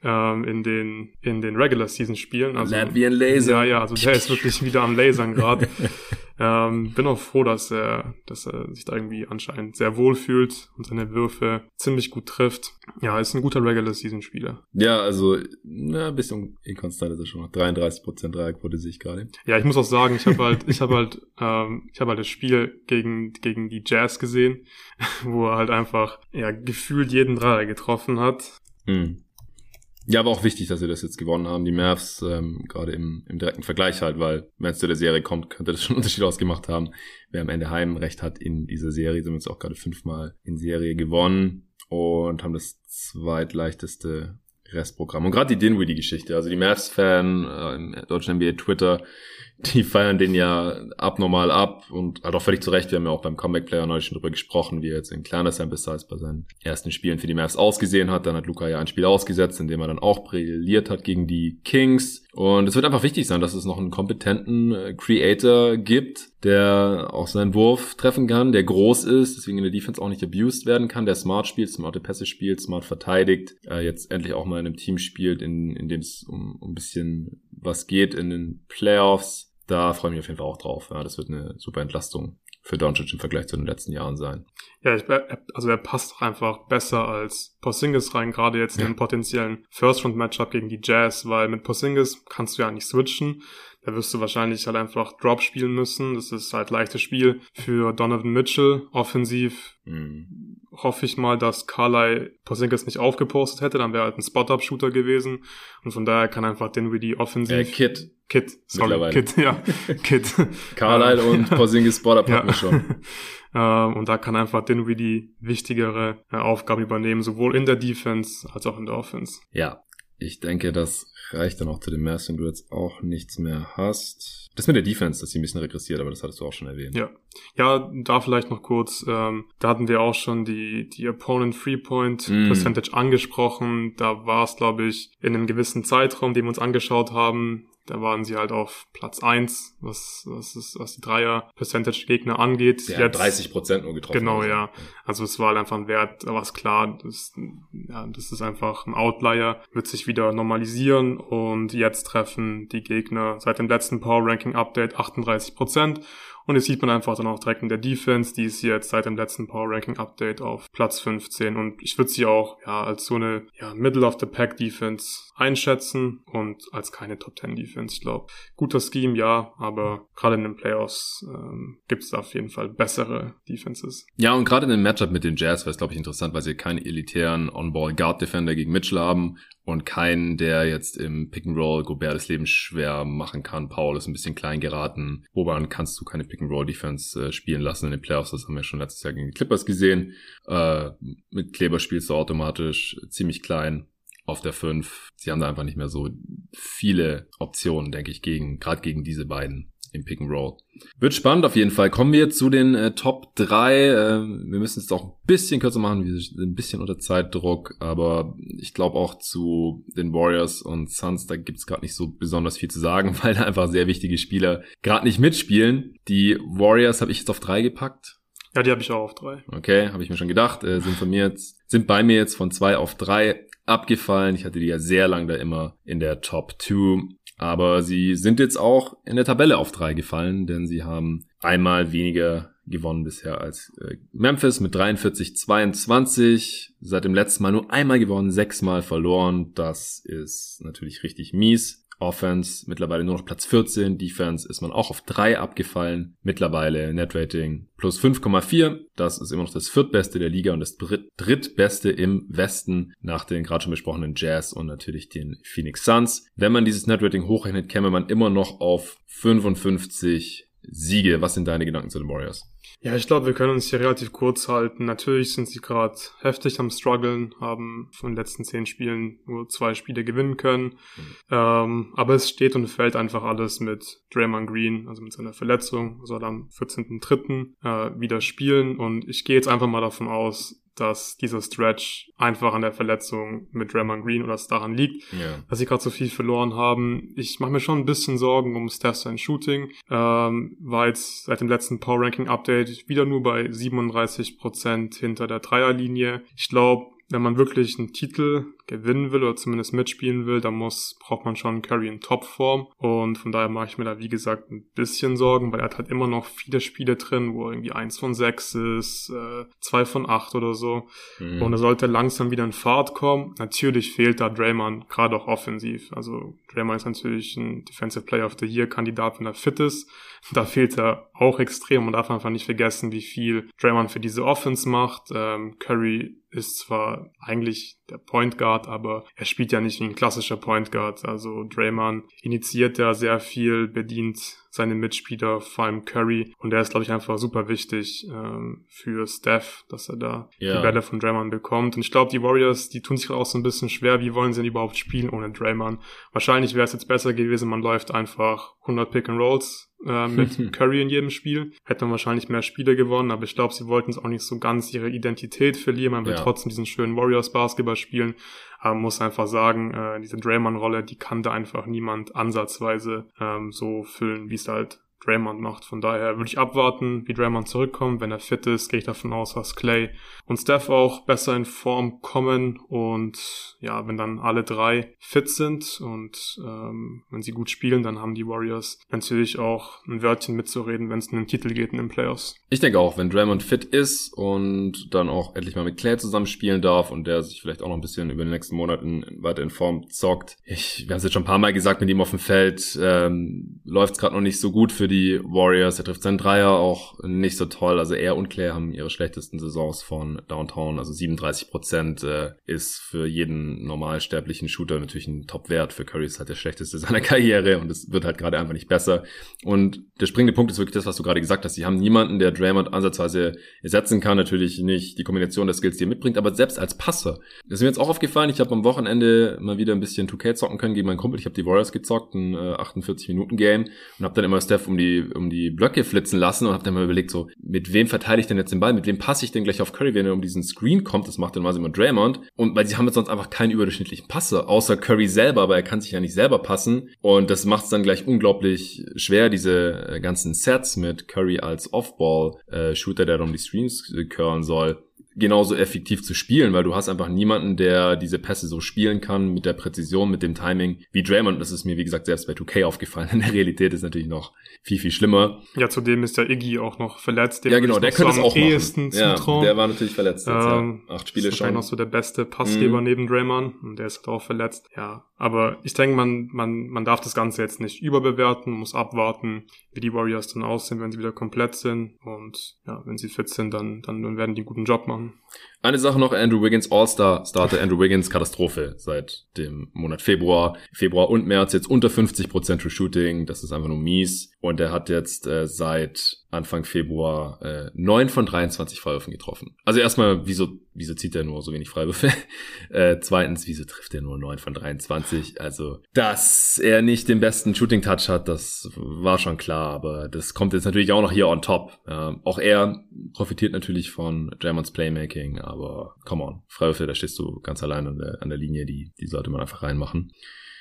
ähm, in den in den Regular Season Spielen.
Also, wie ein Laser.
Ja, ja, also der ist wirklich wieder am Lasern gerade. ähm, bin auch froh, dass er, dass er sich da irgendwie anscheinend sehr wohl fühlt und seine Würfe ziemlich gut trifft. Ja, ist ein guter Regular Season Spieler.
Ja, also na, ein bisschen inkonstant ist er schon noch. 33% Dreierquote sehe ich gerade.
Ja, ich muss auch sagen, ich habe halt, ich habe halt, ähm, ich habe halt das Spiel gegen gegen die Jazz gesehen, wo er halt einfach ja gefühlt jeden Dreier getroffen hat.
Hm. Ja, aber auch wichtig, dass sie das jetzt gewonnen haben, die Mavs, ähm, gerade im, im direkten Vergleich halt, weil wenn es zu der Serie kommt, könnte das schon einen Unterschied ausgemacht haben. Wer am Ende Heimrecht hat in dieser Serie, sind jetzt auch gerade fünfmal in Serie gewonnen und haben das zweitleichteste Restprogramm. Und gerade die Dinwiddie-Geschichte, also die Mavs-Fan äh, im deutschen NBA Twitter, die feiern den ja abnormal ab und halt auch völlig zu Recht. Wir haben ja auch beim Comeback Player neulich schon drüber gesprochen, wie er jetzt in kleiner Sample Size bei seinen ersten Spielen für die Mavs ausgesehen hat. Dann hat Luca ja ein Spiel ausgesetzt, in dem er dann auch brilliert hat gegen die Kings. Und es wird einfach wichtig sein, dass es noch einen kompetenten äh, Creator gibt, der auch seinen Wurf treffen kann, der groß ist, deswegen in der Defense auch nicht abused werden kann, der smart spielt, smarte Pässe spielt, smart verteidigt, äh, jetzt endlich auch mal in einem Team spielt, in, in dem es um, um ein bisschen was geht in den Playoffs. Da freue ich mich auf jeden Fall auch drauf. Ja, das wird eine super Entlastung für Doncic im Vergleich zu den letzten Jahren sein.
Ja, ich, also er passt einfach besser als Porzingis rein, gerade jetzt ja. in einem potenziellen First-Round-Matchup gegen die Jazz, weil mit Porzingis kannst du ja nicht switchen. Da wirst du wahrscheinlich halt einfach Drop spielen müssen. Das ist halt leichtes Spiel für Donovan Mitchell. Offensiv mhm. hoffe ich mal, dass Carly Porzingis nicht aufgepostet hätte. Dann wäre halt ein Spot-Up-Shooter gewesen. Und von daher kann einfach Dinwiddie offensiv... Äh,
Kid.
Kid, sorry, Kid, ja, Kid.
Carlisle und Porzingis Spot-Up hatten wir schon.
Ähm, und da kann einfach Dinwiddie wichtigere äh, Aufgaben übernehmen, sowohl in der Defense als auch in der Offense.
Ja, ich denke, das reicht dann auch zu dem wenn du jetzt auch nichts mehr hast. Das mit der Defense, dass sie ein bisschen regressiert, aber das hattest du auch schon erwähnt.
Ja, ja, da vielleicht noch kurz. Ähm, da hatten wir auch schon die die Opponent Free Point mm. Percentage angesprochen. Da war es, glaube ich, in einem gewissen Zeitraum, den wir uns angeschaut haben, Da waren sie halt auf Platz eins, was, was, ist, was die Dreier-Percentage-Gegner angeht.
Ja, Jetzt, 30 Prozent nur getroffen.
Genau, also. ja. Also es war halt einfach ein Wert, war es klar, das, ja, das ist einfach ein Outlier, wird sich wieder normalisieren und jetzt treffen die Gegner seit dem letzten Power Ranking Update 38 Prozent und jetzt sieht man einfach dann auch direkt in der Defense, die ist jetzt seit dem letzten Power Ranking Update auf Platz 15 und ich würde sie auch ja als so eine ja, Middle of the Pack Defense einschätzen und als keine Top 10 Defense. Ich glaube, guter Scheme, ja, aber gerade in den Playoffs ähm, gibt es da auf jeden Fall bessere Defenses.
Ja, und gerade in dem Matchup mit den Jazz wäre es, glaube ich, interessant, weil sie keine elitären On-Ball-Guard-Defender gegen Mitchell haben und keinen, der jetzt im Pick-and-Roll Gobert das Leben schwer machen kann. Paul ist ein bisschen klein geraten. Boban kannst du keine Pick-and-Roll-Defense äh, spielen lassen in den Playoffs. Das haben wir schon letztes Jahr gegen die Clippers gesehen. Äh, mit Kleber spielst du automatisch ziemlich klein auf der 5. Sie haben da einfach nicht mehr so viele Optionen, denke ich, gegen, gerade gegen diese beiden im Pick and Roll. Wird spannend auf jeden Fall. Kommen wir zu den äh, Top 3. Äh, wir müssen es doch ein bisschen kürzer machen, wir sind ein bisschen unter Zeitdruck, aber ich glaube auch zu den Warriors und Suns, da gibt es gerade nicht so besonders viel zu sagen, weil da einfach sehr wichtige Spieler gerade nicht mitspielen. Die Warriors habe ich jetzt auf 3 gepackt.
Ja, die habe ich auch auf 3.
Okay, habe ich mir schon gedacht. Äh, sind von mir jetzt, sind bei mir jetzt von 2 auf 3 abgefallen. Ich hatte die ja sehr lang da immer in der Top 2. Aber sie sind jetzt auch in der Tabelle auf drei gefallen, denn sie haben einmal weniger gewonnen bisher als äh, Memphis mit 43-22. Seit dem letzten Mal nur einmal gewonnen, sechsmal verloren. Das ist natürlich richtig mies. Offense mittlerweile nur noch Platz 14. Defense ist man auch auf 3 abgefallen. Mittlerweile Netrating plus 5,4. Das ist immer noch das viertbeste der Liga und das dritt drittbeste im Westen nach den gerade schon besprochenen Jazz und natürlich den Phoenix Suns. Wenn man dieses Netrating hochrechnet, käme man immer noch auf 55 Siege. Was sind deine Gedanken zu den Warriors?
Ja, ich glaube, wir können uns hier relativ kurz halten. Natürlich sind sie gerade heftig am struggeln, haben von den letzten zehn Spielen nur zwei Spiele gewinnen können. Mhm. Ähm, aber es steht und fällt einfach alles mit Draymond Green, also mit seiner Verletzung, soll am 14.3. Äh, wieder spielen. Und ich gehe jetzt einfach mal davon aus, dass dieser Stretch einfach an der Verletzung mit Draymond Green oder es daran liegt, yeah. dass sie gerade so viel verloren haben. Ich mache mir schon ein bisschen Sorgen um Steph sein Shooting. Ähm, war jetzt seit dem letzten Power Ranking Update wieder nur bei 37 Prozent hinter der Dreierlinie. Ich glaube, wenn man wirklich einen Titel gewinnen will oder zumindest mitspielen will, dann muss, braucht man schon Curry in Topform. Und von daher mache ich mir da, wie gesagt, ein bisschen Sorgen, weil er hat halt immer noch viele Spiele drin, wo irgendwie eins von sechs ist, äh, zwei von acht oder so. Mhm. Und er sollte langsam wieder in Fahrt kommen. Natürlich fehlt da Draymond, gerade auch offensiv. Also Draymond ist natürlich ein Defensive Player of the Year Kandidat, wenn er fit ist. Da fehlt er auch extrem und darf einfach nicht vergessen, wie viel Draymond für diese Offense macht. Ähm, Curry ist zwar eigentlich der Point Guard, aber er spielt ja nicht wie ein klassischer Point Guard. Also Draymond initiiert ja sehr viel, bedient seine Mitspieler, vor allem Curry. Und der ist, glaube ich, einfach super wichtig ähm, für Steph, dass er da ja. die Bälle von Draymond bekommt. Und ich glaube, die Warriors, die tun sich auch so ein bisschen schwer. Wie wollen sie denn überhaupt spielen ohne Draymond? Wahrscheinlich wäre es jetzt besser gewesen, man läuft einfach 100 Pick and Rolls äh, mit Curry in jedem Spiel. Hätte man wahrscheinlich mehr Spiele gewonnen, aber ich glaube, sie wollten es auch nicht so ganz ihre Identität verlieren. Man will ja. trotzdem diesen schönen Warriors Basketball spielen. Aber man muss einfach sagen, äh, diese Draymond-Rolle, die kann da einfach niemand ansatzweise ähm, so füllen, wie es halt Draymond macht. Von daher würde ich abwarten, wie Draymond zurückkommt. Wenn er fit ist, gehe ich davon aus, dass Clay und Steph auch besser in Form kommen. Und ja, wenn dann alle drei fit sind und ähm, wenn sie gut spielen, dann haben die Warriors natürlich auch ein Wörtchen mitzureden, wenn es um den Titel geht in den Playoffs.
Ich denke auch, wenn Draymond fit ist und dann auch endlich mal mit Clay zusammen spielen darf und der sich vielleicht auch noch ein bisschen über den nächsten Monaten weiter in Form zockt. Ich, wir haben es jetzt schon ein paar Mal gesagt, mit ihm auf dem Feld ähm, läuft es gerade noch nicht so gut für die die Warriors. Er trifft seinen Dreier auch nicht so toll. Also er und Claire haben ihre schlechtesten Saisons von Downtown. Also 37 Prozent äh, ist für jeden normalsterblichen Shooter natürlich ein Top-Wert. Für Curry ist halt der schlechteste seiner Karriere und es wird halt gerade einfach nicht besser. Und der springende Punkt ist wirklich das, was du gerade gesagt hast. Sie haben niemanden, der Draymond ansatzweise ersetzen kann. Natürlich nicht die Kombination der Skills, die er mitbringt, aber selbst als Passer. Das ist mir jetzt auch aufgefallen. Ich habe am Wochenende mal wieder ein bisschen 2K zocken können gegen meinen Kumpel. Ich habe die Warriors gezockt, ein äh, 48-Minuten-Game und habe dann immer Steph um um die, um die Blöcke flitzen lassen und habe dann mal überlegt, so, mit wem verteile ich denn jetzt den Ball? Mit wem passe ich denn gleich auf Curry, wenn er um diesen Screen kommt? Das macht dann mal immer Draymond. Und weil sie haben jetzt sonst einfach keinen überdurchschnittlichen Passer, außer Curry selber, aber er kann sich ja nicht selber passen. Und das macht es dann gleich unglaublich schwer, diese äh, ganzen Sets mit Curry als Off-Ball-Shooter, äh, der dann um die Screens äh, curlen soll genauso effektiv zu spielen, weil du hast einfach niemanden, der diese Pässe so spielen kann mit der Präzision, mit dem Timing wie Draymond. Das ist mir, wie gesagt, selbst bei 2K aufgefallen. In der Realität ist natürlich noch viel, viel schlimmer.
Ja, zudem ist der Iggy auch noch verletzt.
ja, genau, der könnte es auch
machen.
Ja, der war natürlich verletzt
jetzt, ähm, ja. Acht Spiele ist schon. noch so der beste Passgeber mhm. neben Draymond und der ist halt auch verletzt. Ja, aber ich denke, man, man, man darf das Ganze jetzt nicht überbewerten, muss abwarten, wie die Warriors dann aussehen, wenn sie wieder komplett sind. Und ja, wenn sie fit sind, dann, dann, werden die einen guten Job machen.
Eine Sache noch, Andrew Wiggins, All-Star, Starter Andrew Wiggins, Katastrophe seit dem Monat Februar. Februar und März jetzt unter 50% für Shooting, das ist einfach nur mies. Und er hat jetzt äh, seit Anfang Februar äh, 9 von 23 Freiwürfen getroffen. Also erstmal, wieso, wieso zieht er nur so wenig Freiwürfe? äh, zweitens, wieso trifft er nur 9 von 23? Also, dass er nicht den besten Shooting-Touch hat, das war schon klar, aber das kommt jetzt natürlich auch noch hier on top. Ja, auch er profitiert natürlich von Draymonds Playmaking, aber come on, Freiwürfe, da stehst du ganz allein an der, an der Linie, die, die sollte man einfach reinmachen.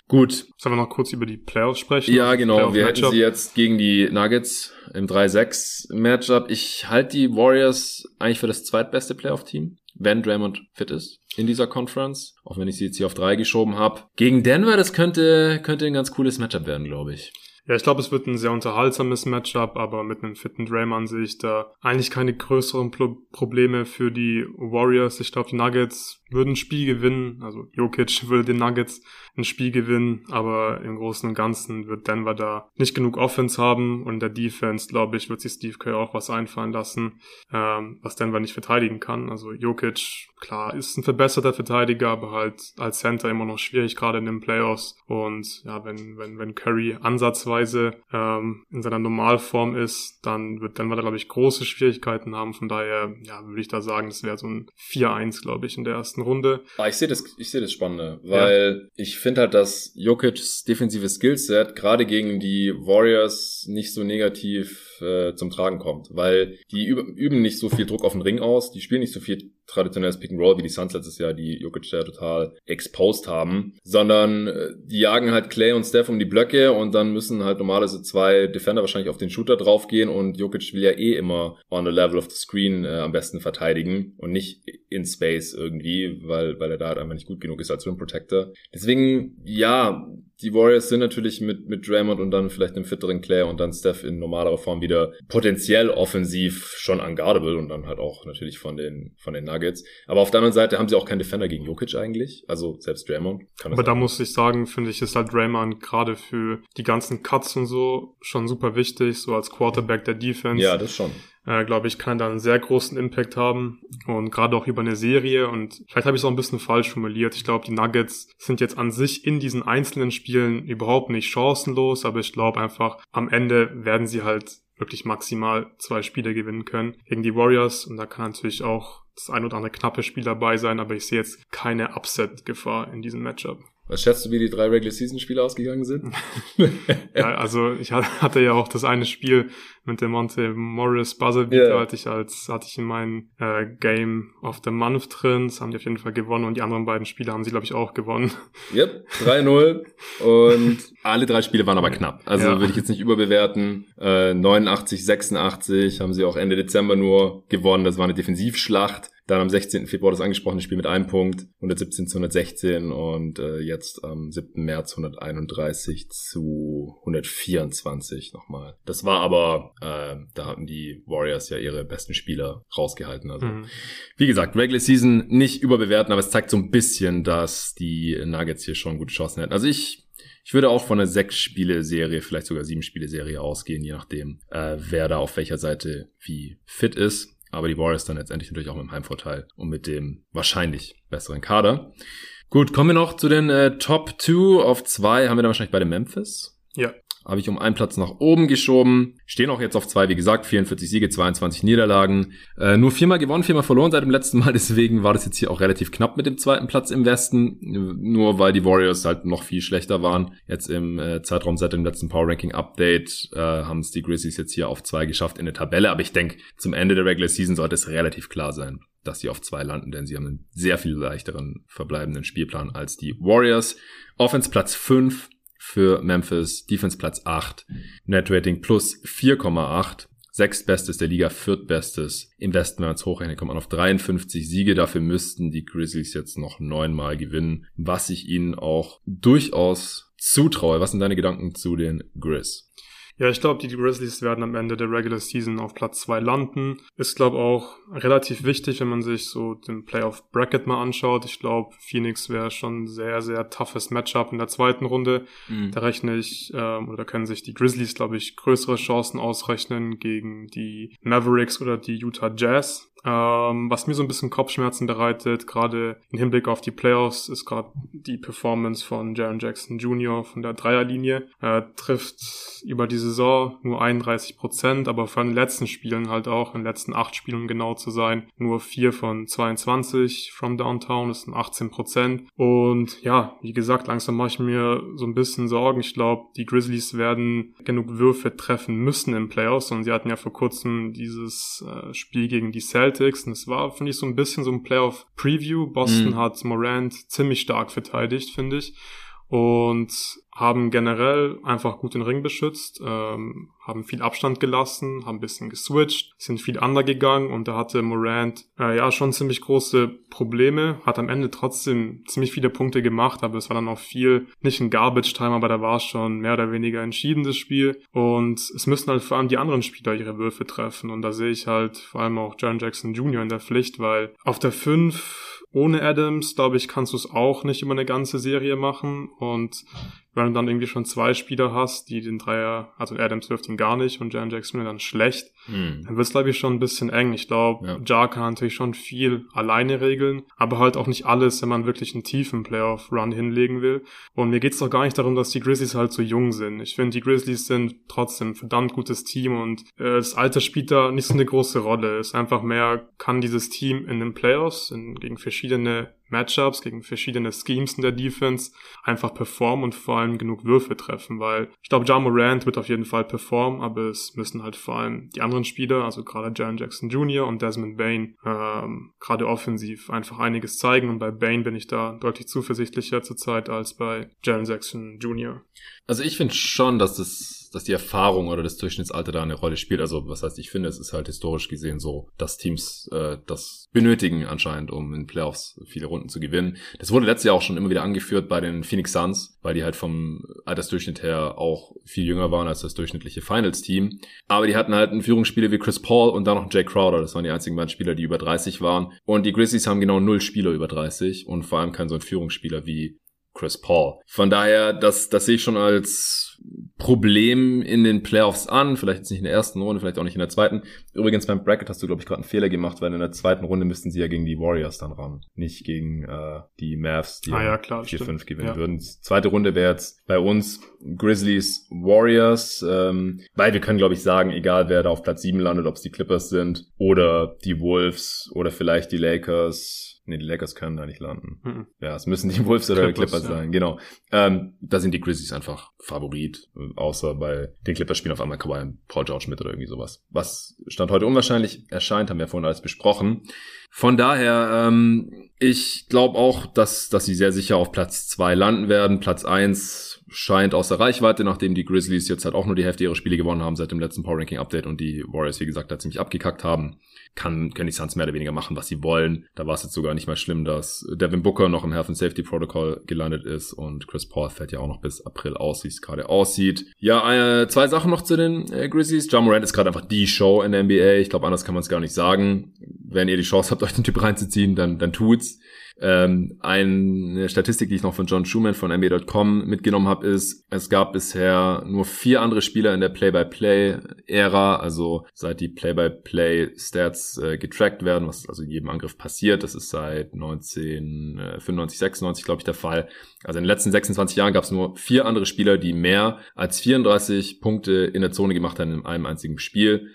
Gut.
Sollen wir noch kurz über die Playoffs sprechen?
Ja, genau. Wir hätten sie jetzt gegen die Nuggets im 3-6-Matchup. Ich halte die Warriors eigentlich für das zweitbeste Playoff-Team, wenn Draymond fit ist in dieser Conference. Auch wenn ich sie jetzt hier auf drei geschoben habe. Gegen Denver, das könnte, könnte ein ganz cooles Matchup werden, glaube ich.
Ja, ich glaube, es wird ein sehr unterhaltsames Matchup, aber mit einem fitten Draymond sehe ich da eigentlich keine größeren Pro Probleme für die Warriors. Ich glaube, die Nuggets würden ein Spiel gewinnen. Also Jokic würde den Nuggets ein Spiel gewinnen, aber im Großen und Ganzen wird Denver da nicht genug Offense haben und der Defense, glaube ich, wird sich Steve Kerr auch was einfallen lassen, ähm, was Denver nicht verteidigen kann. Also Jokic, klar, ist ein verbesserter Verteidiger, aber halt als Center immer noch schwierig, gerade in den Playoffs. Und ja, wenn, wenn, wenn Curry ansatzweise ähm, in seiner Normalform ist, dann wird Denver da, glaube ich, große Schwierigkeiten haben. Von daher, ja, würde ich da sagen, das wäre so ein 4-1, glaube ich, in der ersten Runde.
Ah, ich sehe das, ich sehe das Spannende, weil ja. ich finde halt, dass Jokic's defensives Skillset gerade gegen die Warriors nicht so negativ äh, zum Tragen kommt, weil die üben nicht so viel Druck auf den Ring aus, die spielen nicht so viel traditionelles Pick and Roll wie die Suns letztes Jahr, die Jokic ja total exposed haben, sondern äh, die jagen halt Clay und Steph um die Blöcke und dann müssen halt normalerweise zwei Defender wahrscheinlich auf den Shooter draufgehen und Jokic will ja eh immer on the level of the screen äh, am besten verteidigen und nicht in Space irgendwie, weil, weil er da halt einfach nicht gut genug ist als Rim Protector. Deswegen, ja, die Warriors sind natürlich mit, mit Draymond und dann vielleicht einem fitteren Claire und dann Steph in normalerer Form wieder potenziell offensiv schon unguardable und dann halt auch natürlich von den, von den Nuggets. Aber auf der anderen Seite haben sie auch keinen Defender gegen Jokic eigentlich. Also selbst Draymond
kann das Aber da muss ich sagen, finde ich, ist halt Draymond gerade für die ganzen Cuts und so schon super wichtig, so als Quarterback der Defense.
Ja, das schon
äh, glaube ich, kann da einen sehr großen Impact haben. Und gerade auch über eine Serie. Und vielleicht habe ich es auch ein bisschen falsch formuliert. Ich glaube, die Nuggets sind jetzt an sich in diesen einzelnen Spielen überhaupt nicht chancenlos, aber ich glaube einfach, am Ende werden sie halt wirklich maximal zwei Spiele gewinnen können gegen die Warriors. Und da kann natürlich auch das ein oder andere knappe Spiel dabei sein, aber ich sehe jetzt keine Upset-Gefahr in diesem Matchup.
Was schätzt du, wie die drei Regular Season Spiele ausgegangen sind?
ja, also ich hatte ja auch das eine Spiel mit dem Monte Morris Buzzer Beater, yeah. hatte ich als, hatte ich in meinem äh, Game of the Month drin. Das haben die auf jeden Fall gewonnen und die anderen beiden Spiele haben sie, glaube ich, auch gewonnen.
Yep, 3-0 und alle drei Spiele waren aber knapp. Also ja. würde ich jetzt nicht überbewerten. Äh, 89, 86 haben sie auch Ende Dezember nur gewonnen. Das war eine Defensivschlacht. Dann am 16. Februar das angesprochene Spiel mit einem Punkt, 117 zu 116 und äh, jetzt am 7. März 131 zu 124 nochmal. Das war aber, äh, da hatten die Warriors ja ihre besten Spieler rausgehalten. Also mhm. wie gesagt, Regular Season nicht überbewerten, aber es zeigt so ein bisschen, dass die Nuggets hier schon gute Chancen hätten. Also ich ich würde auch von einer Sechs-Spiele-Serie, vielleicht sogar Sieben-Spiele-Serie ausgehen, je nachdem, äh, wer da auf welcher Seite wie fit ist aber die Warriors dann letztendlich natürlich auch mit dem Heimvorteil und mit dem wahrscheinlich besseren Kader. Gut, kommen wir noch zu den äh, Top 2. Auf 2 haben wir dann wahrscheinlich beide Memphis.
Ja.
Habe ich um einen Platz nach oben geschoben. Stehen auch jetzt auf zwei, wie gesagt, 44 Siege, 22 Niederlagen. Äh, nur viermal gewonnen, viermal verloren seit dem letzten Mal. Deswegen war das jetzt hier auch relativ knapp mit dem zweiten Platz im Westen. Nur weil die Warriors halt noch viel schlechter waren. Jetzt im äh, Zeitraum seit dem letzten Power Ranking Update äh, haben es die Grizzlies jetzt hier auf zwei geschafft in der Tabelle. Aber ich denke, zum Ende der Regular Season sollte es relativ klar sein dass sie auf zwei landen, denn sie haben einen sehr viel leichteren verbleibenden Spielplan als die Warriors. Offense Platz 5 für Memphis, Defense Platz 8, Net Rating plus 4,8. Sechstbestes der Liga, viertbestes. Man es hochrechnet, kommt man auf 53 Siege. Dafür müssten die Grizzlies jetzt noch neunmal gewinnen, was ich ihnen auch durchaus zutraue. Was sind deine Gedanken zu den Grizz?
Ja, ich glaube, die Grizzlies werden am Ende der Regular Season auf Platz zwei landen. Ist, glaube auch relativ wichtig, wenn man sich so den Playoff Bracket mal anschaut. Ich glaube, Phoenix wäre schon sehr, sehr toughes Matchup in der zweiten Runde. Mhm. Da rechne ich, ähm, oder da können sich die Grizzlies, glaube ich, größere Chancen ausrechnen gegen die Mavericks oder die Utah Jazz. Ähm, was mir so ein bisschen Kopfschmerzen bereitet, gerade im Hinblick auf die Playoffs, ist gerade die Performance von Jaron Jackson Jr. von der Dreierlinie. Er trifft über die Saison nur 31 Prozent, aber von den letzten Spielen halt auch, in den letzten acht Spielen um genau zu sein, nur vier von 22 from Downtown, das sind 18 Prozent. Und ja, wie gesagt, langsam mache ich mir so ein bisschen Sorgen. Ich glaube, die Grizzlies werden genug Würfe treffen müssen im Playoffs und sie hatten ja vor kurzem dieses äh, Spiel gegen die Celtics Celtics. Und es war, finde ich, so ein bisschen so ein Playoff-Preview. Boston mhm. hat Morant ziemlich stark verteidigt, finde ich. Und haben generell einfach gut den Ring beschützt, ähm, haben viel Abstand gelassen, haben ein bisschen geswitcht, sind viel undergegangen und da hatte Morant äh, ja schon ziemlich große Probleme, hat am Ende trotzdem ziemlich viele Punkte gemacht, aber es war dann auch viel, nicht ein Garbage-Time, aber da war es schon mehr oder weniger entschieden, das Spiel und es müssen halt vor allem die anderen Spieler ihre Würfe treffen und da sehe ich halt vor allem auch John Jackson Jr. in der Pflicht, weil auf der 5 ohne Adams, glaube ich, kannst du es auch nicht über eine ganze Serie machen. Und wenn du dann irgendwie schon zwei Spieler hast, die den Dreier, also Adams wirft ihn gar nicht und Jan Jackson dann schlecht, hm. dann wird es, glaube ich, schon ein bisschen eng. Ich glaube, ja. Jar kann natürlich schon viel alleine regeln, aber halt auch nicht alles, wenn man wirklich einen tiefen Playoff-Run hinlegen will. Und mir geht es doch gar nicht darum, dass die Grizzlies halt so jung sind. Ich finde, die Grizzlies sind trotzdem ein verdammt gutes Team und äh, das Alter spielt da nicht so eine große Rolle. Es ist einfach mehr, kann dieses Team in den Playoffs in, gegen verschiedene Matchups, gegen verschiedene Schemes in der Defense einfach performen und vor allem genug Würfe treffen, weil ich glaube, Ja Morant wird auf jeden Fall performen, aber es müssen halt vor allem die anderen Spieler, also gerade Jaron Jackson Jr. und Desmond Bain, ähm, gerade offensiv einfach einiges zeigen und bei Bain bin ich da deutlich zuversichtlicher zurzeit als bei Jaron Jackson Jr.
Also ich finde schon, dass das dass die Erfahrung oder das Durchschnittsalter da eine Rolle spielt. Also was heißt, ich finde, es ist halt historisch gesehen so, dass Teams äh, das benötigen anscheinend, um in Playoffs viele Runden zu gewinnen. Das wurde letztes Jahr auch schon immer wieder angeführt bei den Phoenix Suns, weil die halt vom Altersdurchschnitt her auch viel jünger waren als das durchschnittliche Finals-Team. Aber die hatten halt einen Führungsspieler wie Chris Paul und dann noch Jay Crowder. Das waren die einzigen beiden Spieler, die über 30 waren. Und die Grizzlies haben genau null Spieler über 30 und vor allem kein so ein Führungsspieler wie Chris Paul. Von daher, das, das sehe ich schon als Problem in den Playoffs an. Vielleicht jetzt nicht in der ersten Runde, vielleicht auch nicht in der zweiten. Übrigens beim Bracket hast du, glaube ich, gerade einen Fehler gemacht, weil in der zweiten Runde müssten sie ja gegen die Warriors dann ran. Nicht gegen äh, die Mavs, die
ah, ja,
4-5 gewinnen ja. würden. Zweite Runde wäre jetzt bei uns Grizzlies Warriors, ähm, weil wir können, glaube ich, sagen, egal wer da auf Platz 7 landet, ob es die Clippers sind oder die Wolves oder vielleicht die Lakers Nee, die Lakers können da nicht landen. Mhm. Ja, es müssen die Wolves oder Clippers, Clippers sein, ja. genau. Ähm, da sind die Grizzlies einfach Favorit, außer bei den Clippers spielen auf einmal Kawhi Paul George mit oder irgendwie sowas. Was Stand heute unwahrscheinlich erscheint, haben wir vorhin alles besprochen. Von daher, ähm, ich glaube auch, dass, dass sie sehr sicher auf Platz zwei landen werden. Platz eins scheint außer Reichweite, nachdem die Grizzlies jetzt halt auch nur die Hälfte ihrer Spiele gewonnen haben seit dem letzten Power Ranking Update und die Warriors, wie gesagt, da ziemlich abgekackt haben kann, können die Suns mehr oder weniger machen, was sie wollen. Da war es jetzt sogar nicht mal schlimm, dass Devin Booker noch im Health and Safety Protocol gelandet ist und Chris Paul fällt ja auch noch bis April aus, wie es gerade aussieht. Ja, äh, zwei Sachen noch zu den äh, Grizzlies. John Morant ist gerade einfach die Show in der NBA. Ich glaube, anders kann man es gar nicht sagen wenn ihr die Chance habt, euch den Typ reinzuziehen, dann, dann tut's. Ähm, eine Statistik, die ich noch von John Schumann von NBA.com mitgenommen habe, ist, es gab bisher nur vier andere Spieler in der Play-by-Play-Ära, also seit die Play-by-Play-Stats äh, getrackt werden, was also in jedem Angriff passiert. Das ist seit 1995, 96, glaube ich, der Fall. Also in den letzten 26 Jahren gab es nur vier andere Spieler, die mehr als 34 Punkte in der Zone gemacht haben in einem einzigen Spiel,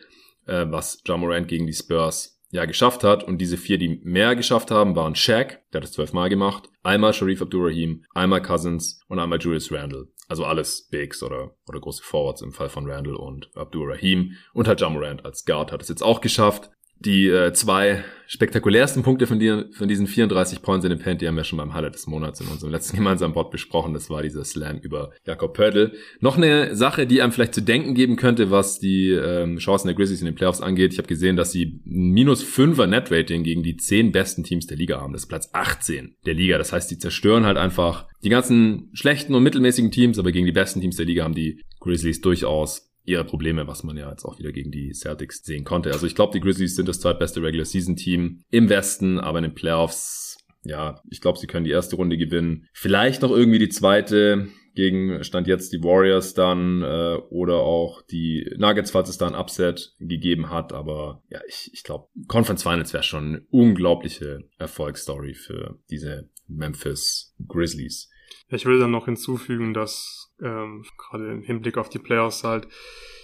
äh, was John Morant gegen die Spurs ja geschafft hat. Und diese vier, die mehr geschafft haben, waren Shaq, der hat es zwölfmal gemacht, einmal Sharif Abdurrahim, einmal Cousins und einmal Julius Randle. Also alles Bigs oder, oder große Forwards im Fall von Randle und Abdurrahim. Und halt Jamorant als Guard hat es jetzt auch geschafft. Die äh, zwei spektakulärsten Punkte von, dir, von diesen 34 Points in dem Paint, die haben wir schon beim Highlight des Monats in unserem letzten gemeinsamen Bot besprochen. Das war dieser Slam über Jakob Pörtl. Noch eine Sache, die einem vielleicht zu denken geben könnte, was die ähm, Chancen der Grizzlies in den Playoffs angeht. Ich habe gesehen, dass sie ein minus 5er Net-Rating gegen die 10 besten Teams der Liga haben. Das ist Platz 18 der Liga. Das heißt, die zerstören halt einfach die ganzen schlechten und mittelmäßigen Teams, aber gegen die besten Teams der Liga haben die Grizzlies durchaus ihre Probleme, was man ja jetzt auch wieder gegen die Celtics sehen konnte. Also ich glaube, die Grizzlies sind das zweitbeste Regular Season Team im Westen, aber in den Playoffs, ja, ich glaube, sie können die erste Runde gewinnen. Vielleicht noch irgendwie die zweite gegen Stand jetzt die Warriors dann äh, oder auch die Nuggets, falls es da ein Upset gegeben hat. Aber ja, ich, ich glaube, Conference Finals wäre schon eine unglaubliche Erfolgsstory für diese Memphis Grizzlies.
Ich will dann noch hinzufügen, dass ähm, gerade im Hinblick auf die Playoffs halt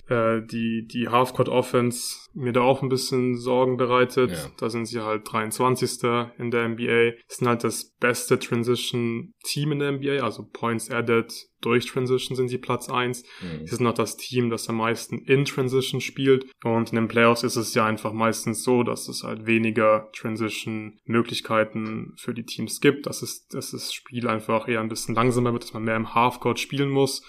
äh, die, die Halfcourt Offense mir da auch ein bisschen Sorgen bereitet. Ja. Da sind sie halt 23. in der NBA. Sind halt das beste Transition Team in der NBA, also Points added durch Transition sind sie Platz 1. Mhm. Sie sind auch das Team, das am meisten in Transition spielt. Und in den Playoffs ist es ja einfach meistens so, dass es halt weniger Transition-Möglichkeiten für die Teams gibt, dass es, dass das Spiel einfach eher ein bisschen langsamer wird, dass man mehr im Halfcourt spielen muss.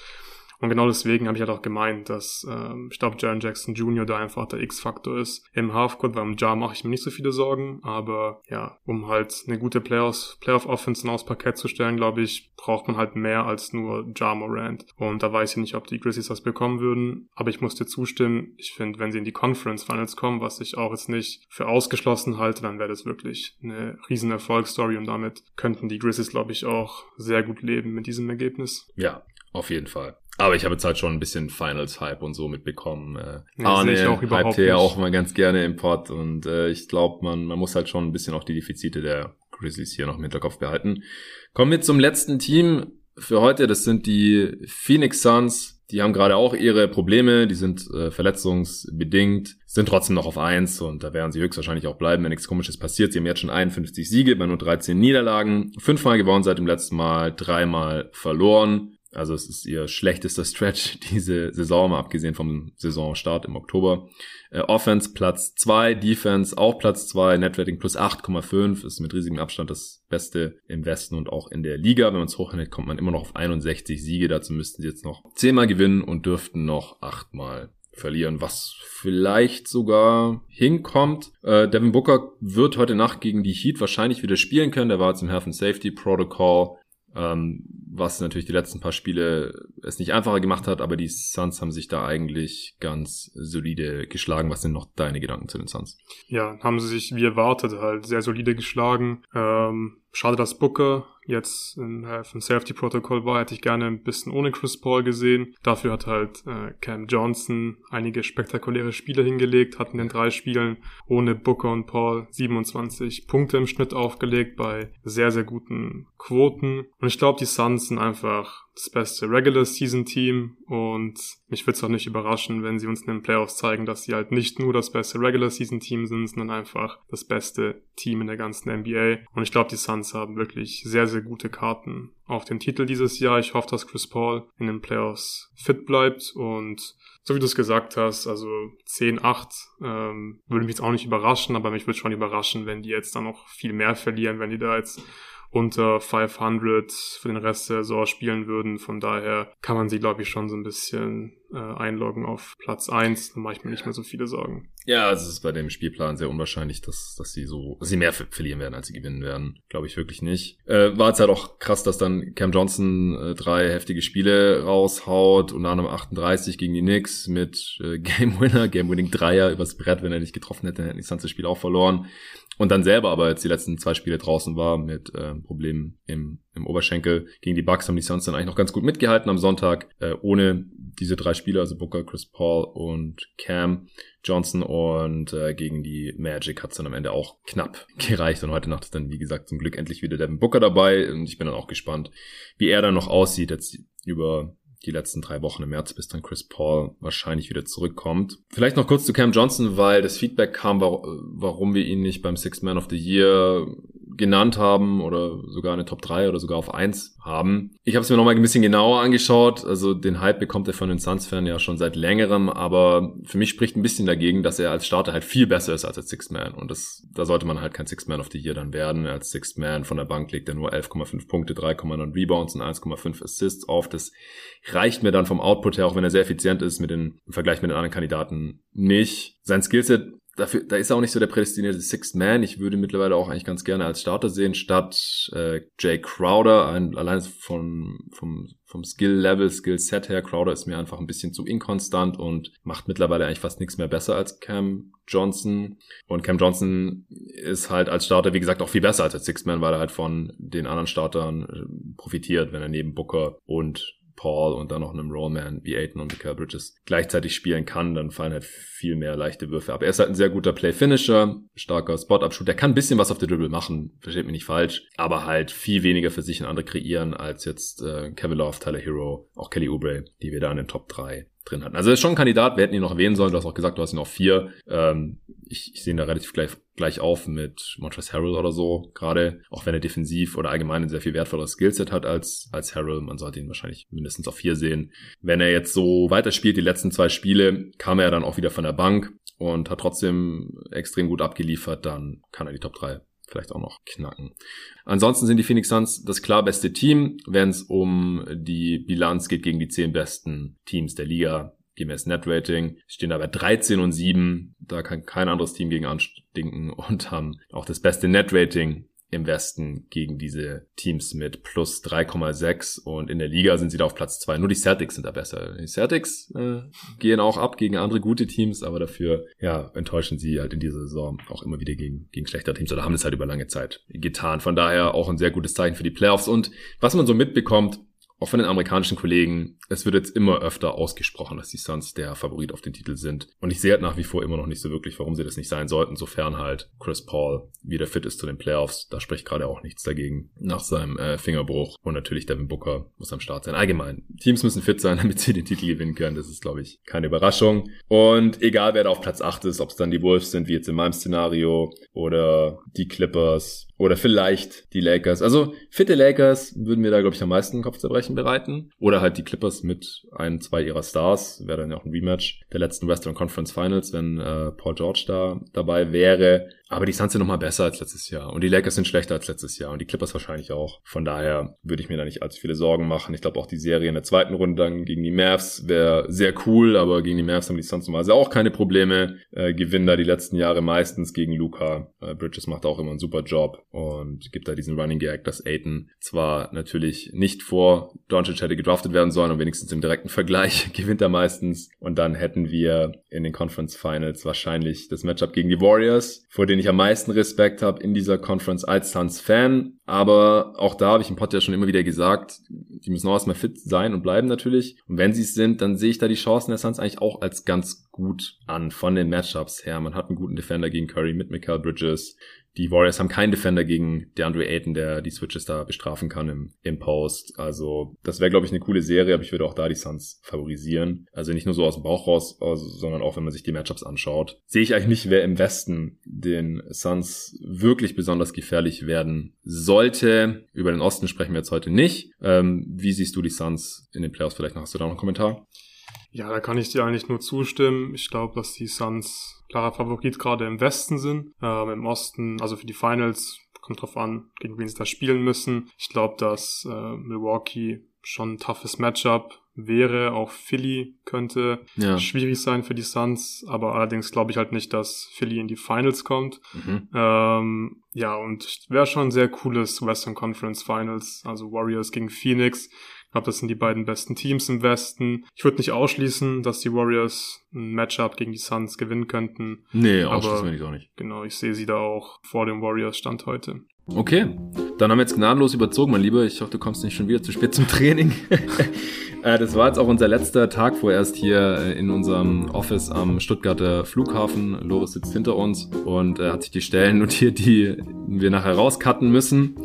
Und genau deswegen habe ich halt auch gemeint, dass ähm, ich glaube, Jaron Jackson Jr. da einfach der X-Faktor ist. Im Halfcourt, beim Jar mache ich mir nicht so viele Sorgen, aber ja, um halt eine gute Playoffs, Playoff-Offense aufs Parkett zu stellen, glaube ich, braucht man halt mehr als nur Jar Morant. Und da weiß ich nicht, ob die Grizzlies das bekommen würden, aber ich muss dir zustimmen. Ich finde, wenn sie in die Conference Finals kommen, was ich auch jetzt nicht für ausgeschlossen halte, dann wäre das wirklich eine riesen Erfolgsstory und damit könnten die Grizzlies, glaube ich, auch sehr gut leben mit diesem Ergebnis.
Ja, auf jeden Fall. Aber ich habe jetzt halt schon ein bisschen Finals-Hype und so mitbekommen. Äh,
ja, Arne ich auch hypt
ja auch mal ganz gerne im Pod und äh, ich glaube, man, man muss halt schon ein bisschen auch die Defizite der Grizzlies hier noch im Hinterkopf behalten. Kommen wir zum letzten Team für heute. Das sind die Phoenix Suns. Die haben gerade auch ihre Probleme, die sind äh, verletzungsbedingt, sind trotzdem noch auf eins und da werden sie höchstwahrscheinlich auch bleiben, wenn nichts komisches passiert. Sie haben jetzt schon 51 Siege bei nur 13 Niederlagen, fünfmal gewonnen seit dem letzten Mal, dreimal verloren. Also es ist ihr schlechtester Stretch diese Saison, mal abgesehen vom Saisonstart im Oktober. Äh, Offense Platz 2, Defense auch Platz 2, Netrating plus 8,5 ist mit riesigem Abstand das Beste im Westen und auch in der Liga. Wenn man es hochrechnet, kommt man immer noch auf 61 Siege. Dazu müssten sie jetzt noch 10 Mal gewinnen und dürften noch 8 Mal verlieren, was vielleicht sogar hinkommt. Äh, Devin Booker wird heute Nacht gegen die Heat wahrscheinlich wieder spielen können. Der war jetzt im Health and Safety Protocol ähm, was natürlich die letzten paar Spiele es nicht einfacher gemacht hat, aber die Suns haben sich da eigentlich ganz solide geschlagen. Was sind noch deine Gedanken zu den Suns?
Ja, haben sie sich wie erwartet halt sehr solide geschlagen. Ähm, schade, dass Booker jetzt in äh, von Safety Protocol war, hätte ich gerne ein bisschen ohne Chris Paul gesehen. Dafür hat halt äh, Cam Johnson einige spektakuläre Spiele hingelegt, hat in den drei Spielen ohne Booker und Paul 27 Punkte im Schnitt aufgelegt bei sehr, sehr guten Quoten. Und ich glaube, die Suns sind einfach das beste Regular Season Team und mich würde es auch nicht überraschen, wenn sie uns in den Playoffs zeigen, dass sie halt nicht nur das beste Regular Season Team sind, sondern einfach das beste Team in der ganzen NBA. Und ich glaube, die Suns haben wirklich sehr, sehr gute Karten auf den Titel dieses Jahr. Ich hoffe, dass Chris Paul in den Playoffs fit bleibt und so wie du es gesagt hast, also 10-8 ähm, würde mich jetzt auch nicht überraschen, aber mich würde schon überraschen, wenn die jetzt dann noch viel mehr verlieren, wenn die da jetzt unter 500 für den Rest der Saison spielen würden. Von daher kann man sie, glaube ich, schon so ein bisschen äh, einloggen auf Platz eins. Dann mache ich mir nicht mehr so viele Sorgen.
Ja, also es ist bei dem Spielplan sehr unwahrscheinlich, dass, dass sie so, dass sie mehr verlieren werden, als sie gewinnen werden. Glaube ich wirklich nicht. Äh, war jetzt halt auch krass, dass dann Cam Johnson äh, drei heftige Spiele raushaut, unter anderem 38 gegen die Knicks mit äh, Game Winner, Game Winning Dreier übers Brett. Wenn er nicht getroffen hätte, hätten die das Spiel auch verloren. Und dann selber aber jetzt die letzten zwei Spiele draußen war mit äh, Problemen im, im Oberschenkel gegen die Bucks haben die Suns dann eigentlich noch ganz gut mitgehalten am Sonntag, äh, ohne diese drei Spieler, also Booker, Chris Paul und Cam Johnson. Und äh, gegen die Magic hat es dann am Ende auch knapp gereicht. Und heute Nacht ist dann wie gesagt zum Glück endlich wieder Devin Booker dabei. Und ich bin dann auch gespannt, wie er dann noch aussieht jetzt über die letzten drei Wochen im März, bis dann Chris Paul wahrscheinlich wieder zurückkommt. Vielleicht noch kurz zu Cam Johnson, weil das Feedback kam, warum wir ihn nicht beim Sixth Man of the Year genannt haben oder sogar eine Top 3 oder sogar auf 1 haben. Ich habe es mir nochmal ein bisschen genauer angeschaut. Also den Hype bekommt er von den Suns-Fan ja schon seit längerem, aber für mich spricht ein bisschen dagegen, dass er als Starter halt viel besser ist als als Sixth Man. Und das, da sollte man halt kein Sixth Man of the Year dann werden. Als Sixth Man von der Bank legt er nur 11,5 Punkte, 3,9 Rebounds und 1,5 Assists auf. Das reicht mir dann vom Output her, auch wenn er sehr effizient ist, mit den, im Vergleich mit den anderen Kandidaten nicht. Sein Skillset dafür, da ist er auch nicht so der prädestinierte Sixth Man. Ich würde mittlerweile auch eigentlich ganz gerne als Starter sehen, statt äh, Jay Crowder. Ein, allein von, vom, vom Skill-Level, Skill-Set her, Crowder ist mir einfach ein bisschen zu inkonstant und macht mittlerweile eigentlich fast nichts mehr besser als Cam Johnson. Und Cam Johnson ist halt als Starter, wie gesagt, auch viel besser als als Sixth Man, weil er halt von den anderen Startern äh, profitiert, wenn er neben Booker und Paul und dann noch einem Rollman wie Aiton und Mikael Bridges gleichzeitig spielen kann, dann fallen halt viel mehr leichte Würfe ab. Er ist halt ein sehr guter Play-Finisher, starker Spot-Up-Shoot. Der kann ein bisschen was auf der Dribble machen, versteht mich nicht falsch, aber halt viel weniger für sich und andere kreieren als jetzt äh, Kevin Love, Tyler Hero, auch Kelly Oubre, die wir da in den Top 3 drin hatten. Also ist schon ein Kandidat, wir hätten ihn noch erwähnen sollen, du hast auch gesagt, du hast ihn auf vier. Ähm, ich, ich sehe ihn da relativ gleich, gleich auf mit Montrezl Harrell oder so, gerade auch wenn er defensiv oder allgemein ein sehr viel wertvolleres Skillset hat als, als Harrell. Man sollte ihn wahrscheinlich mindestens auf vier sehen. Wenn er jetzt so weiterspielt, die letzten zwei Spiele, kam er dann auch wieder von der Bank und hat trotzdem extrem gut abgeliefert, dann kann er die Top 3 vielleicht auch noch knacken. Ansonsten sind die Phoenix Suns das klar beste Team, wenn es um die Bilanz geht gegen die zehn besten Teams der Liga gemäß Netrating. Stehen dabei 13 und 7. Da kann kein anderes Team gegen anstinken und haben auch das beste Netrating im Westen gegen diese Teams mit plus 3,6 und in der Liga sind sie da auf Platz 2. Nur die Celtics sind da besser. Die Celtics äh, gehen auch ab gegen andere gute Teams, aber dafür ja enttäuschen sie halt in dieser Saison auch immer wieder gegen, gegen schlechtere Teams oder haben es halt über lange Zeit getan. Von daher auch ein sehr gutes Zeichen für die Playoffs und was man so mitbekommt, auch von den amerikanischen Kollegen, es wird jetzt immer öfter ausgesprochen, dass die Suns der Favorit auf den Titel sind. Und ich sehe halt nach wie vor immer noch nicht so wirklich, warum sie das nicht sein sollten, sofern halt Chris Paul wieder fit ist zu den Playoffs. Da spricht gerade auch nichts dagegen nach seinem äh, Fingerbruch. Und natürlich Devin Booker muss am Start sein. Allgemein, Teams müssen fit sein, damit sie den Titel gewinnen können. Das ist, glaube ich, keine Überraschung. Und egal, wer da auf Platz 8 ist, ob es dann die Wolves sind, wie jetzt in meinem Szenario, oder die Clippers, oder vielleicht die Lakers. Also fitte Lakers würden mir da, glaube ich, am meisten Kopfzerbrechen bereiten. Oder halt die Clippers mit ein, zwei ihrer Stars. Wäre dann ja auch ein Rematch der letzten Western Conference Finals, wenn äh, Paul George da dabei wäre. Aber die Suns sind nochmal besser als letztes Jahr. Und die Lakers sind schlechter als letztes Jahr. Und die Clippers wahrscheinlich auch. Von daher würde ich mir da nicht allzu viele Sorgen machen. Ich glaube auch die Serie in der zweiten Runde dann gegen die Mavs wäre sehr cool. Aber gegen die Mavs haben die Suns normalerweise auch keine Probleme. Äh, gewinnen da die letzten Jahre meistens gegen Luca. Äh, Bridges macht auch immer einen super Job. Und gibt da diesen Running Gag, dass Aiton zwar natürlich nicht vor Doncic hätte gedraftet werden sollen. Und wenigstens im direkten Vergleich gewinnt er meistens. Und dann hätten wir in den Conference Finals wahrscheinlich das Matchup gegen die Warriors, vor den ich am meisten Respekt habe in dieser Conference als Suns-Fan. Aber auch da habe ich im Pod ja schon immer wieder gesagt, die müssen auch erstmal fit sein und bleiben natürlich. Und wenn sie es sind, dann sehe ich da die Chancen der Suns eigentlich auch als ganz gut an von den Matchups her. Man hat einen guten Defender gegen Curry mit Michael Bridges. Die Warriors haben keinen Defender gegen DeAndre Ayton, der die Switches da bestrafen kann im, im Post. Also das wäre, glaube ich, eine coole Serie, aber ich würde auch da die Suns favorisieren. Also nicht nur so aus dem Bauch raus, sondern auch, wenn man sich die Matchups anschaut. Sehe ich eigentlich nicht, wer im Westen den Suns wirklich besonders gefährlich werden sollte. Über den Osten sprechen wir jetzt heute nicht. Ähm, wie siehst du die Suns in den Playoffs? Vielleicht hast du da noch einen Kommentar?
Ja, da kann ich dir eigentlich nur zustimmen. Ich glaube, dass die Suns klarer Favorit gerade im Westen sind. Ähm, Im Osten, also für die Finals, Kommt drauf an, gegen wen sie da spielen müssen. Ich glaube, dass äh, Milwaukee schon ein toughes Matchup wäre. Auch Philly könnte ja. schwierig sein für die Suns, aber allerdings glaube ich halt nicht, dass Philly in die Finals kommt. Mhm. Ähm, ja, und wäre schon ein sehr cooles Western Conference Finals, also Warriors gegen Phoenix. Ich glaube, das sind die beiden besten Teams im Westen. Ich würde nicht ausschließen, dass die Warriors ein Matchup gegen die Suns gewinnen könnten.
Nee, ausschließen wir ich auch nicht.
Genau, ich sehe sie da auch vor dem Warriors Stand heute.
Okay, dann haben wir jetzt gnadenlos überzogen, mein Lieber. Ich hoffe, du kommst nicht schon wieder zu spät zum Training. Äh, das war jetzt auch unser letzter Tag vorerst hier äh, in unserem Office am Stuttgarter Flughafen. Loris sitzt hinter uns und äh, hat sich die Stellen notiert, die wir nachher rauscutten müssen.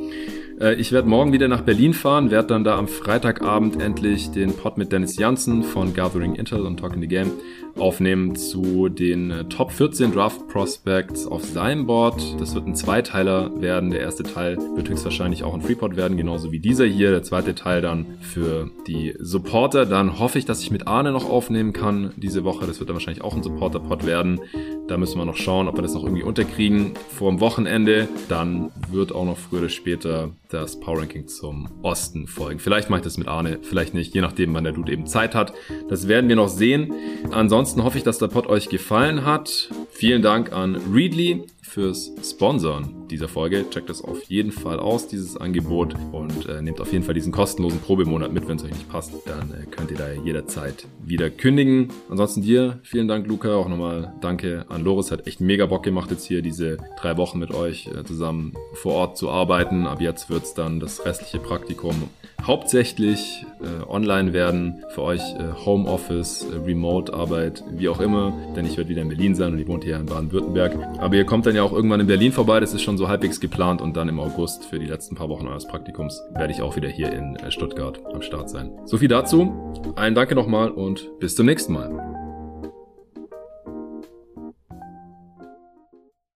Ich werde morgen wieder nach Berlin fahren, werde dann da am Freitagabend endlich den Pod mit Dennis Janssen von Gathering Intel und Talking the Game aufnehmen zu den äh, Top 14 Draft Prospects auf seinem Board. Das wird ein Zweiteiler werden. Der erste Teil wird höchstwahrscheinlich auch ein Freeport werden, genauso wie dieser hier. Der zweite Teil dann für die Supporter. Dann hoffe ich, dass ich mit Arne noch aufnehmen kann diese Woche. Das wird dann wahrscheinlich auch ein Supporter-Pod werden. Da müssen wir noch schauen, ob wir das noch irgendwie unterkriegen vor dem Wochenende. Dann wird auch noch früher oder später das Power Ranking zum Osten folgen. Vielleicht mache ich das mit Arne, vielleicht nicht, je nachdem, wann der Dude eben Zeit hat. Das werden wir noch sehen. Ansonsten hoffe ich, dass der Pod euch gefallen hat. Vielen Dank an Readly fürs Sponsoren dieser Folge. Checkt das auf jeden Fall aus, dieses Angebot. Und äh, nehmt auf jeden Fall diesen kostenlosen Probemonat mit, wenn es euch nicht passt. Dann äh, könnt ihr da jederzeit wieder kündigen. Ansonsten dir, vielen Dank, Luca. Auch nochmal danke an Loris. Hat echt mega Bock gemacht, jetzt hier diese drei Wochen mit euch äh, zusammen vor Ort zu arbeiten. Ab jetzt wird es dann das restliche Praktikum hauptsächlich äh, online werden. Für euch äh, Homeoffice, äh, Remote-Arbeit, wie auch immer. Denn ich werde wieder in Berlin sein und ich wohne hier in Baden-Württemberg. Aber ihr kommt dann ja auch irgendwann in Berlin vorbei. Das ist schon so halbwegs geplant. Und dann im August für die letzten paar Wochen eures Praktikums werde ich auch wieder hier in äh, Stuttgart am Start sein. So viel dazu. Ein Danke nochmal und bis zum nächsten Mal.